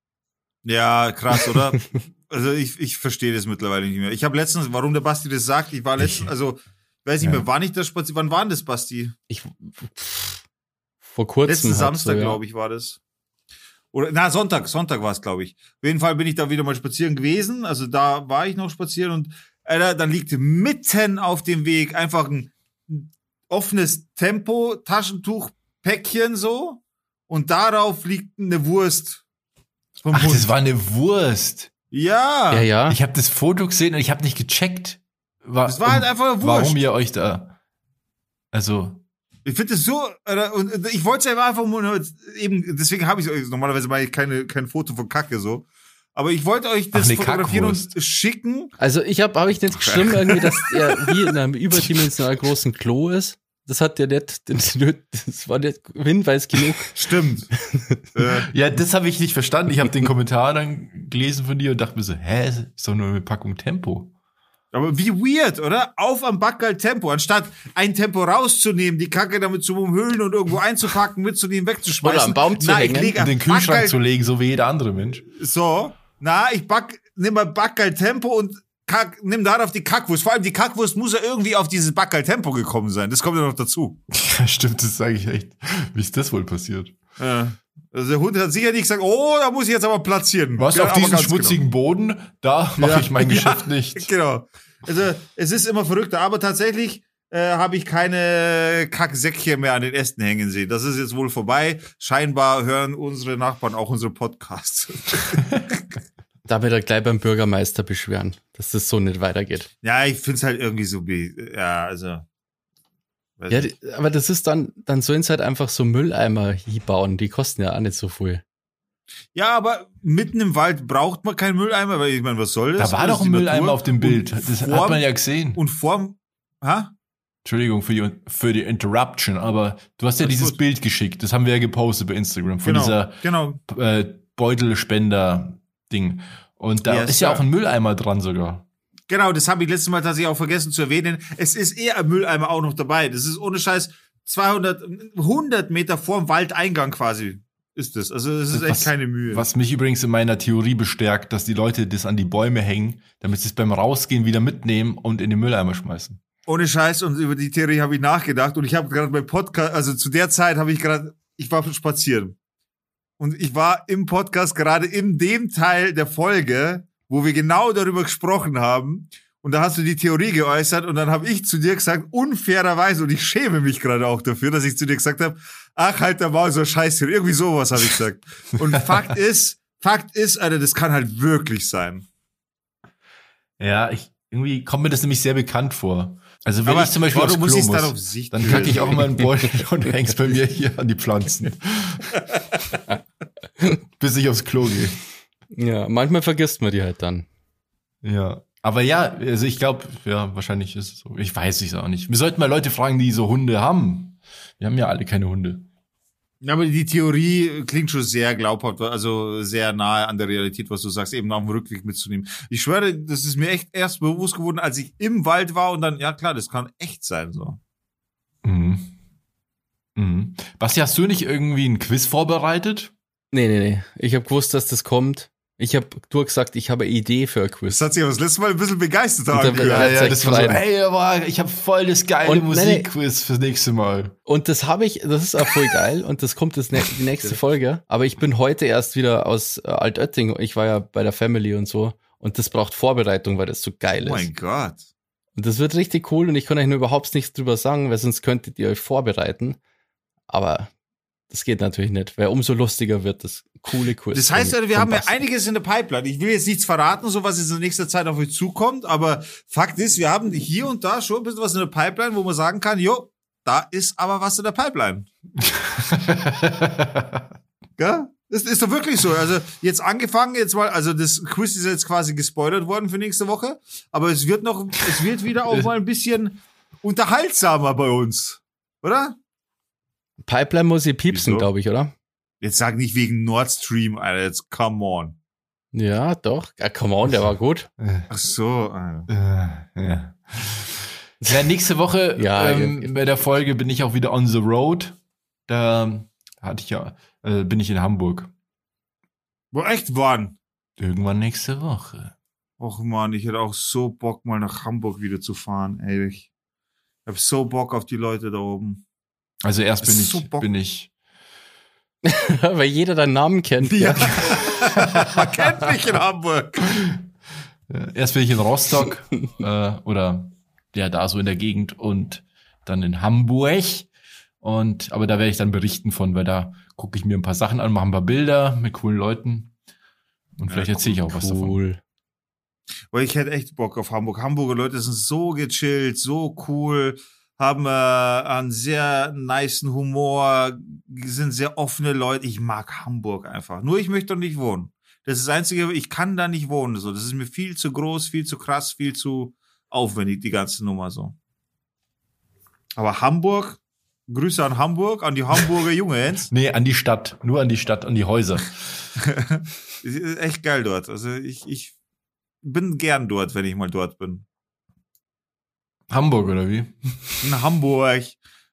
Speaker 2: Ja, krass, oder? also ich, ich verstehe das mittlerweile nicht mehr. Ich habe letztens, warum der Basti das sagt, ich war letztens, also weiß nicht
Speaker 1: Ja.
Speaker 2: mehr, wann ich das spazieren, wann war denn das, Basti?
Speaker 3: Ich vor kurzem.
Speaker 2: Letzten
Speaker 3: halt
Speaker 2: Samstag,
Speaker 3: so, ja.
Speaker 2: glaube ich, war das. Oder, na, Sonntag, Sonntag war es, glaube ich. Auf jeden Fall bin ich da wieder mal spazieren gewesen. Also da war ich noch spazieren und Alter, dann liegt mitten auf dem Weg einfach ein offenes Tempo, Taschentuch, Päckchen so. Und darauf liegt eine Wurst. Vom
Speaker 1: Ach,
Speaker 2: Hund.
Speaker 1: das war eine Wurst.
Speaker 2: ja.
Speaker 3: Ja, ja.
Speaker 1: Ich habe das Foto gesehen und ich habe nicht gecheckt. Wa-
Speaker 2: Das war halt einfach eine
Speaker 1: Warum
Speaker 2: Wurst.
Speaker 1: ihr euch da. Also,
Speaker 2: Ich finde das so, und ich wollte es ja einfach nur, eben, deswegen habe ich normalerweise mache ich keine, kein Foto von Kacke so. Aber ich wollte euch das
Speaker 1: Ach,
Speaker 2: fotografieren
Speaker 1: Kackwurst.
Speaker 2: und schicken.
Speaker 3: Also ich habe, habe ich nicht schlimm irgendwie, dass er wie in einem überdimensional großen Klo ist. Das hat der nicht, das war nicht Hinweis genug.
Speaker 2: Stimmt.
Speaker 1: ja, das habe ich nicht verstanden. Ich habe den Kommentar dann gelesen von dir und dachte mir so, hä, ist doch nur eine Packung Tempo.
Speaker 2: Aber wie weird, oder? Auf am Backerl Tempo. Anstatt ein Tempo rauszunehmen, die Kacke damit zu umhüllen und irgendwo einzupacken, mitzunehmen, wegzuschmeißen.
Speaker 3: Oder am Baum zu
Speaker 2: Na, ich
Speaker 3: hängen.
Speaker 1: In den Kühlschrank
Speaker 2: Backerl-
Speaker 1: zu legen, so wie jeder andere Mensch.
Speaker 2: So. Na, ich back, nimm mal Backerl Tempo und kack, nimm darauf die Kackwurst. Vor allem die Kackwurst muss ja irgendwie auf dieses Backerl Tempo gekommen sein. Das kommt ja noch dazu.
Speaker 1: Ja, stimmt, das sage ich echt. Wie ist das wohl passiert?
Speaker 2: Ja. Also der Hund hat sicher nicht gesagt, oh, da muss ich jetzt aber platzieren.
Speaker 1: Was
Speaker 2: Ja,
Speaker 1: auf
Speaker 2: ganz
Speaker 1: schmutzigen Boden, da mache
Speaker 2: Ja.
Speaker 1: ich mein
Speaker 2: Ja.
Speaker 1: Geschäft nicht.
Speaker 2: Genau. Also es ist immer verrückter, aber tatsächlich äh, habe ich keine Kacksäckchen mehr an den Ästen hängen sehen. Das ist jetzt wohl vorbei. Scheinbar hören unsere Nachbarn auch unsere Podcasts.
Speaker 3: Da wird er gleich beim Bürgermeister beschweren, dass das so nicht weitergeht.
Speaker 2: ja, ich find's halt irgendwie so, be- ja, also. Weiß
Speaker 3: Ja,
Speaker 2: nicht.
Speaker 3: aber das ist dann, dann sollen sie halt einfach so Mülleimer hier bauen. Die kosten ja auch nicht so viel.
Speaker 2: ja, aber mitten im Wald braucht man keinen Mülleimer, weil ich meine, was soll das?
Speaker 1: Da war
Speaker 2: Das
Speaker 1: doch ein Mülleimer
Speaker 2: Natur.
Speaker 1: auf dem Bild.
Speaker 2: Und
Speaker 1: Das
Speaker 2: vorm-
Speaker 1: hat man ja gesehen.
Speaker 2: Und vorm, ha?
Speaker 1: Entschuldigung für die, für die Interruption, aber du hast ja
Speaker 2: Alles
Speaker 1: dieses. Bild geschickt. Das haben wir ja gepostet bei Instagram von
Speaker 2: Genau,
Speaker 1: dieser
Speaker 2: genau.
Speaker 1: äh, Beutelspender-Ding. Und da
Speaker 2: Yes,
Speaker 1: ist ja
Speaker 2: sir.
Speaker 1: auch ein Mülleimer dran sogar.
Speaker 2: Genau, das habe ich letztes Mal tatsächlich auch vergessen zu erwähnen. Es ist eher ein Mülleimer auch noch dabei. Das ist ohne Scheiß 200, 100 Meter vorm Waldeingang quasi ist das. Also es ist echt
Speaker 1: Was-
Speaker 2: keine Mühe.
Speaker 1: Was mich übrigens in meiner Theorie bestärkt, dass die Leute das an die Bäume hängen, damit sie es beim Rausgehen wieder mitnehmen und in den Mülleimer schmeißen.
Speaker 2: Ohne Scheiß und über die Theorie habe ich nachgedacht und ich habe gerade beim Podcast, also zu der Zeit habe ich gerade, ich war spazieren und ich war im Podcast gerade in dem Teil der Folge, wo wir genau darüber gesprochen haben und da hast du die Theorie geäußert und dann habe ich zu dir gesagt, unfairerweise und ich schäme mich gerade auch dafür, dass ich zu dir gesagt habe, ach halt der Maul so scheiße, irgendwie sowas habe ich gesagt. Und Fakt ist, Fakt ist, Alter, das kann halt wirklich sein.
Speaker 1: Ja, ich, irgendwie kommt mir das nämlich sehr bekannt vor. Also wenn
Speaker 2: Aber
Speaker 1: ich zum Beispiel
Speaker 2: warum
Speaker 1: aufs
Speaker 2: muss
Speaker 1: Klo
Speaker 2: dann auf
Speaker 1: muss,
Speaker 2: sich
Speaker 1: dann kacke ich auch immer einen Beutel und häng's bei mir hier an die Pflanzen. Bis ich aufs Klo gehe.
Speaker 3: Ja, manchmal vergisst man die halt dann.
Speaker 1: Ja. Aber ja, also ich glaube, ja, wahrscheinlich ist es so. Ich weiß es auch nicht. Wir sollten mal Leute fragen, die so Hunde haben. Wir haben ja alle keine Hunde.
Speaker 2: Ja, aber die Theorie klingt schon sehr glaubhaft, also sehr nahe an der Realität, was du sagst, eben auf dem Rückweg mitzunehmen. Ich schwöre, das ist mir echt erst bewusst geworden, als ich im Wald war und dann, ja klar, das kann echt sein, so.
Speaker 1: Mhm. Mhm. Basti, hast du nicht irgendwie ein Quiz vorbereitet?
Speaker 3: Nee, nee, nee. Ich habe gewusst, dass das kommt. Ich habe du gesagt, ich habe eine Idee für ein Quiz.
Speaker 2: Das hat sich aber das letzte Mal ein bisschen begeistert angehört.
Speaker 3: Ja, ja, das war so,
Speaker 1: ey, aber ich habe voll das geile. Musikquiz fürs nächste Mal.
Speaker 3: Und das habe ich, das ist auch voll geil und das kommt das, die nächste Folge. Aber ich bin heute erst wieder aus äh, Altötting. Ich war ja bei der Family und so. Und das braucht Vorbereitung, weil das so geil
Speaker 2: Oh
Speaker 3: ist.
Speaker 2: mein Gott.
Speaker 3: Und das wird richtig cool und ich kann euch nur überhaupt nichts drüber sagen, weil sonst könntet ihr euch vorbereiten. Aber das geht natürlich nicht, weil umso lustiger wird das coole Quiz.
Speaker 2: Das heißt,
Speaker 3: von-
Speaker 2: wir
Speaker 3: von
Speaker 2: haben ja
Speaker 3: Basti.
Speaker 2: einiges in der Pipeline. Ich will jetzt nichts verraten, so was jetzt in nächster Zeit auf euch zukommt, aber Fakt ist, wir haben hier und da schon ein bisschen was in der Pipeline, wo man sagen kann, jo, da ist aber was in der Pipeline. Gell? Das ist doch wirklich so. Also jetzt angefangen, jetzt mal, also das Quiz ist jetzt quasi gespoilert worden für nächste Woche, aber es wird noch, es wird wieder auch mal ein bisschen unterhaltsamer bei uns. Oder?
Speaker 3: Pipeline muss ich piepsen, glaube ich, oder?
Speaker 2: Jetzt sag nicht wegen Nord Stream, Alter, jetzt come on.
Speaker 3: Ja, doch. Ja, come on, der war gut.
Speaker 2: Ach so, Alter.
Speaker 1: Äh, ja. ja, nächste Woche
Speaker 3: Ja,
Speaker 1: ähm, bei der Folge bin ich auch wieder on the road. Da hatte ich ja, äh, bin ich in Hamburg.
Speaker 2: Wo echt wann?
Speaker 1: Irgendwann nächste Woche.
Speaker 2: Och man, ich hätte auch so Bock, mal nach Hamburg wieder zu fahren, ey. Ich hab so Bock auf die Leute da oben.
Speaker 1: Also erst bin ich,
Speaker 2: so
Speaker 1: bin ich.
Speaker 3: weil jeder deinen Namen kennt.
Speaker 2: Ja. Man kennt mich in Hamburg.
Speaker 1: Äh, erst bin ich in Rostock äh, oder ja da so in der Gegend und dann in Hamburg. Und aber da werde ich dann berichten von, weil da gucke ich mir ein paar Sachen an, mache ein paar Bilder mit coolen Leuten und vielleicht
Speaker 2: Ja,
Speaker 1: erzähle ich auch was davon.
Speaker 3: Cool.
Speaker 2: Weil ich hätte echt Bock auf Hamburg. Hamburger Leute sind so gechillt, so cool, haben äh, einen sehr niceen Humor, sind sehr offene Leute. Ich mag Hamburg einfach. Nur ich möchte doch nicht wohnen. Das ist das Einzige, ich kann da nicht wohnen. So, das ist mir viel zu groß, viel zu krass, viel zu aufwendig, die ganze Nummer so. Aber Hamburg, Grüße an Hamburg, an die Hamburger Jungs.
Speaker 1: Nee, an die Stadt, nur an die Stadt, an die Häuser.
Speaker 2: Ist echt geil dort. Also ich, ich bin gern dort, wenn ich mal dort bin.
Speaker 1: Hamburg oder wie?
Speaker 2: In Hamburg.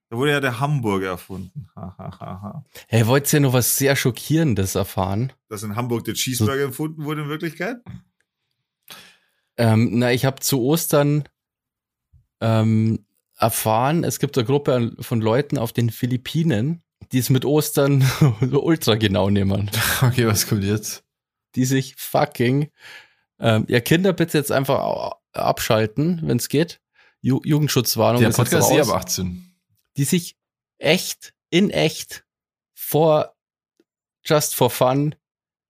Speaker 2: Da wurde ja der Hamburger erfunden. Ha, ha, ha.
Speaker 3: Hey, wollt ihr noch was sehr Schockierendes erfahren?
Speaker 2: Dass in Hamburg der Cheeseburger erfunden wurde in Wirklichkeit?
Speaker 3: Ähm, na, ich habe zu Ostern ähm, erfahren, es gibt eine Gruppe von Leuten auf den Philippinen, die es mit Ostern so ultra genau nehmen.
Speaker 1: Okay, was kommt jetzt?
Speaker 3: Die sich fucking, ähm, ja, Kinder bitte jetzt einfach abschalten, wenn es geht. Ju Jugendschutzwarnung
Speaker 1: Der Podcast ist eh ab 18.
Speaker 3: die sich echt, in echt, vor, just for fun,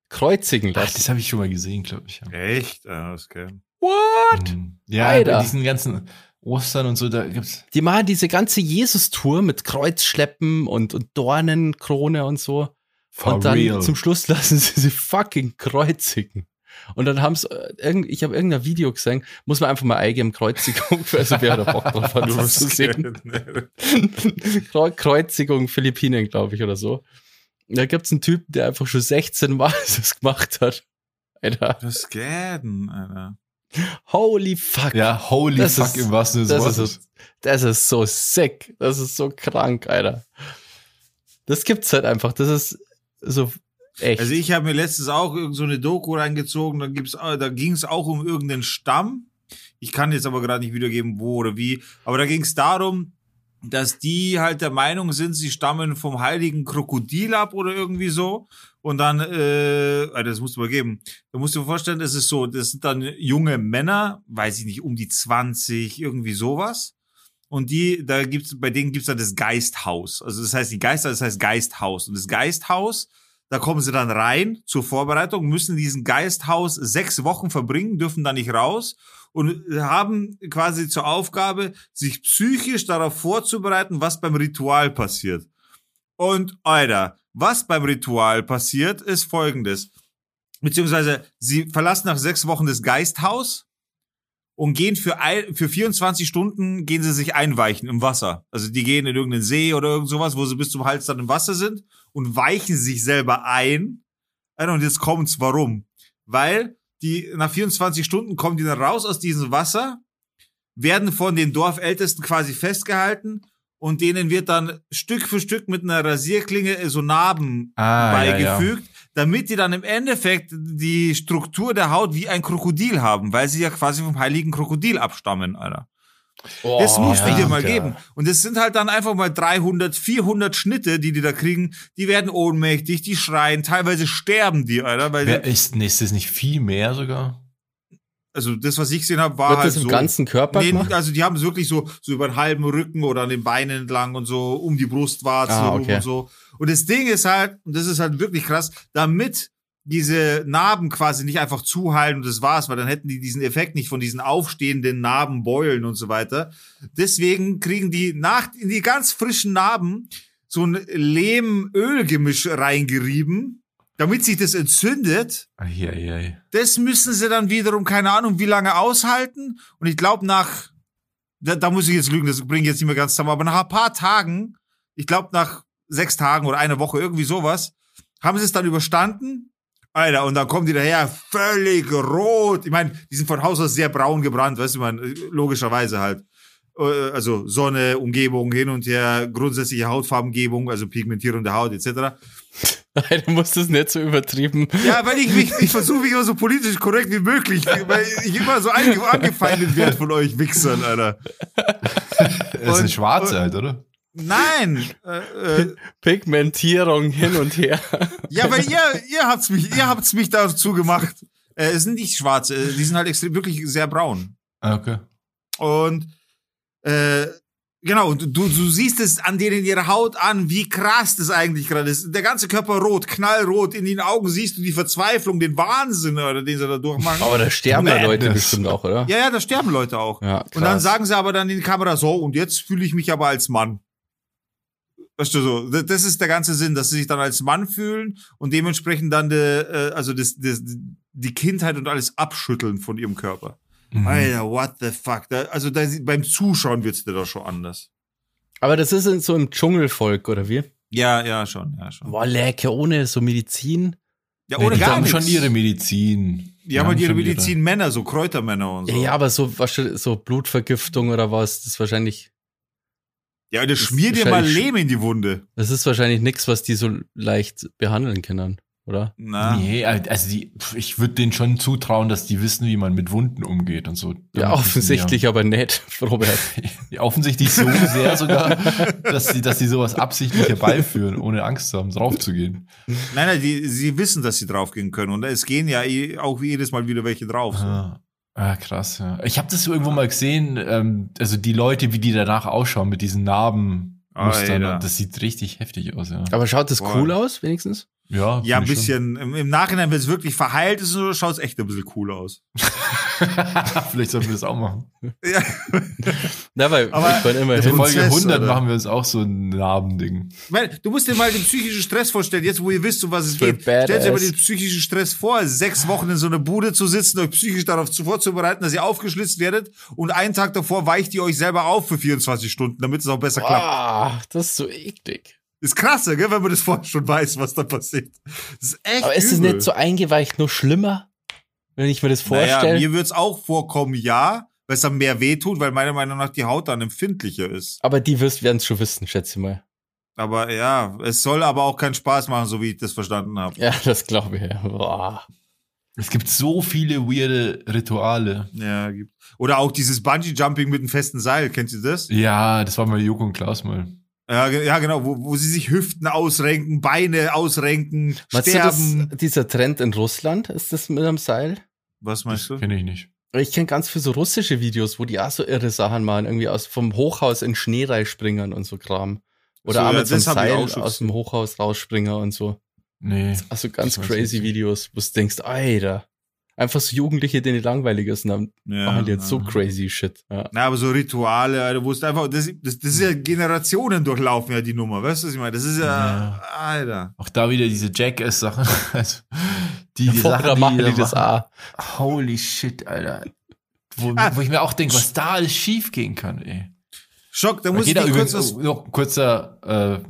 Speaker 3: kreuzigen
Speaker 1: Ach,
Speaker 3: lassen.
Speaker 1: das habe ich schon mal gesehen, glaube ich. Ja.
Speaker 2: Echt? Ah, geil.
Speaker 3: What?
Speaker 1: Mhm. Ja,
Speaker 3: Alter.
Speaker 1: bei diesen ganzen Ostern und so, da gibt's.
Speaker 3: Die machen diese ganze Jesus-Tour mit Kreuzschleppen und, und Dornenkrone und so.
Speaker 1: For
Speaker 3: und dann
Speaker 1: real.
Speaker 3: zum Schluss lassen sie sie fucking kreuzigen. Und dann haben sie, ich habe irgendein Video gesehen, muss man einfach mal eingeben, Kreuzigung, also wer da Bock drauf hat, sowas zu sehen. Kreu- Kreuzigung Philippinen, glaube ich, oder so. Da gibt's einen Typen, der einfach schon 16 Mal das gemacht hat. Alter,
Speaker 2: Das geht, denn, Alter.
Speaker 3: holy fuck.
Speaker 1: Ja, holy
Speaker 3: Das
Speaker 1: fuck
Speaker 3: ist-
Speaker 1: im wahrsten Sinne des
Speaker 3: das
Speaker 1: Wortes.
Speaker 3: ist, das ist so sick. Das ist so krank, Alter. Das gibt's halt einfach. Das ist so echt.
Speaker 2: Also ich habe mir letztens auch irgend so eine Doku reingezogen, da gibt's, äh, da ging es auch um irgendeinen Stamm. Ich kann jetzt aber gerade nicht wiedergeben, wo oder wie. Aber da ging es darum, dass die halt der Meinung sind, sie stammen vom heiligen Krokodil ab oder irgendwie so. Und dann, äh, äh, das musst du mal geben. Da musst du dir vorstellen, das ist so, das sind dann junge Männer, weiß ich nicht, um die 20, irgendwie sowas. Und die, da gibt's, bei denen gibt's dann das Geisthaus. Also das heißt, die Geister, das heißt Geisthaus. Und das Geisthaus, da kommen sie dann rein zur Vorbereitung, müssen in diesem Geisthaus sechs Wochen verbringen, dürfen da nicht raus und haben quasi zur Aufgabe, sich psychisch darauf vorzubereiten, was beim Ritual passiert. Und, Alter, was beim Ritual passiert, ist folgendes. Beziehungsweise, sie verlassen nach sechs Wochen das Geisthaus und gehen für, ein, für 24 Stunden gehen sie sich einweichen im Wasser. Also die gehen in irgendeinen See oder irgend sowas, wo sie bis zum Hals dann im Wasser sind und weichen sich selber ein. Und jetzt kommt's, warum? Weil die nach 24 Stunden kommen die dann raus aus diesem Wasser, werden von den Dorfältesten quasi festgehalten und denen wird dann Stück für Stück mit einer Rasierklinge so Narben
Speaker 1: Ah,
Speaker 2: beigefügt, damit die dann im Endeffekt die Struktur der Haut wie ein Krokodil haben, weil sie ja quasi vom heiligen Krokodil abstammen, Alter. Das
Speaker 3: Oh,
Speaker 2: musst du
Speaker 1: ja,
Speaker 2: dir mal
Speaker 1: geil.
Speaker 2: geben. Und es sind halt dann einfach mal 300, 400 Schnitte, die die da kriegen. Die werden ohnmächtig, die schreien, teilweise sterben die, Alter. Weil
Speaker 1: Wer ist, nee, ist das nicht viel mehr sogar?
Speaker 2: also das, was ich gesehen habe, war
Speaker 3: Wird
Speaker 2: halt
Speaker 3: das im
Speaker 2: so.
Speaker 3: ganzen Körper
Speaker 2: Nee,
Speaker 3: gemacht?
Speaker 2: also die haben es wirklich so, so über den halben Rücken oder an den Beinen entlang und so um die Brustwarze
Speaker 3: Ah, okay.
Speaker 2: und so. Und das Ding ist halt, und das ist halt wirklich krass, damit diese Narben quasi nicht einfach zuheilen und das war's, weil dann hätten die diesen Effekt nicht von diesen aufstehenden Narben, Beulen und so weiter. Deswegen kriegen die nach, in die ganz frischen Narben so ein Lehm-Öl-Gemisch reingerieben, damit sich das entzündet.
Speaker 1: Eieiei.
Speaker 2: Das müssen sie dann wiederum, keine Ahnung, wie lange aushalten. Und ich glaube, nach, da, da muss ich jetzt lügen, das bringe ich jetzt nicht mehr ganz zusammen, aber nach ein paar Tagen, ich glaube, nach sechs Tagen oder einer Woche, irgendwie sowas, haben sie es dann überstanden. Alter, und dann kommen die daher, völlig rot. Ich meine, die sind von Haus aus sehr braun gebrannt, weißt du, man, logischerweise halt. Äh, Also Sonne, Umgebung, hin und her, grundsätzliche Hautfarbengebung, also Pigmentierung der Haut etc.
Speaker 3: Nein, du musst es nicht so übertrieben.
Speaker 2: Ja, weil ich mich, ich versuche mich immer so politisch korrekt wie möglich, weil ich immer so ange angefeindet werde von euch Wichsern, Alter.
Speaker 1: Das sind Schwarze halt, oder?
Speaker 2: Nein, äh, äh,
Speaker 3: Pigmentierung hin und her.
Speaker 2: ja, weil ihr, ihr habt's mich, ihr habt's mich dazu gemacht. Äh, es sind nicht schwarze, äh, die sind halt extrem, wirklich sehr braun.
Speaker 1: Ah, Okay.
Speaker 2: Und äh, genau, und du, du siehst es an denen ihre Haut an, wie krass das eigentlich gerade ist. Der ganze Körper rot, knallrot, in den Augen siehst du die Verzweiflung, den Wahnsinn, oder den sie da durchmachen.
Speaker 3: Aber da sterben ja Leute bestimmt auch, oder?
Speaker 2: Ja, ja, da sterben Leute auch.
Speaker 3: Ja,
Speaker 2: Und dann sagen sie aber dann in die Kamera so, und jetzt fühle ich mich aber als Mann. Weißt du so, das ist der ganze Sinn, dass sie sich dann als Mann fühlen und dementsprechend dann de, äh, also das, das, die Kindheit und alles abschütteln von ihrem Körper.
Speaker 1: Mhm.
Speaker 2: Alter, what the fuck? Da, also da, beim Zuschauen wird's dir doch schon anders.
Speaker 3: Aber das ist in so im Dschungelvolk, oder wie?
Speaker 2: Ja, ja, schon, ja, schon.
Speaker 3: Boah, lecker, ohne so Medizin.
Speaker 2: Ja,
Speaker 1: Nee,
Speaker 2: ohne
Speaker 1: die
Speaker 2: gar
Speaker 1: haben
Speaker 2: nichts.
Speaker 1: schon ihre Medizin.
Speaker 2: Die haben halt ihre Medizin Männer, so Kräutermänner und so.
Speaker 3: Ja, ja, aber so, was, so Blutvergiftung oder was, das ist wahrscheinlich,
Speaker 2: Ja, das schmier dir mal Lehm in die Wunde.
Speaker 3: das ist wahrscheinlich nichts, was die so leicht behandeln können, oder?
Speaker 2: Na.
Speaker 1: Nee, also die, ich würde denen schon zutrauen, dass die wissen, wie man mit Wunden umgeht und so.
Speaker 3: Ja, offensichtlich aber nicht, Robert.
Speaker 1: die Ja, offensichtlich so sehr sogar, dass sie, dass sie sowas absichtlich herbeiführen, ohne Angst zu haben, draufzugehen.
Speaker 2: Nein, nein, die, sie wissen, dass sie draufgehen können. Und es gehen ja auch jedes Mal wieder welche drauf. So.
Speaker 1: Ah, ah, krass, ja. Ich habe das irgendwo mal gesehen, ähm, also die Leute, wie die danach ausschauen mit diesen Narbenmustern,
Speaker 2: Alter.
Speaker 1: das sieht richtig heftig aus, ja.
Speaker 3: Aber schaut das
Speaker 2: Boah.
Speaker 3: cool aus, wenigstens?
Speaker 1: Ja,
Speaker 2: Ja, ein bisschen. Im, Im Nachhinein, wenn es wirklich verheilt ist, schaut es echt ein bisschen cool aus.
Speaker 1: Vielleicht sollten wir das auch machen.
Speaker 2: Ja.
Speaker 3: Ja, weil
Speaker 2: Aber
Speaker 3: ich bin
Speaker 1: In. Folge
Speaker 2: Prozess,
Speaker 1: 100
Speaker 2: oder?
Speaker 1: machen wir uns auch so ein Narbending.
Speaker 2: Weil, du musst dir mal den psychischen Stress vorstellen, jetzt wo ihr wisst, um was es
Speaker 3: Für
Speaker 2: geht. Stellt dir mal den psychischen Stress vor, sechs Wochen in so einer Bude zu sitzen, euch psychisch darauf zu- vorzubereiten, dass ihr aufgeschlitzt werdet und einen Tag davor weicht ihr euch selber auf für 24 Stunden, damit es auch besser klappt.
Speaker 3: Ah, das ist so eklig.
Speaker 2: Ist krass, gell, wenn man das vorher schon weiß, was da passiert. Das ist echt
Speaker 3: Aber ist es nicht so eingeweicht nur schlimmer? Wenn ich mir das
Speaker 2: Naja,
Speaker 3: vorstelle.
Speaker 2: mir wird's auch vorkommen, ja, weil es dann mehr wehtut, weil meiner Meinung nach die Haut dann empfindlicher ist.
Speaker 3: aber die werden es schon wissen, schätze ich mal.
Speaker 2: Aber ja, es soll aber auch keinen Spaß machen, so wie ich das verstanden habe.
Speaker 3: Ja, das glaube ich. ja. Boah.
Speaker 1: Es gibt so viele weirde Rituale.
Speaker 2: Ja, gibt. Oder auch dieses Bungee-Jumping mit einem festen Seil, kennt ihr das?
Speaker 1: Ja, das war mal Joko und Klaus mal.
Speaker 2: Ja, ja genau, wo, wo sie sich Hüften ausrenken, Beine ausrenken,
Speaker 3: Meinst du
Speaker 2: sterben.
Speaker 3: das, dieser Trend in Russland, ist das mit einem Seil?
Speaker 2: Was meinst du?
Speaker 1: Kenne ich nicht.
Speaker 3: Ich kenne ganz viele so russische Videos, wo die auch so irre Sachen machen, irgendwie aus vom Hochhaus in Schnee reinspringen und so Kram. Oder
Speaker 2: So,
Speaker 3: auch
Speaker 2: ja,
Speaker 3: mit so einem
Speaker 2: das
Speaker 3: Seil aus dem Hochhaus rausspringen und so.
Speaker 1: Nee.
Speaker 3: Also ganz
Speaker 1: Das
Speaker 3: crazy. Videos, wo du denkst, Alter. Einfach so Jugendliche, denen langweilig ist und dann
Speaker 2: Ja,
Speaker 3: machen die jetzt so crazy Shit. Ja.
Speaker 2: Na, aber so Rituale, Alter, wo es einfach, das, das, das ist ja Generationen durchlaufen, ja, die Nummer, weißt du, was ich meine? Das ist ja,
Speaker 1: Ja.
Speaker 2: Alter.
Speaker 1: Auch da wieder diese Jackass-Sachen. Also, die, die Sachen,
Speaker 3: machen
Speaker 1: die,
Speaker 3: die
Speaker 1: da
Speaker 3: das
Speaker 1: machen.
Speaker 3: auch.
Speaker 1: Holy shit, Alter. wo,
Speaker 2: Ah.
Speaker 1: wo ich mir auch denke, was da alles schief gehen kann, ey.
Speaker 2: Schock, da muss ich kurz
Speaker 1: übrigens,
Speaker 2: was,
Speaker 1: noch ein kurzer, äh,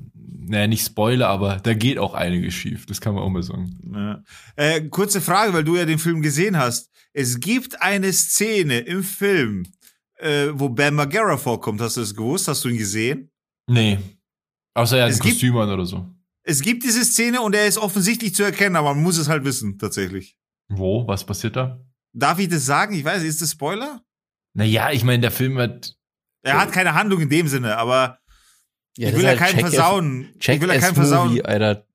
Speaker 1: naja, nicht Spoiler, aber da geht auch einiges schief. Das kann man auch mal sagen.
Speaker 2: Ja. Äh, kurze Frage, weil du ja den Film gesehen hast. Es gibt eine Szene im Film, äh, wo Bam Margera vorkommt. Hast du das gewusst? Hast du ihn gesehen?
Speaker 1: Nee. Außer er hat
Speaker 2: Es
Speaker 1: ein Kostüm an oder so.
Speaker 2: Es gibt diese Szene und er ist offensichtlich zu erkennen, aber man muss es halt wissen, tatsächlich.
Speaker 1: Wo? Was passiert da?
Speaker 2: Darf ich das sagen? Ich weiß, ist das Spoiler?
Speaker 1: Naja, ich meine, der Film hat.
Speaker 2: Er hat keine Handlung in dem Sinne, aber
Speaker 3: Ja,
Speaker 2: ich will ja
Speaker 3: halt
Speaker 2: keinen
Speaker 3: Check-
Speaker 2: versauen. ich
Speaker 3: Check
Speaker 2: will ja keinen versauen.
Speaker 3: Movie, Alter.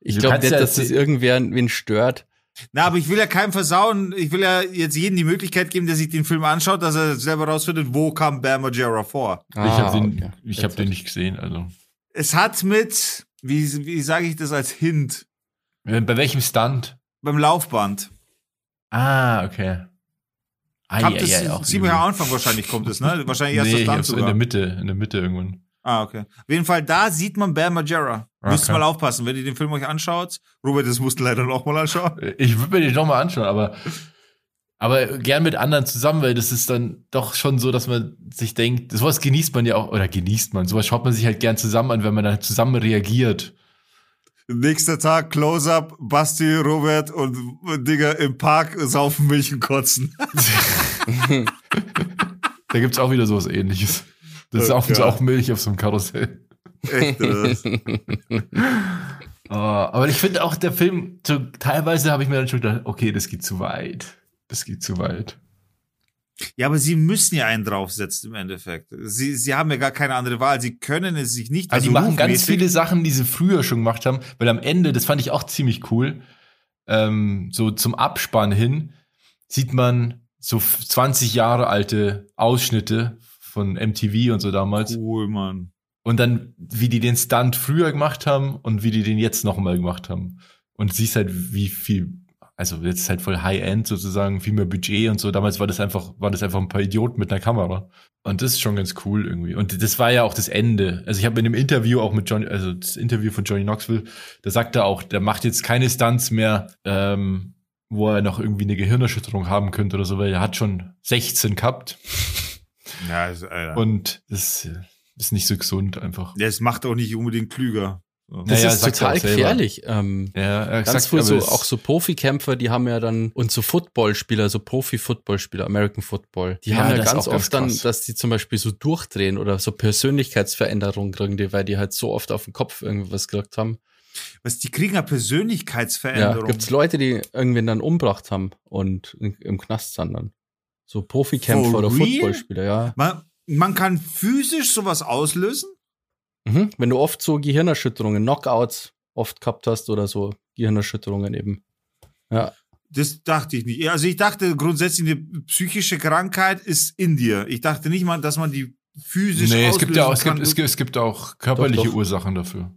Speaker 3: Ich glaube nicht,
Speaker 1: ja
Speaker 3: dass das
Speaker 1: erzähl-
Speaker 3: irgendwer wen stört.
Speaker 2: Na, aber ich will ja keinem versauen. Ich will ja jetzt jedem die Möglichkeit geben, der sich den Film anschaut, dass er selber rausfindet, wo kam Bam Margera vor.
Speaker 1: ich habe den,
Speaker 3: Ah, okay.
Speaker 1: ich hab den nicht gesehen. Also.
Speaker 2: Es hat mit, wie, wie sage ich das als Hint,
Speaker 1: Äh, Bei welchem Stunt?
Speaker 2: beim Laufband.
Speaker 1: Ah, okay. Ah,
Speaker 2: Kommt das ziemlich am Anfang wahrscheinlich kommt es, ne? Wahrscheinlich erst
Speaker 1: nee,
Speaker 2: das
Speaker 1: ich
Speaker 2: Stunt
Speaker 1: hab's in
Speaker 2: sogar.
Speaker 1: der Mitte, in der Mitte irgendwann.
Speaker 2: Ah, okay. Auf jeden Fall, da sieht man Bam. Müsst
Speaker 1: Okay.
Speaker 2: mal aufpassen, wenn ihr den Film euch anschaut. Robert, das musst du leider noch mal anschauen.
Speaker 1: Ich würde mir den doch mal anschauen, aber, aber gern mit anderen zusammen, weil das ist dann doch schon so, dass man sich denkt, sowas genießt man ja auch, oder genießt man, sowas schaut man sich halt gern zusammen an, wenn man dann zusammen reagiert.
Speaker 2: Nächster Tag, Close-Up, Basti, Robert und Digga im Park saufen Milch und kotzen.
Speaker 1: Da gibt's auch wieder sowas ähnliches. Das ist
Speaker 2: Oh
Speaker 1: auch,
Speaker 2: Gott.
Speaker 1: auch Milch auf so einem Karussell.
Speaker 2: Echt?
Speaker 1: Oh, aber ich finde auch der Film, so, teilweise habe ich mir dann schon gedacht, okay, das geht zu weit. Das geht zu weit.
Speaker 2: Ja, aber sie müssen ja einen draufsetzen im Endeffekt. Sie, sie haben ja gar keine andere Wahl. Sie können es sich nicht.
Speaker 1: Also die machen ganz viele Sachen, die sie früher schon gemacht haben, weil am Ende, das fand ich auch ziemlich cool, ähm, so zum Abspann hin, sieht man so 20 Jahre alte Ausschnitte von MTV und so damals.
Speaker 2: Cool, Mann.
Speaker 1: Und dann, wie die den Stunt früher gemacht haben und wie die den jetzt nochmal gemacht haben. Und siehst halt, wie viel, also jetzt ist halt voll High-End sozusagen, viel mehr Budget und so. Damals war das einfach, waren das einfach ein paar Idioten mit einer Kamera. Und das ist schon ganz cool irgendwie. Und das war ja auch das Ende. Also ich habe in dem Interview auch mit Johnny, also das Interview von Johnny Knoxville, da sagt er auch, der macht jetzt keine Stunts mehr, ähm, wo er noch irgendwie eine Gehirnerschütterung haben könnte oder so, weil er hat schon 16 gehabt.
Speaker 2: Ja, ist, Alter.
Speaker 1: Und das ist nicht so gesund einfach.
Speaker 2: das macht auch nicht unbedingt klüger.
Speaker 3: Das
Speaker 1: Naja,
Speaker 3: ist total gefährlich. Ähm,
Speaker 1: Ja, er
Speaker 3: ganz früh so,
Speaker 1: es-
Speaker 3: auch so Profikämpfer, die haben ja dann, und so Footballspieler, so Profi-Footballspieler, American Football, die
Speaker 1: Ja,
Speaker 3: haben ja ganz
Speaker 1: auch ganz
Speaker 3: oft dann, dass die zum Beispiel so durchdrehen oder so Persönlichkeitsveränderungen kriegen, die, weil die halt so oft auf den Kopf irgendwas gekriegt haben.
Speaker 2: Was, die kriegen ja
Speaker 3: Ja,
Speaker 2: Persönlichkeitsveränderung.
Speaker 3: gibt's Leute, die irgendwen dann umgebracht haben und im Knast sind dann. So Profikämpfer
Speaker 2: For
Speaker 3: oder
Speaker 2: real?
Speaker 3: Footballspieler, ja.
Speaker 2: man, man kann physisch sowas auslösen?
Speaker 3: Mhm. Wenn du oft so Gehirnerschütterungen, Knockouts oft gehabt hast oder so Gehirnerschütterungen eben. Ja.
Speaker 2: Das dachte ich nicht. Also ich dachte grundsätzlich, eine psychische Krankheit ist in dir. Ich dachte nicht mal, dass man die physisch
Speaker 1: Nee, es gibt ja auch, es gibt, es gibt, es gibt auch körperliche
Speaker 3: Doch, doch.
Speaker 1: Ursachen dafür.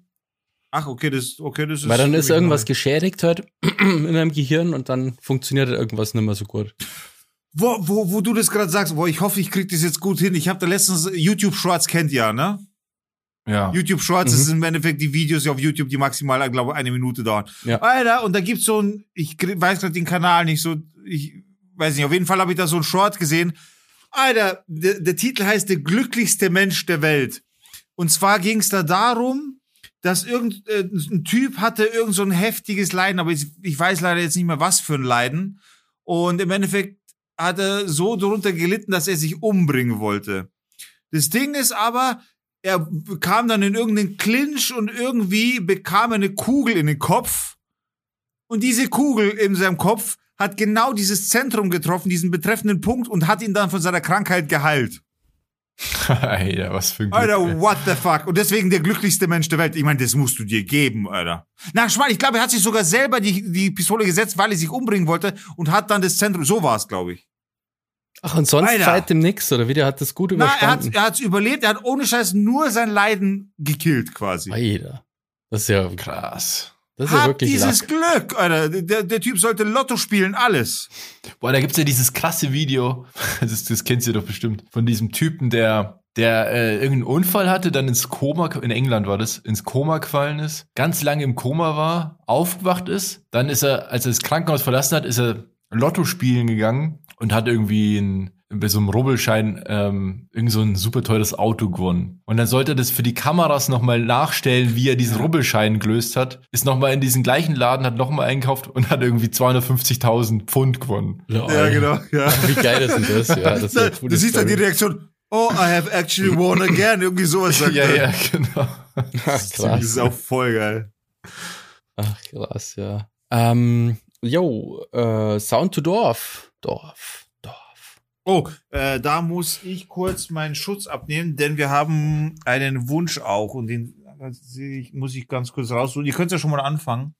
Speaker 2: Ach, okay, das, okay, das ist.
Speaker 3: Weil dann ist irgendwas
Speaker 2: neu.
Speaker 3: geschädigt halt in deinem Gehirn und dann funktioniert irgendwas nicht mehr so gut.
Speaker 2: Wo, wo, wo du das gerade sagst, boah, ich hoffe, ich krieg das jetzt gut hin. Ich habe da letztens YouTube Shorts kennt ihr ja, ne?
Speaker 1: Ja.
Speaker 2: YouTube Shorts
Speaker 3: Mhm.
Speaker 2: das sind im Endeffekt die Videos auf YouTube, die maximal, glaube ich, eine Minute dauern.
Speaker 3: Ja.
Speaker 2: Alter, und da gibt's so ein, ich weiß gerade den Kanal nicht so, ich weiß nicht, auf jeden Fall habe ich da so ein Short gesehen. Alter, der, der Titel heißt Der glücklichste Mensch der Welt. Und zwar ging's da darum, dass irgendein äh, ein Typ hatte irgend so ein heftiges Leiden, aber ich, ich weiß leider jetzt nicht mehr, was für ein Leiden. Und im Endeffekt hat er so darunter gelitten, dass er sich umbringen wollte. Das Ding ist aber, er kam dann in irgendeinen Clinch und irgendwie bekam er eine Kugel in den Kopf. Und diese Kugel in seinem Kopf hat genau dieses Zentrum getroffen, diesen betreffenden Punkt und hat ihn dann von seiner Krankheit geheilt.
Speaker 1: Alter, was für ein Glück.
Speaker 2: Alter, what the fuck? Und deswegen der glücklichste Mensch der Welt. Ich meine, das musst du dir geben, Alter. Na, Schmal, ich glaube, er hat sich sogar selber die, die Pistole gesetzt, weil er sich umbringen wollte und hat dann das Zentrum. So war es, glaube ich.
Speaker 3: Ach, und sonst
Speaker 2: Alter.
Speaker 3: seitdem nix, oder wie? Der hat das gut
Speaker 2: Na, er hat
Speaker 3: überstanden.
Speaker 2: er hat's überlebt, er hat ohne Scheiß nur sein Leiden gekillt, quasi.
Speaker 3: Alter. Das ist ja,
Speaker 1: Krass.
Speaker 3: Das ist ja
Speaker 2: Hab
Speaker 3: wirklich
Speaker 2: dieses
Speaker 3: Lack.
Speaker 2: Glück, Alter. Der, der Typ sollte Lotto spielen, alles.
Speaker 1: Boah, da gibt's ja dieses krasse Video, das, das kennst du doch bestimmt, von diesem Typen, der, der äh, irgendeinen Unfall hatte, dann ins Koma, in England war das, ins Koma gefallen ist, ganz lange im Koma war, aufgewacht ist, dann ist er, als er das Krankenhaus verlassen hat, ist er Lotto spielen gegangen und hat irgendwie ein, bei so einem Rubbelschein ähm, irgend so ein super teures Auto gewonnen. Und dann sollte er das für die Kameras nochmal nachstellen, wie er diesen Rubbelschein gelöst hat. Ist nochmal in diesen gleichen Laden, hat nochmal eingekauft und hat irgendwie 250.000 Pfund gewonnen.
Speaker 2: Ja, genau. Ja.
Speaker 3: Wie geil ist denn das? Ja, das ist ja eine
Speaker 2: du siehst dann die
Speaker 3: Story.
Speaker 2: Reaktion, oh, I have actually won again. Irgendwie sowas sagt
Speaker 1: ja, ja, genau.
Speaker 2: Das
Speaker 3: krass.
Speaker 2: ist auch voll geil.
Speaker 3: Ach, krass, ja. Ähm, yo, äh, Sound to Dorf. Dorf.
Speaker 2: Oh, äh, da muss ich kurz meinen Schutz abnehmen, denn wir haben einen Wunsch auch und den äh, ich, muss ich ganz kurz raussuchen. Ihr könnt ja schon mal anfangen.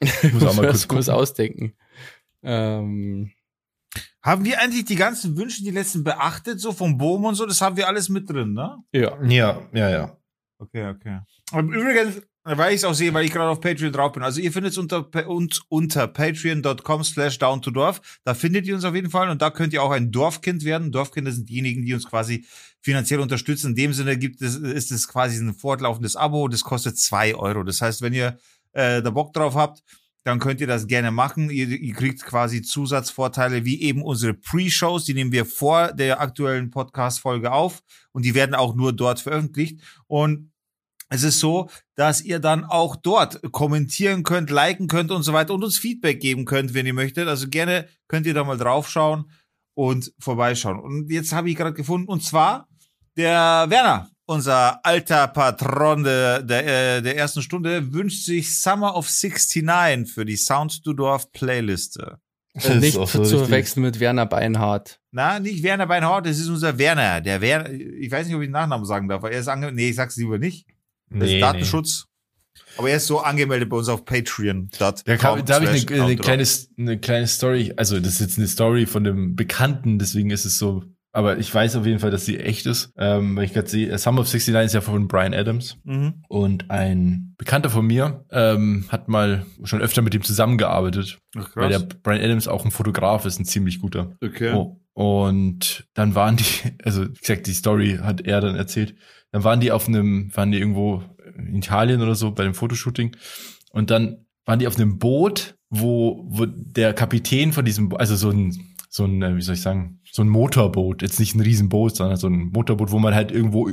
Speaker 1: Ich muss auch mal kurz gucken.
Speaker 3: ausdenken. Ähm,
Speaker 2: Haben wir eigentlich die ganzen Wünsche, die letzten beachtet, so vom Boom und so? Das haben wir alles mit drin, ne?
Speaker 3: ja.
Speaker 1: Ja, ja, ja.
Speaker 2: Okay, okay. Und übrigens, weil ich es auch sehe, weil ich gerade auf Patreon drauf bin. Also ihr findet es unter, uns unter patreon.com slash down to Dorf. Da findet ihr uns auf jeden Fall und da könnt ihr auch ein Dorfkind werden. Dorfkinder sind diejenigen, die uns quasi finanziell unterstützen. In dem Sinne gibt es, ist es quasi ein fortlaufendes Abo. Das kostet zwei Euro. Das heißt, wenn ihr äh, da Bock drauf habt, dann könnt ihr das gerne machen. Ihr, ihr kriegt quasi Zusatzvorteile wie eben unsere Pre-Shows. Die nehmen wir vor der aktuellen Podcast-Folge auf und die werden auch nur dort veröffentlicht. Und es ist so, dass ihr dann auch dort kommentieren könnt, liken könnt und so weiter und uns Feedback geben könnt, wenn ihr möchtet. Also gerne könnt ihr da mal draufschauen und vorbeischauen. Und jetzt habe ich gerade gefunden, und zwar der Werner, unser alter Patron der, der, äh, der ersten Stunde, wünscht sich Summer of 69 für die Sound to Dorf Playliste.
Speaker 1: Ist
Speaker 3: Nicht
Speaker 1: so
Speaker 3: zu verwechseln mit Werner Beinhardt.
Speaker 2: Na, nicht Werner Beinhardt, das ist unser Werner. Der Werner, ich weiß nicht, ob ich den Nachnamen sagen darf, aber er ist ange nee, ich sag's lieber nicht. Das ist Datenschutz. Aber er ist so angemeldet bei uns auf Patreon.
Speaker 1: Da, kann, da habe ich eine, eine, kleine, eine kleine Story, also das ist jetzt eine Story von einem Bekannten, deswegen ist es so, aber ich weiß auf jeden Fall, dass sie echt ist, ähm, ich gerade sehe, Summer of 69 ist ja von Brian Adams
Speaker 2: Mhm.
Speaker 1: und ein Bekannter von mir ähm, hat mal schon öfter mit ihm zusammengearbeitet,
Speaker 2: Ach,
Speaker 1: weil der. Brian Adams auch ein Fotograf ist, ein ziemlich guter.
Speaker 2: Okay.
Speaker 1: Oh, und dann waren die, also wie gesagt, die Story hat er dann erzählt. Dann waren die auf einem, waren die irgendwo in Italien oder so bei dem Fotoshooting. Und dann waren die auf einem Boot, wo, wo der Kapitän von diesem, also so ein, so ein, äh, wie soll ich sagen, so ein Motorboot, jetzt nicht ein Riesenboot, sondern so ein Motorboot, wo man halt irgendwo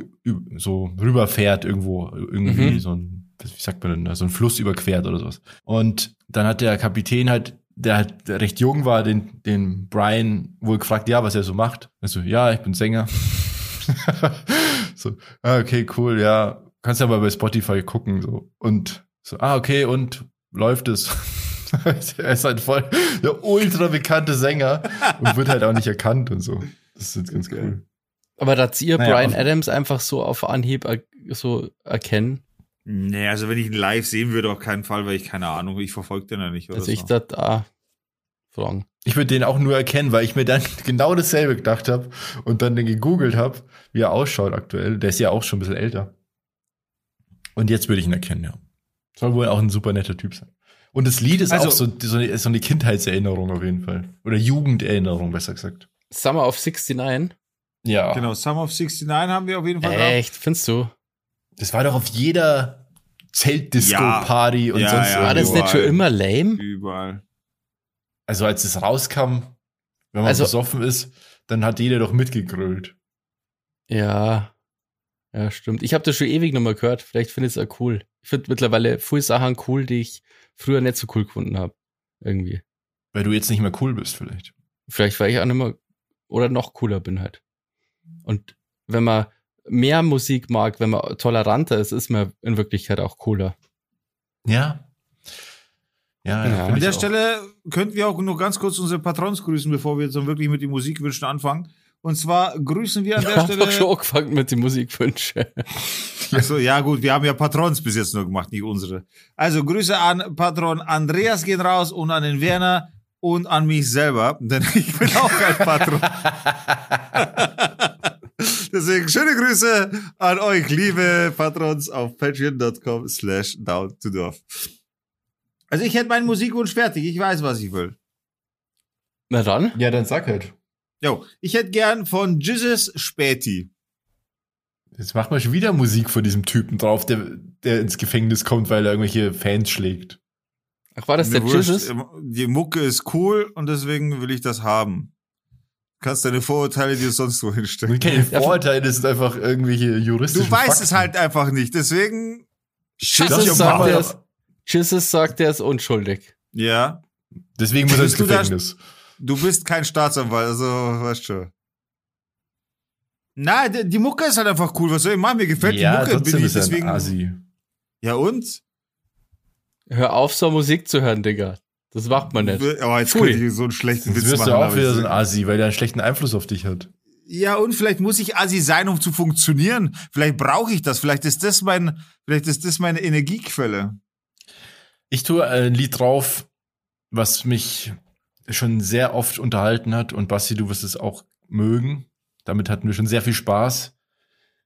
Speaker 1: so rüberfährt, irgendwo, irgendwie
Speaker 3: Mhm.
Speaker 1: so ein, wie sagt man denn, so ein Fluss überquert oder sowas. Und dann hat der Kapitän halt der halt recht jung war, den, den Brian wohl gefragt, ja, was er so macht. Also, ja, ich bin Sänger. so, ah, okay, cool, ja. Kannst ja mal bei Spotify gucken, so. Und so, ah, okay, und läuft es? er ist halt voll der ultra bekannte Sänger und wird halt auch nicht erkannt und so. Das ist jetzt ganz
Speaker 2: Okay.
Speaker 1: cool.
Speaker 3: Aber dass ihr
Speaker 1: Naja,
Speaker 3: Brian Adams einfach so auf Anhieb er so erkennen,
Speaker 2: Nee, also wenn ich ihn live sehen würde, auf keinen Fall, weil ich keine Ahnung, ich verfolge den ja nicht. Oder
Speaker 3: dass ich
Speaker 2: so.
Speaker 3: das da fragen.
Speaker 1: Ich würde den auch nur erkennen, weil ich mir dann genau dasselbe gedacht habe und dann den gegoogelt habe, wie er ausschaut aktuell. Der ist ja auch schon ein bisschen älter. Und jetzt würde ich ihn erkennen, ja. Soll wohl auch ein super netter Typ sein. Und das Lied ist
Speaker 2: Also-
Speaker 1: auch so, so, eine, so eine Kindheitserinnerung auf jeden Fall. Oder Jugenderinnerung, besser gesagt.
Speaker 3: Summer of 69?
Speaker 1: Ja.
Speaker 2: Genau, Summer of 69 haben wir auf jeden Fall drauf.
Speaker 3: Echt, findest du?
Speaker 1: Das war doch auf jeder Zeltdisco-Party und
Speaker 2: Ja,
Speaker 1: sonst
Speaker 2: ja,
Speaker 3: War das
Speaker 1: irgendwo.
Speaker 3: nicht schon
Speaker 2: überall.
Speaker 3: immer lame?
Speaker 2: Überall.
Speaker 1: Also als es rauskam, wenn man
Speaker 3: Also-
Speaker 1: besoffen ist, dann hat jeder doch mitgegrölt.
Speaker 3: Ja. Ja, stimmt. Ich habe das schon ewig nochmal gehört. Vielleicht findest du es auch cool. Ich finde mittlerweile viele Sachen cool, die ich früher nicht so cool gefunden habe. Irgendwie.
Speaker 1: Weil du jetzt nicht mehr cool bist, vielleicht.
Speaker 3: Vielleicht, weil ich auch nicht mehr oder noch cooler bin halt. Und wenn man mehr Musik mag, wenn man toleranter ist, ist man in Wirklichkeit auch cooler.
Speaker 1: Ja. Ja,
Speaker 3: Ja.
Speaker 2: An
Speaker 1: ich
Speaker 2: der. Stelle könnten wir auch noch ganz kurz unsere Patrons grüßen, bevor wir jetzt dann wirklich mit den Musikwünschen anfangen. Und zwar grüßen wir an der
Speaker 3: haben
Speaker 2: Stelle.
Speaker 3: doch schon angefangen mit den Musikwünschen.
Speaker 2: Achso, ja gut, wir haben ja Patrons bis jetzt nur gemacht, nicht unsere. Also Grüße an Patron Andreas gehen raus und an den Werner und an mich selber, denn ich bin auch ein Patron. Deswegen schöne Grüße an euch, liebe Patrons auf patreon.com slash down to dorf. Also ich hätte meinen Musikwunsch fertig, ich weiß, was ich will.
Speaker 3: Na dann.
Speaker 1: Ja, dann sag halt.
Speaker 2: Jo, ich hätte gern von Jesus Späti.
Speaker 1: Jetzt macht man schon wieder Musik von diesem Typen drauf, der, der ins Gefängnis kommt, weil er irgendwelche Fans schlägt.
Speaker 3: Ach, war das der
Speaker 2: Mir wurscht,
Speaker 3: Jesus?
Speaker 2: Die Mucke ist cool und deswegen will ich das haben. kannst deine Vorurteile dir sonst wo hinstellen.
Speaker 1: Keine Vorurteile, das sind einfach irgendwelche juristischen
Speaker 2: Du weißt
Speaker 1: Fakten.
Speaker 2: es halt einfach nicht, deswegen. Shut
Speaker 3: Jesus
Speaker 2: your
Speaker 3: er Jesus sagt, er ist unschuldig.
Speaker 2: Ja,
Speaker 1: Deswegen muss er ins
Speaker 2: du da-
Speaker 1: Gefängnis.
Speaker 2: du bist kein Staatsanwalt, also weißt schon. Na, die, die Mucke ist halt einfach cool. Was soll ich machen? Mir gefällt die Mucke. Bin ich deswegen.
Speaker 1: Asi.
Speaker 2: Ja und?
Speaker 3: Hör auf, so Musik zu hören, Digga. Das macht man nicht.
Speaker 2: Oh, jetzt
Speaker 3: Pfui.
Speaker 2: könnte ich so einen schlechten
Speaker 1: Jetzt
Speaker 2: Witz
Speaker 1: wirst
Speaker 2: machen.
Speaker 1: du auch
Speaker 2: aber
Speaker 1: wieder
Speaker 2: ich-
Speaker 1: so ein Asi, weil der einen schlechten Einfluss auf dich hat.
Speaker 2: Ja, und vielleicht muss ich Assi sein, um zu funktionieren. Vielleicht brauche ich das. Vielleicht ist das mein, vielleicht ist das meine Energiequelle.
Speaker 1: Ich tue ein Lied drauf, was mich schon sehr oft unterhalten hat und Basti, du wirst es auch mögen. Damit hatten wir schon sehr viel Spaß.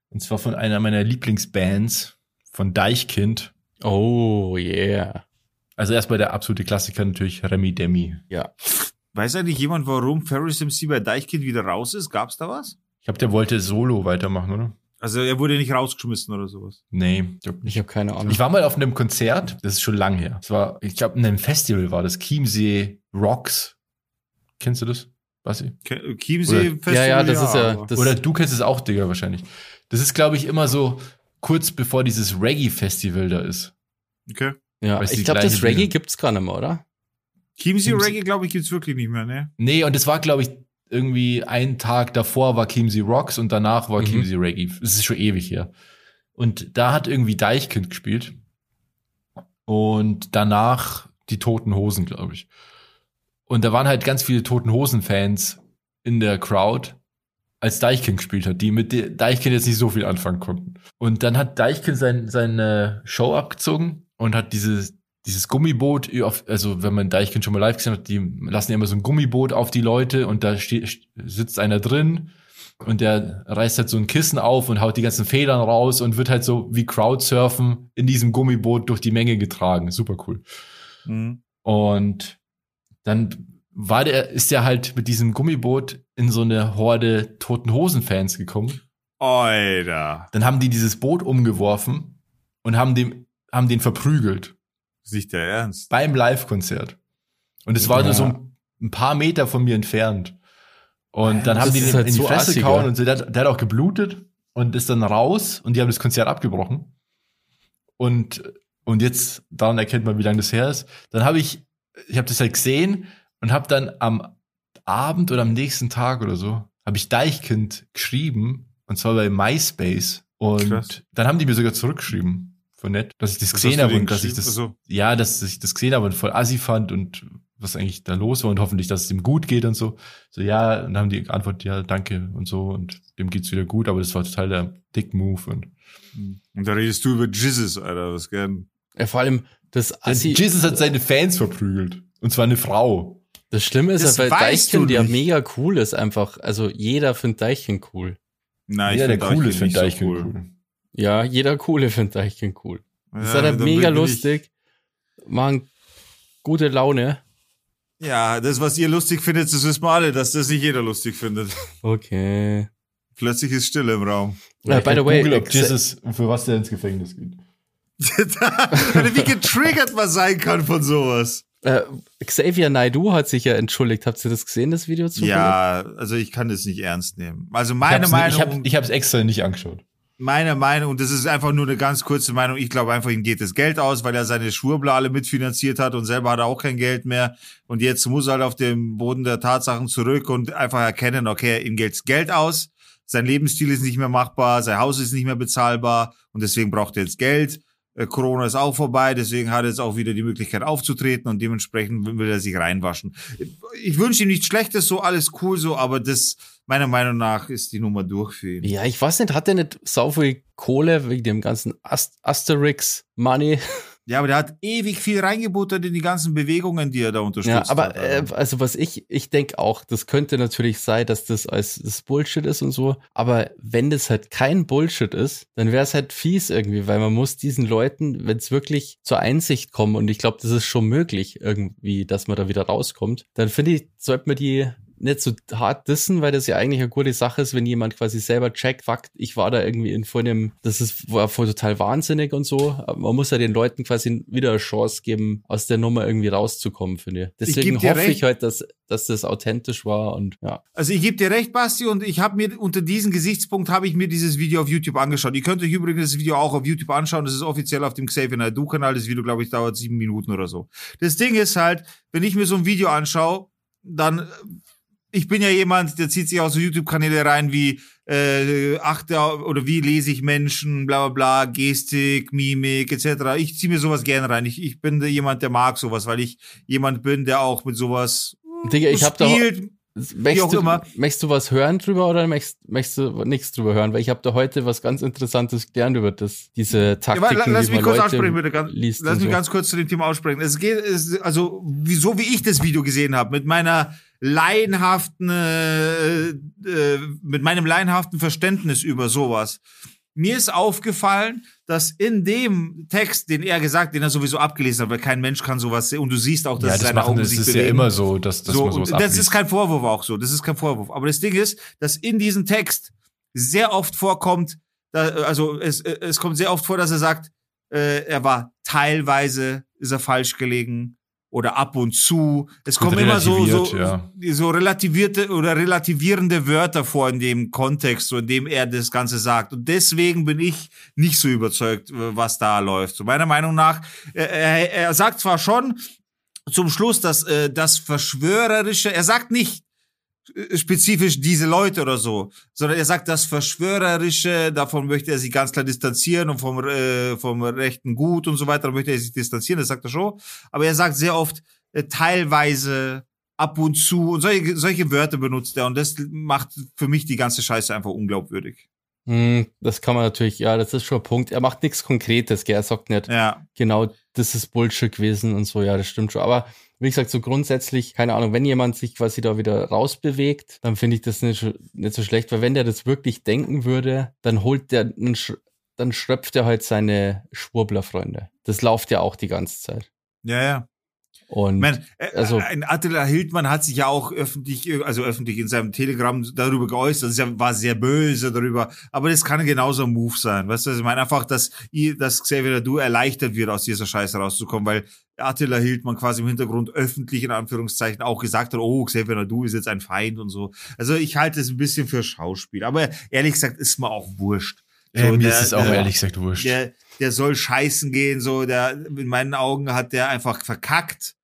Speaker 1: Und zwar von einer meiner Lieblingsbands, von Deichkind.
Speaker 3: Oh, yeah.
Speaker 1: Also erstmal der absolute Klassiker natürlich Remy Demi.
Speaker 3: Ja.
Speaker 2: Weiß eigentlich jemand, warum Ferris MC bei Deichkind wieder raus ist? Gab's da was?
Speaker 1: Ich glaube, der wollte Solo weitermachen, oder?
Speaker 2: Also er wurde nicht rausgeschmissen oder sowas.
Speaker 1: Nee.
Speaker 3: Ich habe keine Ahnung.
Speaker 1: Ich war mal auf einem Konzert, das ist schon lang her. Es war, ich glaube, in einem Festival war das, Chiemsee Rocks. Kennst du das?
Speaker 2: Ke- Chiemsee
Speaker 1: Oder-
Speaker 2: Festival.
Speaker 3: ja, ja, das ist ja. Das,
Speaker 1: Oder du kennst es auch, Digga, wahrscheinlich. Das ist, glaube ich, immer so kurz bevor dieses Reggae-Festival da ist.
Speaker 2: Okay.
Speaker 3: ja, ich glaube, das Reggae
Speaker 1: Bühne.
Speaker 3: gibt's gar nicht mehr, oder?
Speaker 2: Chiemsee
Speaker 1: Chiemsee-
Speaker 2: Reggae, glaube ich, gibt's wirklich nicht mehr, ne?
Speaker 1: Nee, und es war, glaube ich, irgendwie ein Tag davor war Chiemsee Rocks und danach war
Speaker 3: Mhm.
Speaker 1: Chiemsee Reggae. Das ist schon ewig her. Und da hat irgendwie Deichkind gespielt. Und danach die Toten Hosen, glaube ich. Und da waren halt ganz viele Toten Hosen-Fans in der Crowd, als Deichkind gespielt hat, die mit Deichkind jetzt nicht so viel anfangen konnten. Und dann hat Deichkind sein, seine Show abgezogen und hat dieses, dieses Gummiboot, also wenn man Deichkind schon mal live gesehen hat, die lassen ja immer so ein Gummiboot auf die Leute und da steht, sitzt einer drin und der reißt halt so ein Kissen auf und haut die ganzen Federn raus und wird halt so wie Crowdsurfen in diesem Gummiboot durch die Menge getragen. Super cool.
Speaker 2: Mhm.
Speaker 1: Und dann war der, ist der halt mit diesem Gummiboot in so eine Horde Toten Hosen-Fans gekommen.
Speaker 2: Alter.
Speaker 1: Dann haben die dieses Boot umgeworfen und haben dem, haben den verprügelt
Speaker 2: Ist nicht der Ernst.
Speaker 1: beim Live-Konzert. Und es war nur so ein, ein paar Meter von mir entfernt. Und dann
Speaker 3: Das
Speaker 1: haben die den
Speaker 3: halt
Speaker 1: in die
Speaker 3: so
Speaker 1: Fresse gehauen und so, der, hat- der hat auch geblutet und ist dann raus und die haben das Konzert abgebrochen. Und, und jetzt, daran erkennt man, wie lange das her ist. Dann habe ich, ich habe das halt gesehen und habe dann am Abend oder am nächsten Tag oder so, habe ich Deichkind geschrieben und zwar bei MySpace. Und
Speaker 2: Krass.
Speaker 1: dann haben die mir sogar zurückgeschrieben, von nett, dass ich das
Speaker 2: Was
Speaker 1: gesehen habe und dass ich das,
Speaker 2: so.
Speaker 1: ja, dass ich das gesehen habe und voll assi fand und was eigentlich da los war und hoffentlich, dass es ihm gut geht und so. So, ja, und dann haben die geantwortet, ja, danke und so und dem geht's wieder gut, aber das war total der Dick-Move und
Speaker 2: Und da redest du über Jesus, Alter, was gern.
Speaker 3: Ja, vor allem, das Assi,
Speaker 1: Jesus hat seine Fans verprügelt. Und zwar eine Frau.
Speaker 3: das Schlimme ist
Speaker 2: Das
Speaker 3: ja, weil Deichkind ja mega cool ist einfach. Also jeder findet Deichkind cool.
Speaker 2: Nein,
Speaker 1: ja, der
Speaker 2: find
Speaker 1: cool ist,
Speaker 2: Deichkind
Speaker 1: finde
Speaker 2: nicht
Speaker 1: ich
Speaker 2: so
Speaker 1: cool.
Speaker 3: Ja, jeder coole findet Deichkind cool. Das
Speaker 2: Ja,
Speaker 3: ist halt
Speaker 2: dann
Speaker 3: mega
Speaker 2: ich-
Speaker 3: lustig. Machen gute Laune.
Speaker 2: Ja, das, was ihr lustig findet, das wissen wir alle, dass das nicht jeder lustig findet.
Speaker 3: Okay.
Speaker 2: Plötzlich ist Stille im Raum.
Speaker 3: Ja, by the way,
Speaker 1: Google, ob Jesus, für was der ins Gefängnis geht.
Speaker 2: Wie getriggert man sein kann von sowas.
Speaker 3: Äh, Xavier Naidoo hat sich ja entschuldigt. Habt ihr das gesehen, das Video zu?
Speaker 2: Ja, also ich kann das nicht ernst nehmen. Also
Speaker 1: Ich
Speaker 2: meine
Speaker 1: hab's,
Speaker 2: Meinung,
Speaker 1: ich, hab, ich hab's extra nicht angeschaut.
Speaker 2: Meine Meinung, und das ist einfach nur eine ganz kurze Meinung, ich glaube einfach, ihm geht das Geld aus, weil er seine Schwurbler alle mitfinanziert hat und selber hat er auch kein Geld mehr. Und jetzt muss er halt auf den Boden der Tatsachen zurück und einfach erkennen, okay, ihm geht's Geld aus, sein Lebensstil ist nicht mehr machbar, sein Haus ist nicht mehr bezahlbar und deswegen braucht er jetzt Geld. Äh, Corona ist auch vorbei, deswegen hat er jetzt auch wieder die Möglichkeit aufzutreten und dementsprechend will er sich reinwaschen. Ich wünsche ihm nichts Schlechtes, so alles cool so, aber das, meiner Meinung nach, ist die Nummer durch für ihn.
Speaker 3: Ja, ich weiß nicht, hat der nicht sau viel Kohle wegen dem ganzen Ast Asterix Money?
Speaker 2: Ja, aber der hat ewig viel reingebuttert in die ganzen Bewegungen, die er da unterstützt
Speaker 3: Ja, aber
Speaker 2: hat.
Speaker 3: äh, also was ich, ich denke auch, das könnte natürlich sein, dass das als das Bullshit ist und so. Aber wenn das halt kein Bullshit ist, dann wäre es halt fies irgendwie, weil man muss diesen Leuten, wenn es wirklich zur Einsicht kommen, und ich glaube, das ist schon möglich irgendwie, dass man da wieder rauskommt, dann finde ich, sollte man die nicht so hart dissen, weil das ja eigentlich eine gute Sache ist, wenn jemand quasi selber checkt, fuck, ich war da irgendwie in vor einem, das ist war voll total wahnsinnig und so. Aber man muss ja den Leuten quasi wieder eine Chance geben, aus der Nummer irgendwie rauszukommen, finde ich. Deswegen
Speaker 2: dir
Speaker 3: hoffe
Speaker 2: recht.
Speaker 3: ich halt, dass, dass das authentisch war und ja.
Speaker 2: Also ich gebe dir recht, Basti, und ich habe mir unter diesem Gesichtspunkt habe ich mir dieses Video auf YouTube angeschaut. Ihr könnt euch übrigens das Video auch auf YouTube anschauen. Das ist offiziell auf dem Xavier Naidoo-Kanal. Das Video, glaube ich, dauert sieben Minuten oder so. Das Ding ist halt, wenn ich mir so ein Video anschaue, dann ich bin ja jemand, der zieht sich auch so YouTube-Kanäle rein wie äh, achte oder wie lese ich Menschen, bla bla bla, Gestik, Mimik etc. Ich ziehe mir sowas gerne rein. Ich, ich bin jemand, der mag sowas, weil ich jemand bin, der auch mit sowas
Speaker 3: Digga, ich hab da,
Speaker 2: spielt.
Speaker 3: möchtest
Speaker 2: auch
Speaker 3: du, möchtest du was hören drüber oder möchtest, möchtest du nichts drüber hören? Weil ich habe da heute was ganz Interessantes gelernt über das, diese
Speaker 2: Ja,
Speaker 3: Taktiken,
Speaker 2: aber lass
Speaker 3: wie
Speaker 2: mich kurz
Speaker 3: Leute
Speaker 2: aussprechen, bitte. Ganz, lass mich
Speaker 3: so.
Speaker 2: ganz kurz zu dem Thema aussprechen. Es geht, es, also, so wie ich das Video gesehen habe, mit meiner laienhaften, äh, äh, mit meinem laienhaften Verständnis über sowas. Mir ist aufgefallen, dass in dem Text, den er gesagt, den er sowieso abgelesen hat, weil kein Mensch kann sowas sehen, und du siehst auch, dass
Speaker 1: Ja, das
Speaker 2: seine
Speaker 1: machen,
Speaker 2: Augen
Speaker 1: das
Speaker 2: sich
Speaker 1: ist
Speaker 2: bewegen
Speaker 1: ja immer so, dass, dass
Speaker 2: so,
Speaker 1: man sowas
Speaker 2: und das
Speaker 1: abliest.
Speaker 2: ist kein Vorwurf auch so. Das ist kein Vorwurf. Aber das Ding ist, dass in diesem Text sehr oft vorkommt, da, also es, es kommt sehr oft vor, dass er sagt, äh, er war teilweise, ist er falsch gelegen oder ab und zu. Es kommen immer so, so,
Speaker 1: relativiert,
Speaker 2: so relativierte oder relativierende Wörter vor in dem Kontext, so in dem er das Ganze sagt. Und deswegen bin ich nicht so überzeugt, was da läuft. So meiner Meinung nach, er, er, er sagt zwar schon, zum Schluss, dass äh, das Verschwörerische, er sagt nicht äh, spezifisch diese Leute oder so, sondern er sagt das Verschwörerische, davon möchte er sich ganz klar distanzieren und vom, äh, vom rechten Gut und so weiter möchte er sich distanzieren, das sagt er schon. Aber er sagt sehr oft äh, teilweise, ab und zu und solche, solche Wörter benutzt er und das macht für mich die ganze Scheiße einfach unglaubwürdig.
Speaker 3: Hm, das kann man natürlich, ja, das ist schon ein Punkt. Er macht nichts Konkretes, gell? Er sagt nicht,
Speaker 2: Ja.
Speaker 3: genau, das ist Bullshit gewesen und so, ja, das stimmt schon. Aber wie gesagt, so grundsätzlich, keine Ahnung, wenn jemand sich quasi da wieder rausbewegt, dann finde ich das nicht, nicht so schlecht, weil wenn der das wirklich denken würde, dann holt der, einen dann schröpft er halt seine Schwurblerfreunde. Das läuft ja auch die ganze Zeit.
Speaker 2: Ja, ja.
Speaker 3: Und
Speaker 2: mein, äh,
Speaker 3: also-
Speaker 2: ein Attila Hildmann hat sich ja auch öffentlich, äh, also öffentlich in seinem Telegram darüber geäußert. Ist ja- war sehr böse darüber. Aber das kann genauso ein Move sein. Weißt du, ich meine einfach, dass, ihr, dass Xavier Du erleichtert wird, aus dieser Scheiße rauszukommen, weil Attila Hildmann quasi im Hintergrund öffentlich in Anführungszeichen auch gesagt hat, oh, Xavier Du ist jetzt ein Feind und so. Also ich halte es ein bisschen für Schauspiel. Aber ehrlich gesagt, ist mir auch wurscht.
Speaker 1: Ja, mir
Speaker 2: der-
Speaker 1: ist es auch
Speaker 2: der-
Speaker 1: ehrlich gesagt wurscht.
Speaker 2: der, der soll scheißen gehen, so, der, in meinen Augen hat der einfach verkackt.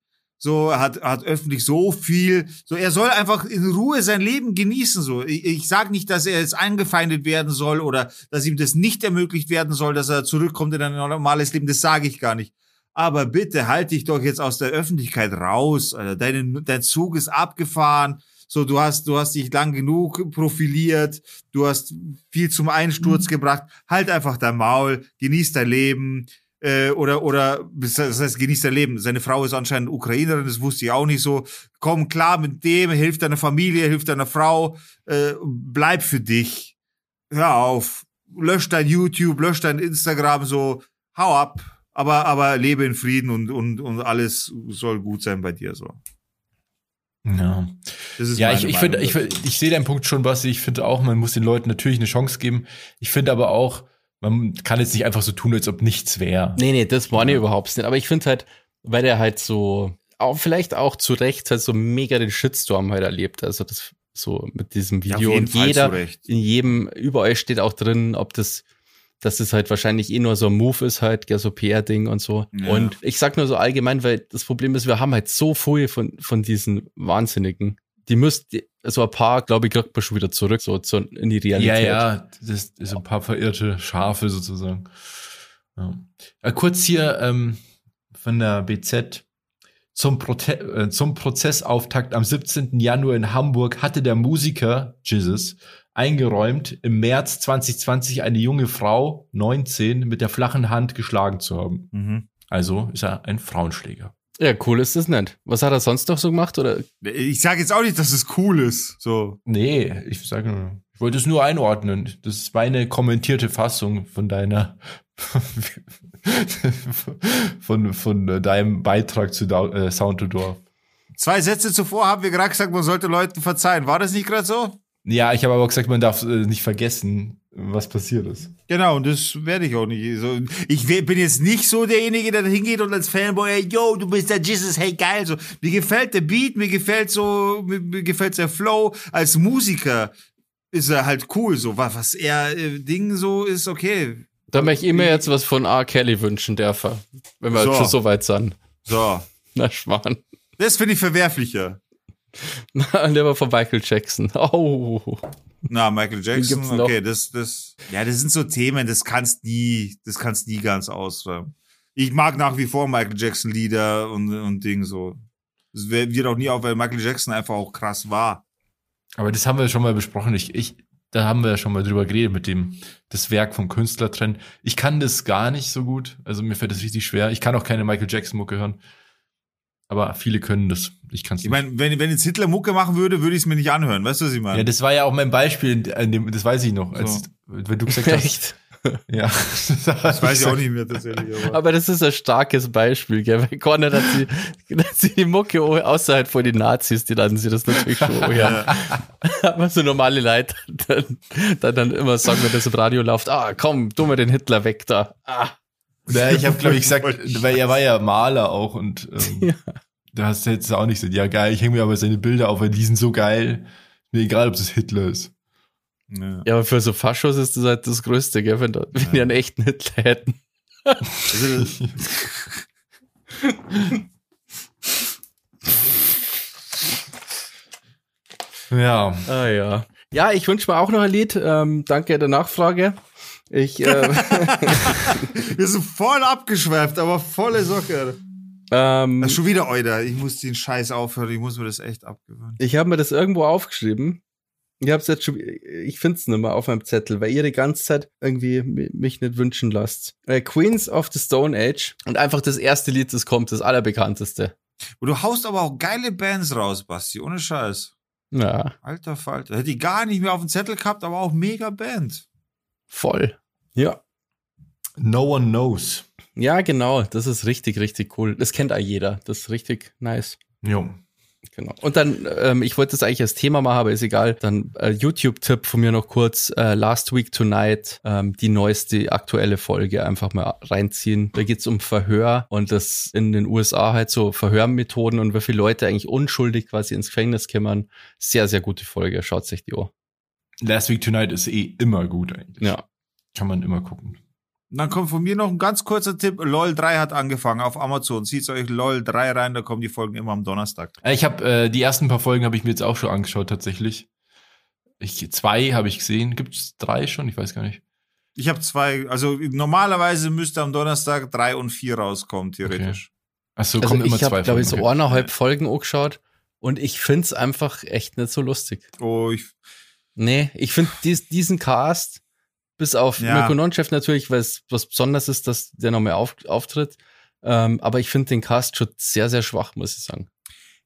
Speaker 2: So, er hat, hat öffentlich so viel, so, er soll einfach in Ruhe sein Leben genießen, so. Ich, ich sag nicht, dass er jetzt eingefeindet werden soll oder dass ihm das nicht ermöglicht werden soll, dass er zurückkommt in ein normales Leben, das sage ich gar nicht. Aber bitte halt dich doch jetzt aus der Öffentlichkeit raus, Alter. Deine, dein Zug ist abgefahren. So, du hast, du hast dich lang genug profiliert. Du hast viel zum Einsturz gebracht. Halt einfach dein Maul. Genieß dein Leben. Äh, oder, oder, das heißt, genieß dein Leben. Seine Frau ist anscheinend Ukrainerin, das wusste ich auch nicht so. Komm klar mit dem, hilf deiner Familie, hilf deiner Frau. Äh, bleib für dich. Hör auf. Lösch dein YouTube, lösch dein Instagram, so. Hau ab. Aber, aber lebe in Frieden und, und, und alles soll gut sein bei dir, so.
Speaker 1: Ja.
Speaker 2: Das ist
Speaker 1: Ja, ich, ich finde, ich, ich sehe deinen Punkt schon, Basti. Ich finde auch, man muss den Leuten natürlich eine Chance geben. Ich finde aber auch, man kann jetzt nicht einfach so tun, als ob nichts wäre.
Speaker 3: Nee, nee, das war nicht überhaupt nicht. Aber ich finde halt, weil der halt so, auch vielleicht auch zu Recht halt so mega den Shitstorm halt erlebt. Also das so mit diesem
Speaker 2: Ja,
Speaker 3: Video
Speaker 2: jeden
Speaker 3: und
Speaker 2: Fall
Speaker 3: jeder, in jedem, überall steht auch drin, ob das, dass das halt wahrscheinlich eh nur so ein Move ist halt, ja, so PR-Ding und so.
Speaker 2: Ja.
Speaker 3: Und ich sag nur so allgemein, weil das Problem ist, wir haben halt so viel von, von diesen Wahnsinnigen. Die müsst, so ein paar, glaube ich, kriegt man schon wieder zurück, so zu, in die
Speaker 1: Ja,
Speaker 3: Realität.
Speaker 1: ja, das ist ein paar verirrte Schafe sozusagen. Ja. Äh, kurz hier ähm, von der BZ. Zum, Prote äh, zum Prozessauftakt am 17. Januar in Hamburg hatte der Musiker Jesus eingeräumt, im März 2020 eine junge Frau, 19, mit der flachen Hand geschlagen zu haben.
Speaker 2: Mhm.
Speaker 1: Also ist er ein Frauenschläger.
Speaker 3: Ja, cool ist das nicht. Was hat er sonst noch so gemacht? Oder
Speaker 2: Ich sage jetzt auch nicht, dass es cool ist. So.
Speaker 1: Nee, ich sage nur, ich wollte es nur einordnen. Das ist meine kommentierte Fassung von deiner von, von deinem Beitrag zu äh, Sound to Dorf.
Speaker 2: Zwei Sätze zuvor haben wir gerade gesagt, man sollte Leuten verzeihen. War das nicht gerade so?
Speaker 1: Ja, ich habe aber auch gesagt, man darf äh, nicht vergessen, was passiert ist.
Speaker 2: Genau, und das werde ich auch nicht. So, ich bin jetzt nicht so derjenige, der da hingeht und als Fanboy, hey, yo, du bist der Jesus, hey, geil. So, mir gefällt der Beat, mir gefällt so, mir, mir gefällt der Flow. Als Musiker ist er halt cool. So, was, was er äh, Ding so ist, okay.
Speaker 3: Da möchte ich mir jetzt was von R. Kelly wünschen, dürfen. Wenn wir
Speaker 2: So.
Speaker 3: schon so weit sind.
Speaker 2: So.
Speaker 3: Na, Schmarrn.
Speaker 2: Das finde ich verwerflicher.
Speaker 3: Lieber von Michael Jackson. Oh.
Speaker 2: Na, Michael Jackson, okay, das, das, ja, das sind so Themen, das kannst nie, das kannst nie ganz aus. Ich mag nach wie vor Michael Jackson Lieder und, und Ding so. Das wird auch nie auf, weil Michael Jackson einfach auch krass war.
Speaker 1: Aber das haben wir schon mal besprochen. Ich, ich, da haben wir ja schon mal drüber geredet mit dem, das Werk vom Künstler trennen. Ich kann das gar nicht so gut. Also mir fällt das richtig schwer. Ich kann auch keine Michael Jackson Mucke hören. Aber viele können das. Ich kann es
Speaker 2: Ich
Speaker 1: nicht.
Speaker 2: meine, wenn, wenn jetzt Hitler Mucke machen würde, würde ich es mir nicht anhören. Weißt du, was ich meine?
Speaker 1: ja, das war ja auch mein Beispiel, an dem, das weiß ich noch, als,
Speaker 2: So.
Speaker 1: wenn du gesagt hast.
Speaker 3: Echt?
Speaker 1: ja.
Speaker 2: das weiß ich auch nicht mehr tatsächlich. Aber.
Speaker 3: Aber das ist ein starkes Beispiel, gell? Weil Conrad hat sie, hat sie die Mucke oh, außerhalb von den Nazis, die laden sie das natürlich schon, oh ja. Aber so normale Leute dann, dann, dann immer sagen, wenn das im Radio läuft, ah, komm, tu mal den Hitler weg da. Ah.
Speaker 1: Ja, ich habe, glaube ich, gesagt, weil er war ja Maler auch und ähm,
Speaker 3: Ja.
Speaker 1: da hast du jetzt auch nicht gesagt, ja geil, ich hänge mir aber seine Bilder auf, weil die sind so geil. Mir egal, ob das Hitler ist.
Speaker 2: Ja.
Speaker 3: Ja, aber für so Faschos ist das halt das Größte, gell? Wenn, da, wenn die einen echten Hitler hätten.
Speaker 1: Ja.
Speaker 3: Ah ja. Ja, ich wünsche mir auch noch ein Lied. Ähm, danke der Nachfrage. Ich, äh,
Speaker 2: wir sind voll abgeschweift, aber volle Socke.
Speaker 3: ähm,
Speaker 2: Das ist schon wieder Euder. Ich muss den Scheiß aufhören. Ich muss mir das echt abgewöhnen.
Speaker 3: Ich habe mir das irgendwo aufgeschrieben. Ich hab's jetzt schon, ich find's nicht mehr auf meinem Zettel, weil ihr die ganze Zeit irgendwie mi- mich nicht wünschen lasst. Äh, Queens of the Stone Age und einfach das erste Lied, das kommt, das allerbekannteste.
Speaker 2: Und du haust aber auch geile Bands raus, Basti. Ohne Scheiß.
Speaker 3: Ja,
Speaker 2: Alter Falter. Hätte ich gar nicht mehr auf dem Zettel gehabt, aber auch mega Band.
Speaker 3: Voll. Ja.
Speaker 1: No one knows.
Speaker 3: Ja, genau, das ist richtig, richtig cool. Das kennt auch jeder. Das ist richtig nice.
Speaker 1: Jo.
Speaker 3: Genau. Und dann, ähm, ich wollte das eigentlich als Thema machen, aber ist egal. Dann äh, YouTube-Tipp von mir noch kurz. Äh, Last Week Tonight, ähm, die neueste aktuelle Folge einfach mal reinziehen. Da geht's um Verhör und das in den USA halt so Verhörmethoden und wie viele Leute eigentlich unschuldig quasi ins Gefängnis kämmern. Sehr, sehr gute Folge. Schaut sich die an.
Speaker 1: Last Week Tonight ist eh immer gut eigentlich.
Speaker 3: Ja.
Speaker 1: Kann man immer gucken.
Speaker 2: Dann kommt von mir noch ein ganz kurzer Tipp. LOL 3 hat angefangen auf Amazon. Zieht euch LOL 3 rein, da kommen die Folgen immer am Donnerstag.
Speaker 1: Äh, Ich habe äh, die ersten paar Folgen habe ich mir jetzt auch schon angeschaut tatsächlich. Ich, zwei habe ich gesehen. Gibt's drei schon? Ich weiß gar nicht.
Speaker 2: Ich habe zwei, also normalerweise müsste am Donnerstag 3 und 4 rauskommen, theoretisch.
Speaker 1: Achso,
Speaker 3: Also
Speaker 1: kommen immer
Speaker 3: ich
Speaker 1: zwei
Speaker 3: habe, glaube ich, so
Speaker 1: Folgen, okay.
Speaker 3: eineinhalb Folgen angeschaut und ich find's einfach echt nicht so lustig.
Speaker 2: Oh, ich,
Speaker 3: Nee, ich finde dies, diesen Cast, bis auf
Speaker 2: Ja.
Speaker 3: Mirko Nonchef natürlich, weil es was Besonderes ist, dass der nochmal auf, auftritt. Ähm, aber ich finde den Cast schon sehr, sehr schwach, muss ich sagen.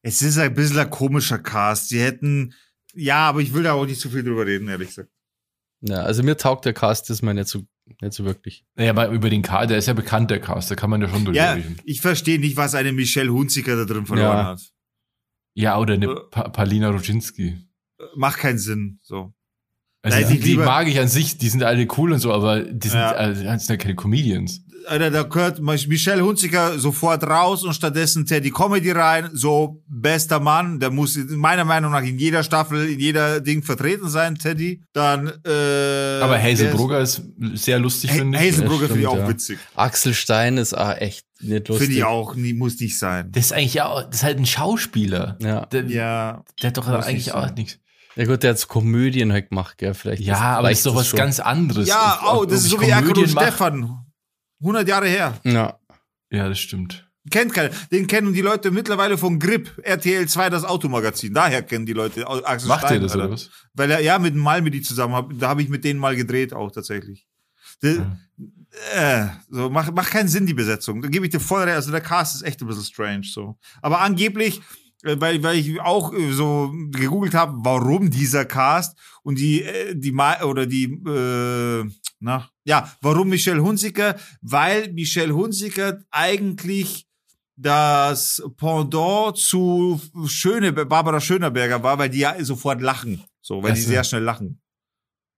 Speaker 2: es ist ein bisschen ein komischer Cast. Die hätten, ja, aber ich will da auch nicht zu viel drüber reden, ehrlich gesagt.
Speaker 3: Ja, also mir taugt der Cast das mal nicht so, nicht so wirklich.
Speaker 1: Naja, aber über den Cast, der ist ja bekannt, der Cast, da kann man ja schon drüber
Speaker 2: Ja,
Speaker 1: reden.
Speaker 2: ich verstehe nicht, was eine Michelle Hunziker da drin verloren
Speaker 3: Ja.
Speaker 2: hat.
Speaker 1: Ja, oder eine
Speaker 2: Äh.
Speaker 1: pa Palina Rodzinski.
Speaker 2: Macht keinen Sinn, so.
Speaker 1: Also
Speaker 2: Nein,
Speaker 1: die, die mag ich an sich, die sind alle cool und so, aber die sind,
Speaker 2: Ja.
Speaker 1: also, das sind ja keine Comedians.
Speaker 2: Alter, da gehört Michelle Hunziker sofort raus und stattdessen Teddy Comedy rein. So, bester Mann, der muss meiner Meinung nach in jeder Staffel, in jeder Ding vertreten sein, Teddy. Dann, äh.
Speaker 1: Aber Hazel
Speaker 2: ist-
Speaker 1: Brugger ist sehr lustig,
Speaker 2: Ha
Speaker 1: finde ich.
Speaker 2: Hazel
Speaker 3: Ja,
Speaker 2: Brugger finde ich auch
Speaker 3: ja.
Speaker 2: witzig.
Speaker 3: Axel Stein ist auch echt nicht lustig.
Speaker 2: Finde ich auch, nie, muss nicht sein.
Speaker 1: Das ist eigentlich ja, auch- das ist halt ein Schauspieler.
Speaker 3: Ja.
Speaker 1: Der,
Speaker 2: Ja,
Speaker 1: der hat doch eigentlich
Speaker 2: nicht
Speaker 1: auch nichts.
Speaker 3: Ja gut, der hat so Komödien halt gemacht, gell, vielleicht.
Speaker 1: Ja, aber das ist doch was
Speaker 3: schon.
Speaker 1: ganz anderes.
Speaker 2: ja, oh, das ist so wie Erkan und Stefan. 100 Jahre her.
Speaker 3: Ja.
Speaker 1: Ja, das stimmt.
Speaker 2: Kennt keiner. Den kennen die Leute mittlerweile von Grip, RTL 2, das Automagazin. Daher kennen die Leute Axel
Speaker 1: Macht
Speaker 2: Stein.
Speaker 1: ihr das
Speaker 2: Alter.
Speaker 1: oder was?
Speaker 2: Weil er, ja, mit dem Malmedy zusammen, hab, da habe ich mit denen mal gedreht auch tatsächlich. Das, äh, so, macht macht keinen Sinn, die Besetzung. Da gebe ich dir voll recht. Also der Cast ist echt ein bisschen strange so. Aber angeblich, weil, weil ich auch äh, so gegoogelt habe, warum dieser Cast und die, äh, die oder die, äh, na, ja, warum Michelle Hunziker? Weil Michelle Hunziker eigentlich das Pendant zu Schöne, Barbara Schöneberger war, weil die ja sofort lachen. So, weil die sehr schnell lachen.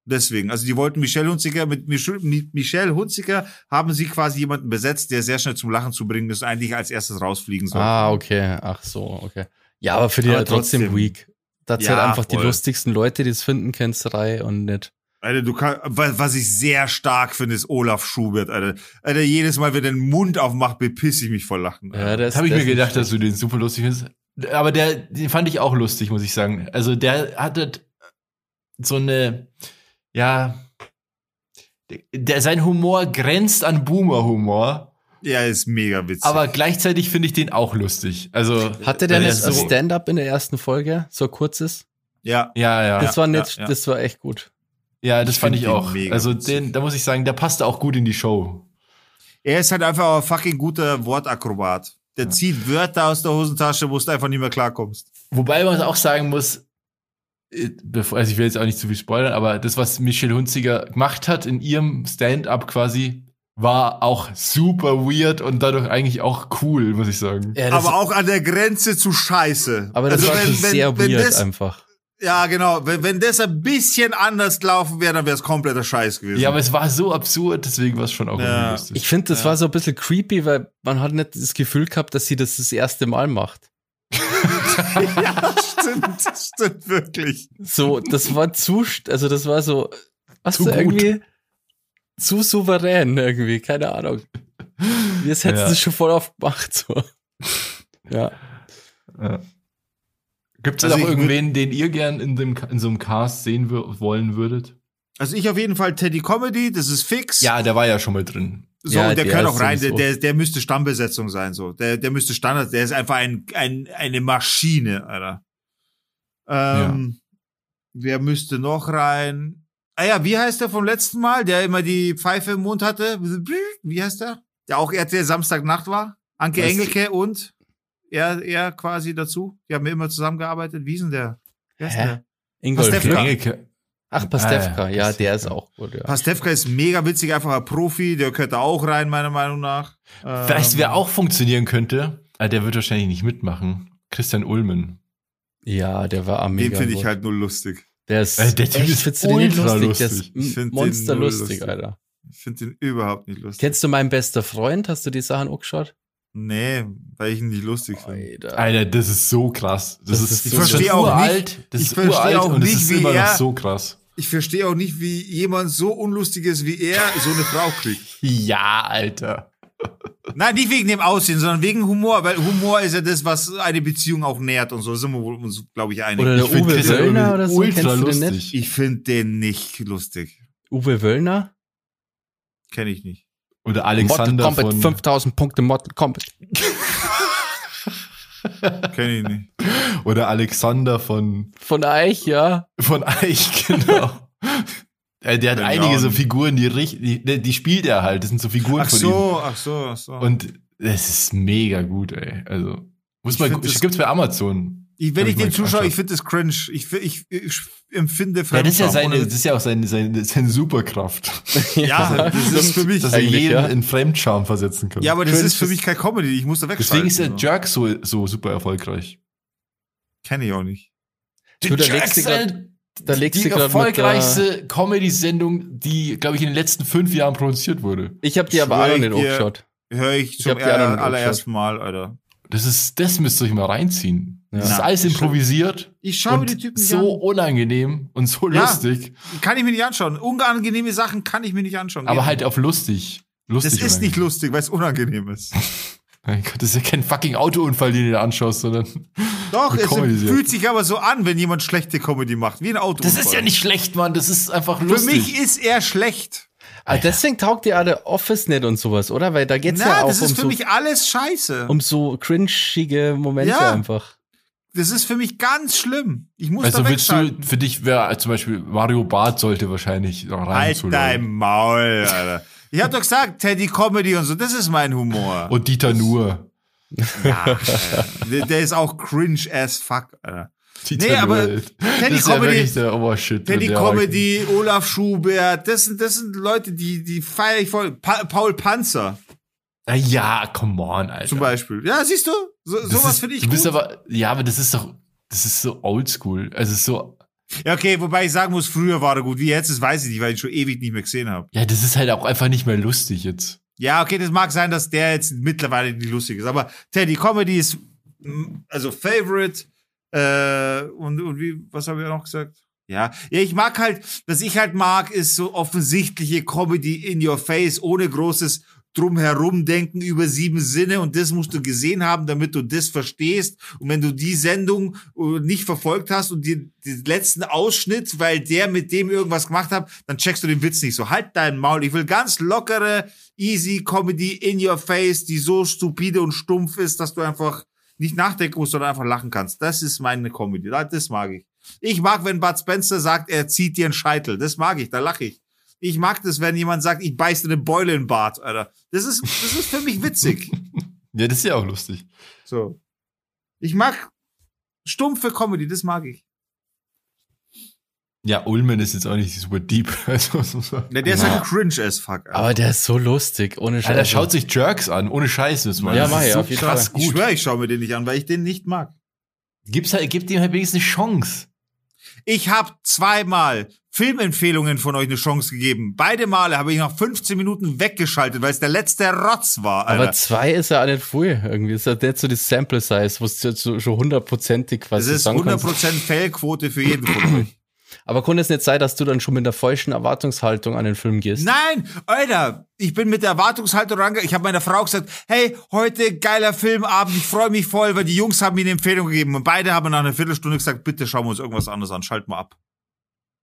Speaker 2: Deswegen, also die wollten Michelle Hunziker, mit Mich- mit Michelle Hunziker haben sie quasi jemanden besetzt, der sehr schnell zum Lachen zu bringen ist, eigentlich als erstes rausfliegen soll.
Speaker 3: Ah, okay. Ach so, okay. Ja, aber für die
Speaker 2: Aber
Speaker 3: ja trotzdem,
Speaker 2: trotzdem.
Speaker 3: weak. Das
Speaker 2: Ja,
Speaker 3: halt einfach die
Speaker 2: voll.
Speaker 3: lustigsten Leute, die es finden, Kennzerei und nicht.
Speaker 2: Alter, du kannst, was ich sehr stark finde, ist Olaf Schubert, Alter. Alter, jedes Mal, wenn er den Mund aufmacht, bepiss ich mich vor Lachen.
Speaker 3: Ja, das
Speaker 1: Das habe ich mir gedacht, dass du den super lustig findest. Aber der, den fand ich auch lustig, muss ich sagen. Also der hatte so eine, ja, der, sein Humor grenzt an Boomer-Humor,
Speaker 2: Ja, ist mega witzig.
Speaker 1: aber gleichzeitig finde ich den auch lustig. Also
Speaker 3: Hatte der nicht
Speaker 1: er
Speaker 3: ein Stand-up in der ersten Folge, so kurzes?
Speaker 2: ja,
Speaker 1: Ja, ja,
Speaker 3: Das war nicht,
Speaker 2: ja, ja.
Speaker 3: das war echt gut.
Speaker 1: ja, das
Speaker 2: Ich
Speaker 1: fand ich auch. Also den, da muss ich sagen, der passte auch gut in die Show.
Speaker 2: er ist halt einfach ein fucking guter Wortakrobat. Der zieht Wörter aus der Hosentasche, wo du einfach nicht mehr klarkommst.
Speaker 1: Wobei man auch sagen muss, bevor, also ich will jetzt auch nicht zu viel spoilern, aber das, was Michelle Hunziger gemacht hat in ihrem Stand-up quasi, war auch super weird und dadurch eigentlich auch cool, muss ich sagen.
Speaker 3: Ja,
Speaker 2: aber auch an der Grenze zu scheiße.
Speaker 3: aber das
Speaker 2: Also
Speaker 3: war
Speaker 2: wenn-
Speaker 3: schon
Speaker 2: wenn-
Speaker 3: sehr
Speaker 2: wenn
Speaker 3: weird
Speaker 2: das,
Speaker 3: einfach.
Speaker 2: Ja, genau. Wenn, wenn das ein bisschen anders gelaufen wäre, dann wäre es kompletter Scheiß gewesen.
Speaker 1: Ja, aber es war so absurd, deswegen war es schon auch
Speaker 2: Ja.
Speaker 1: irgendwie lustig.
Speaker 3: Ich finde, das
Speaker 2: Ja.
Speaker 3: war so ein bisschen creepy, weil man hat nicht das Gefühl gehabt, dass sie das das erste Mal macht.
Speaker 2: ja, stimmt, stimmt wirklich.
Speaker 3: So, das war zu, also das war so, was
Speaker 1: Zu
Speaker 3: du
Speaker 1: gut.
Speaker 3: irgendwie zu souverän irgendwie, keine Ahnung. Jetzt hättest
Speaker 1: Ja.
Speaker 3: du es schon voll oft gemacht, so. Ja.
Speaker 1: Ja. Gibt es
Speaker 2: Also
Speaker 1: auch irgendwen, den ihr gern in, dem, in so einem Cast sehen wollen würdet?
Speaker 2: Also ich auf jeden Fall Teddy Comedy, das ist fix.
Speaker 1: Ja, der war ja schon mal drin.
Speaker 2: So,
Speaker 3: Ja,
Speaker 2: der, kann auch rein, der, der, der müsste Stammbesetzung sein, so. Der, der müsste Standard, der ist einfach ein, ein, eine Maschine, Alter. Ähm, Wer müsste noch rein? Ah ja, wie heißt der vom letzten Mal, der immer die Pfeife im Mund hatte? Wie heißt der? Der auch RTL Samstagnacht war? Anke
Speaker 3: Was?
Speaker 2: Engelke und er, er quasi dazu. Die haben immer zusammengearbeitet. Wie ist denn der? Wer ist
Speaker 3: Hä?
Speaker 2: der?
Speaker 3: Ingolf.
Speaker 1: Engelke.
Speaker 3: Ach, Pastewka,
Speaker 1: Ah, ja,
Speaker 3: ja, der ist
Speaker 1: Pastewka.
Speaker 3: auch gut, ja.
Speaker 2: Pastewka ist mega witzig, einfach ein Profi, der gehört da auch rein, meiner Meinung nach.
Speaker 1: Vielleicht,
Speaker 2: Ähm,
Speaker 1: wer auch funktionieren könnte, aber der wird wahrscheinlich nicht mitmachen. Christian Ulmen.
Speaker 3: Ja, der war am
Speaker 2: Den finde ich halt nur lustig.
Speaker 3: Der ist,
Speaker 1: Äh, der Typ
Speaker 3: echt,
Speaker 1: ist
Speaker 3: findest du den nicht
Speaker 1: ultra
Speaker 3: lustig? Der ist
Speaker 2: Ich
Speaker 3: monsterlustig. Alter.
Speaker 2: Ich finde den überhaupt nicht lustig.
Speaker 3: Kennst du meinen bester Freund? Hast du die Sachen auch geschaut?
Speaker 2: Nee, weil ich ihn nicht lustig finde.
Speaker 3: Alter.
Speaker 1: Alter, das ist so krass. Das,
Speaker 3: Das
Speaker 1: ist,
Speaker 3: ist
Speaker 2: Ich
Speaker 3: so-
Speaker 2: verstehe auch
Speaker 1: uralt,
Speaker 2: nicht-
Speaker 1: Das
Speaker 2: ich
Speaker 1: ist
Speaker 2: verstehe
Speaker 1: uralt
Speaker 2: auch
Speaker 1: und es
Speaker 2: nicht,
Speaker 1: ist
Speaker 2: wie
Speaker 1: immer noch
Speaker 2: er-
Speaker 1: so krass.
Speaker 2: Ich verstehe auch nicht, wie jemand so unlustig ist wie er so eine Frau kriegt.
Speaker 1: Ja, Alter.
Speaker 2: Nein, nicht wegen dem Aussehen, sondern wegen Humor, weil Humor ist ja das, was eine Beziehung auch nährt und so. Sind wir wohl uns, glaube ich, einig.
Speaker 3: Oder der
Speaker 1: Ich
Speaker 3: Uwe Wöllner oder so,
Speaker 1: ultra
Speaker 3: kennst du den
Speaker 1: lustig.
Speaker 3: nicht?
Speaker 2: ich finde den nicht lustig.
Speaker 3: Uwe Wöllner?
Speaker 2: Kenne ich nicht.
Speaker 1: Oder
Speaker 3: Mortal
Speaker 1: Alexander
Speaker 3: Kombat,
Speaker 1: von,
Speaker 3: 5000 Punkte Mortal Kombat.
Speaker 2: Kenne ich nicht.
Speaker 1: Oder Alexander von,
Speaker 3: Von Eich, ja.
Speaker 1: von Eich, genau. Äh, Der hat
Speaker 2: ich
Speaker 1: einige so. Figuren, die, richt- die, die spielt er halt. Das sind so Figuren
Speaker 2: Ach
Speaker 1: von ihm.
Speaker 2: so, ach so, ach so.
Speaker 1: Und es ist mega gut, ey. Also, muss
Speaker 2: Ich
Speaker 1: man,
Speaker 2: das-
Speaker 1: gibt's bei Amazon.
Speaker 2: ich, wenn ich
Speaker 1: ich
Speaker 2: den zuschaue, ich finde das cringe. Ich, ich, ich empfinde
Speaker 1: Ja, das ist ja
Speaker 2: Fremdscham,
Speaker 1: seine, das ist ja auch seine, seine, seine Superkraft.
Speaker 2: Ja, das ist für mich.
Speaker 1: Dass er jeden
Speaker 3: ja.
Speaker 1: in Fremdscham versetzen kann.
Speaker 2: Ja, aber das
Speaker 3: Cringe
Speaker 2: ist für mich kein Comedy. Ich muss da
Speaker 1: Deswegen
Speaker 2: wegschalten.
Speaker 1: ist der
Speaker 2: so.
Speaker 1: Jerk so, so super erfolgreich.
Speaker 2: Kenne ich auch nicht.
Speaker 3: Du, da legst du grad- da legst
Speaker 1: die erfolgreichste Comedy-Sendung, die, glaube ich, in den letzten fünf Jahren produziert wurde.
Speaker 3: Ich habe die aber auch
Speaker 2: ich
Speaker 3: nicht
Speaker 2: dir.
Speaker 3: angeschaut.
Speaker 2: Höre ich
Speaker 3: Ich
Speaker 2: zum
Speaker 3: hab die anderen
Speaker 2: aller, allerersten Mal, Alter.
Speaker 1: Das ist, das müsst ihr euch mal reinziehen.
Speaker 3: Ja.
Speaker 1: Das ist alles improvisiert
Speaker 2: Ich schaue
Speaker 1: und
Speaker 2: die Typen nicht
Speaker 1: so
Speaker 2: an.
Speaker 1: unangenehm und so
Speaker 2: Ja.
Speaker 1: lustig,
Speaker 2: Kann ich mir nicht anschauen. Unangenehme Sachen kann ich mir nicht anschauen.
Speaker 1: aber halt
Speaker 2: nicht.
Speaker 1: auf lustig.
Speaker 2: Das
Speaker 1: Lustig
Speaker 2: ist nicht
Speaker 1: unangenehm.
Speaker 2: lustig, weil es unangenehm ist.
Speaker 1: Mein Gott, das ist ja kein fucking Autounfall, den du dir anschaust, sondern
Speaker 2: Doch,
Speaker 1: Eine
Speaker 2: es fühlt sich aber so an, wenn jemand schlechte Comedy macht. Wie ein Auto.
Speaker 1: das ist ja nicht schlecht, Mann. Das ist einfach
Speaker 2: Für
Speaker 1: lustig.
Speaker 2: mich ist er schlecht.
Speaker 3: Ah, deswegen taugt dir der Office nicht und sowas, oder? Weil da geht's ja
Speaker 2: Na,
Speaker 3: auch
Speaker 2: das ist
Speaker 3: um
Speaker 2: für
Speaker 3: so,
Speaker 2: mich alles scheiße.
Speaker 3: um so cringige Momente
Speaker 2: Ja.
Speaker 3: einfach.
Speaker 2: Das ist für mich ganz schlimm. Ich muss
Speaker 1: Also
Speaker 2: da
Speaker 1: willst du, für dich wäre zum Beispiel Mario Barth sollte wahrscheinlich rein
Speaker 2: Halt dein Maul, Alter. Ich hab doch gesagt, Teddy Comedy und so, das ist mein Humor.
Speaker 1: Und Dieter Nuhr.
Speaker 2: ja, Alter. der, der ist auch cringe as fuck, Alter.
Speaker 1: Dieter
Speaker 2: Nee, aber. Teddy
Speaker 1: ja
Speaker 2: Comedy-
Speaker 1: der Obershit.
Speaker 2: Teddy Comedy, Olaf Schubert, das sind, das sind Leute, die, die feiere ich voll. Pa Paul Panzer.
Speaker 1: Na ja, come on, Alter.
Speaker 2: Zum Beispiel. Ja, siehst du? So,
Speaker 1: Das
Speaker 2: sowas finde ich
Speaker 1: Du bist
Speaker 2: gut.
Speaker 1: aber, ja, aber das ist doch, das ist so oldschool. Also so,
Speaker 2: ja, okay, wobei ich sagen muss, früher war er gut. Wie jetzt ist, weiß ich nicht, weil ich ihn schon ewig nicht mehr gesehen habe.
Speaker 1: ja, das ist halt auch einfach nicht mehr lustig jetzt.
Speaker 2: Ja, okay, das mag sein, dass der jetzt mittlerweile nicht lustig ist. Aber Teddy Comedy ist mm, also Favorite. Äh, und, und wie, was habe ich noch gesagt? Ja. ja, ich mag halt, was ich halt mag, ist so offensichtliche Comedy in your face, ohne großes drumherum denken über sieben Sinne und das musst du gesehen haben, damit du das verstehst. Und wenn du die Sendung äh, nicht verfolgt hast und die, den letzten Ausschnitt, weil der mit dem irgendwas gemacht hat, dann checkst du den Witz nicht so. Halt dein Maul. Ich will ganz lockere, easy Comedy in your face, die so stupide und stumpf ist, dass du einfach nicht nachdenken musst, sondern einfach lachen kannst. Das ist meine Comedy. Das mag ich. Ich mag, wenn Bud Spencer sagt, er zieht dir einen Scheitel. Das mag ich, da lache ich. Ich mag das, wenn jemand sagt, ich beiß dir eine Beule in den Bart, Alter. Das ist, das ist für mich witzig.
Speaker 1: Ja, das ist ja auch lustig.
Speaker 2: So. Ich mag stumpfe Comedy, das mag ich.
Speaker 1: Ja, Ullman ist jetzt auch nicht super deep. Also, so-
Speaker 2: Ja, der ist
Speaker 3: Ja.
Speaker 2: halt cringe as fuck. Alter.
Speaker 3: Aber der ist so lustig, ohne
Speaker 1: ja,
Speaker 3: Scheiße.
Speaker 1: der schaut sich Jerks an, ohne Scheiß, das.
Speaker 3: Ja,
Speaker 1: das
Speaker 3: mach
Speaker 1: ist
Speaker 3: ich,
Speaker 1: so
Speaker 3: auf jeden
Speaker 1: krass
Speaker 3: Fall.
Speaker 2: ich
Speaker 1: gut.
Speaker 2: schwöre, ich schaue mir den nicht an, weil ich den nicht mag.
Speaker 1: Gibt's halt, gibt ihm halt wenigstens eine Chance.
Speaker 2: Ich habe zweimal Filmempfehlungen von euch eine Chance gegeben. Beide Male habe ich nach 15 Minuten weggeschaltet, weil es der letzte Rotz war. Alter.
Speaker 3: Aber zwei ist ja auch nicht viel. Irgendwie ist ja nicht so die Sample Size, wo es jetzt so, schon hundertprozentig
Speaker 2: das
Speaker 3: quasi
Speaker 2: ist
Speaker 3: sagen kannst.
Speaker 2: 100% Fellquote für jeden von euch.
Speaker 3: Aber kann es nicht sein, dass du dann schon mit der falschen Erwartungshaltung an den Film gehst?
Speaker 2: Nein, Alter, ich bin mit der Erwartungshaltung rangegangen. Ich habe meiner Frau gesagt, hey, heute geiler Filmabend, ich freue mich voll, weil die Jungs haben mir eine Empfehlung gegeben. Und beide haben nach einer Viertelstunde gesagt, bitte schauen wir uns irgendwas anderes an, schalt mal ab.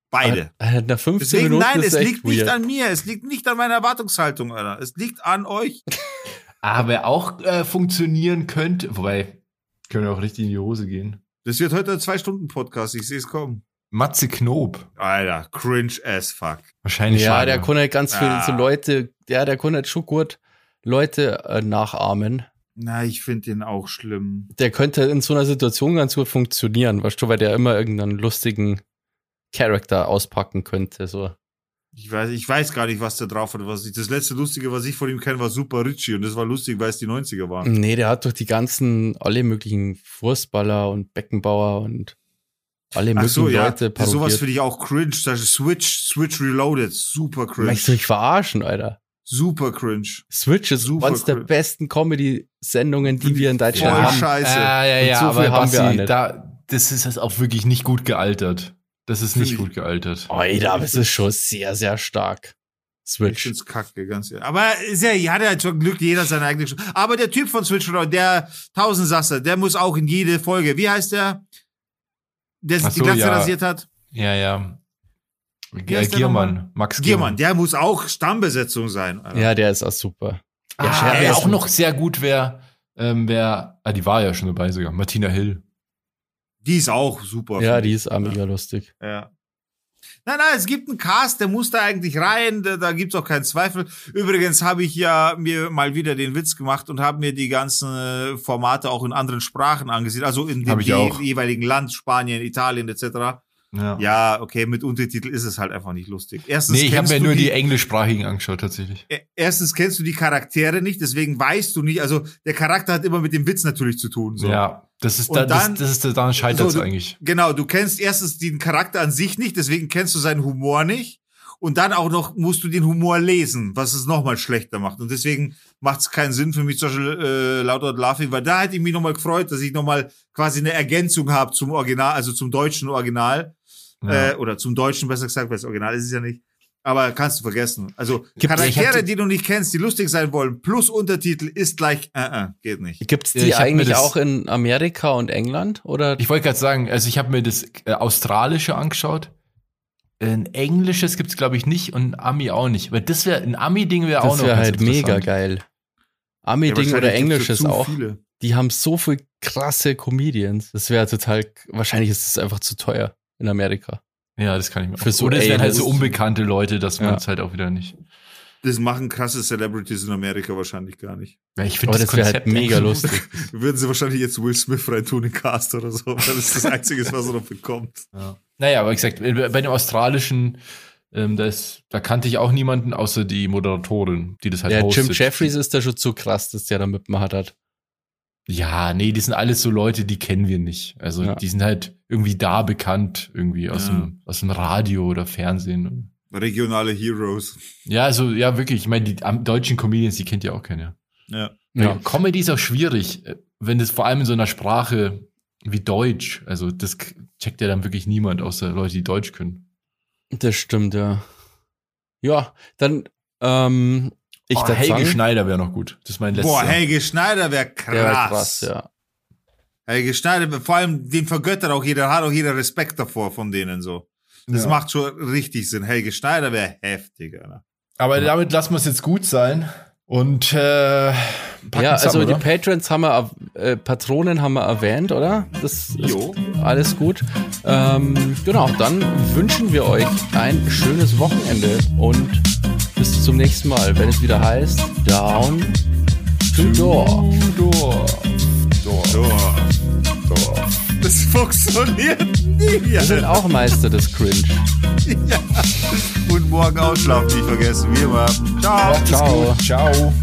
Speaker 2: Beide.
Speaker 3: Nach 15
Speaker 2: Deswegen,
Speaker 3: Minuten
Speaker 2: nein,
Speaker 3: ist
Speaker 2: es
Speaker 3: echt
Speaker 2: liegt nicht
Speaker 3: weird.
Speaker 2: an mir, es liegt nicht an meiner Erwartungshaltung, Alter. Es liegt an euch.
Speaker 1: Aber auch äh, funktionieren könnte, wobei, können wir auch richtig in die Hose gehen.
Speaker 2: Das wird heute ein Zwei-Stunden-Podcast, ich sehe es kommen.
Speaker 1: Matze Knob.
Speaker 2: Alter, cringe as fuck.
Speaker 1: Wahrscheinlich
Speaker 3: Ja,
Speaker 1: schon.
Speaker 3: der kann halt ganz viel
Speaker 2: Ah.
Speaker 3: so Leute, ja, der kann halt schon gut Leute äh, nachahmen.
Speaker 2: Na, ich finde den auch schlimm.
Speaker 3: Der könnte in so einer Situation ganz gut funktionieren, weißt du, weil der immer irgendeinen lustigen Charakter auspacken könnte, so.
Speaker 2: Ich weiß, ich weiß gar nicht, was der drauf hat. Was ich, das letzte Lustige, was ich von ihm kenne, war Super Richie. Und das war lustig, weil es die 90er waren.
Speaker 3: Nee, der hat doch die ganzen, alle möglichen Fußballer und Beckenbauer und alle
Speaker 2: Ach
Speaker 3: möglichen
Speaker 2: so, ja.
Speaker 3: Leute
Speaker 2: sowas
Speaker 3: parodiert.
Speaker 2: finde ich auch cringe. Switch, Switch Reloaded. Super cringe.
Speaker 3: Möchtest du mich verarschen, Alter?
Speaker 2: Super cringe.
Speaker 3: Switch ist
Speaker 2: Super
Speaker 3: eines der besten Comedy-Sendungen, die wir in Deutschland
Speaker 2: Voll
Speaker 3: haben.
Speaker 2: scheiße.
Speaker 1: Ah, ja,
Speaker 3: Und
Speaker 1: ja,
Speaker 3: so
Speaker 1: aber
Speaker 3: viel haben wir
Speaker 1: da, das ist auch wirklich nicht gut gealtert. Das ist nicht
Speaker 2: ich-
Speaker 1: gut gealtert.
Speaker 3: Alter, aber es ist schon sehr, sehr stark.
Speaker 2: Ich
Speaker 3: Switch.
Speaker 2: find's kacke, ganz ehrlich. Aber ist ja, ja, der hat schon Glück, jeder seine eigene Sch- Aber der Typ von Switch der Tausendsasser, der muss auch in jede Folge. Wie heißt der? Der sich
Speaker 1: Ach
Speaker 2: die
Speaker 1: so,
Speaker 2: Glatze
Speaker 1: ja.
Speaker 2: rasiert hat?
Speaker 1: Ja, ja. Ja,
Speaker 2: heißt der
Speaker 1: Giermann. Max
Speaker 2: Giermann, der muss auch Stammbesetzung sein. Alter.
Speaker 3: Ja, der ist auch super.
Speaker 1: Ah,
Speaker 3: Ja, Scherbe
Speaker 1: wer
Speaker 3: ist-
Speaker 1: auch noch sehr gut wäre, ähm, wer, ah, die war ja schon dabei sogar, Martina Hill.
Speaker 2: Die ist auch super.
Speaker 3: Ja, die ist auch mega lustig.
Speaker 2: Ja. Nein, nein, es gibt einen Cast, der muss da eigentlich rein, da, da gibt's auch keinen Zweifel. Übrigens habe ich ja mir mal wieder den Witz gemacht und habe mir die ganzen äh, Formate auch in anderen Sprachen angesehen, also in dem jeweiligen Land, Spanien, Italien etc.
Speaker 1: Ja.
Speaker 2: Ja, okay, mit Untertitel ist es halt einfach nicht lustig. Erstens
Speaker 1: Nee, ich habe mir nur die, englischsprachigen angeschaut, tatsächlich.
Speaker 2: E- Erstens kennst du die Charaktere nicht, deswegen weißt du nicht, also der Charakter hat immer mit dem Witz natürlich zu tun. So.
Speaker 1: Ja, das ist da, das,
Speaker 2: dann-
Speaker 1: das ist da, daran scheitert
Speaker 2: So, du-
Speaker 1: eigentlich.
Speaker 2: Genau, du kennst erstens den Charakter an sich nicht, deswegen kennst du seinen Humor nicht. Und dann auch noch musst du den Humor lesen, was es nochmal schlechter macht. Und deswegen macht es keinen Sinn für mich zum Beispiel äh, Loud Out Laughing, weil da hätte ich mich nochmal gefreut, dass ich nochmal quasi eine Ergänzung habe zum Original, also zum deutschen Original.
Speaker 1: Ja.
Speaker 2: Äh, oder zum Deutschen besser gesagt, weil das Original ist es ja nicht. Aber kannst du vergessen. Also
Speaker 1: Gibt-
Speaker 2: Charaktere, die du nicht kennst, die lustig sein wollen, plus Untertitel ist gleich, äh, äh, geht nicht.
Speaker 3: Gibt's
Speaker 1: Ja,
Speaker 3: die
Speaker 1: ich
Speaker 3: eigentlich
Speaker 1: das-
Speaker 3: auch in Amerika und England? Oder?
Speaker 1: Ich wollte gerade sagen, also ich habe mir das äh, Australische angeschaut. Ein Englisches gibt's glaube ich nicht und ein Ami auch nicht. Aber das wäre ein Ami-Ding wäre auch
Speaker 3: Das
Speaker 1: noch
Speaker 3: wäre
Speaker 1: ganz
Speaker 3: halt mega geil.
Speaker 2: Ja,
Speaker 3: Ami-Ding oder
Speaker 2: wahrscheinlich gibt's
Speaker 3: Englisches auch.
Speaker 2: Viele.
Speaker 3: Die haben so viel krasse Comedians. Das wäre total, wahrscheinlich ist es einfach zu teuer in Amerika.
Speaker 1: Ja, das kann ich mir
Speaker 3: so
Speaker 1: Oder es wären halt so unbekannte Leute, dass man
Speaker 3: Ja.
Speaker 1: es halt auch wieder nicht.
Speaker 2: Das machen krasse Celebrities in Amerika wahrscheinlich gar nicht.
Speaker 1: Ja, ich finde
Speaker 3: Aber das wäre halt mega lustig.
Speaker 2: Würden sie wahrscheinlich jetzt Will Smith reintun in Cast oder so, weil das das Einzige ist, was er noch bekommt.
Speaker 1: Ja. Naja, aber wie gesagt, bei bei dem australischen Ähm, da, ist, da kannte ich auch niemanden, außer die Moderatorin, die das halt
Speaker 3: Ja,
Speaker 1: hostet.
Speaker 3: Jim Jeffries ist da schon zu krass, dass der da mitgemacht hat.
Speaker 1: Ja, nee, die sind alles so Leute, die kennen wir nicht. Also
Speaker 3: Ja.
Speaker 1: die sind halt irgendwie da bekannt, irgendwie aus,
Speaker 2: Ja.
Speaker 1: dem, aus dem Radio oder Fernsehen.
Speaker 2: Regionale Heroes.
Speaker 1: Ja, also ja, wirklich. Ich meine, die deutschen Comedians, die kennt ja auch keiner.
Speaker 2: Ja.
Speaker 1: Ja. Comedy ist auch schwierig, äh, wenn das vor allem in so einer Sprache wie Deutsch, also das checkt ja dann wirklich niemand, außer Leute, die Deutsch können.
Speaker 3: Das stimmt, ja. Ja, dann, ähm, ich
Speaker 1: oh, Helge
Speaker 3: sagen,
Speaker 1: Schneider wäre noch gut. Das ist mein letzter.
Speaker 2: Boah, Helge Schneider wäre krass.
Speaker 3: war krass, ja.
Speaker 2: Helge Schneider, vor allem den vergöttert auch jeder, hat auch jeder Respekt davor von denen so. Das
Speaker 1: Ja.
Speaker 2: macht schon richtig Sinn. Helge Schneider wäre heftig, Alter.
Speaker 1: Aber damit lassen wir es jetzt gut sein. Und äh,
Speaker 3: Ja, also
Speaker 1: zusammen,
Speaker 3: die? Patrons haben wir, äh, Patronen haben wir erwähnt, oder? Das ist
Speaker 2: Jo.
Speaker 3: alles gut. Ähm, genau, dann wünschen wir euch ein schönes Wochenende und bis zum nächsten Mal, wenn es wieder heißt Down to Door.
Speaker 1: Dorf. Dorf.
Speaker 2: So.
Speaker 1: Dorf.
Speaker 2: Das funktioniert nie.
Speaker 3: Wir sind auch Meister des Cringe.
Speaker 2: Und morgen ausschlafen nicht vergessen. Wie immer. Ciao.
Speaker 1: Macht's
Speaker 3: Ciao.
Speaker 1: Ciao.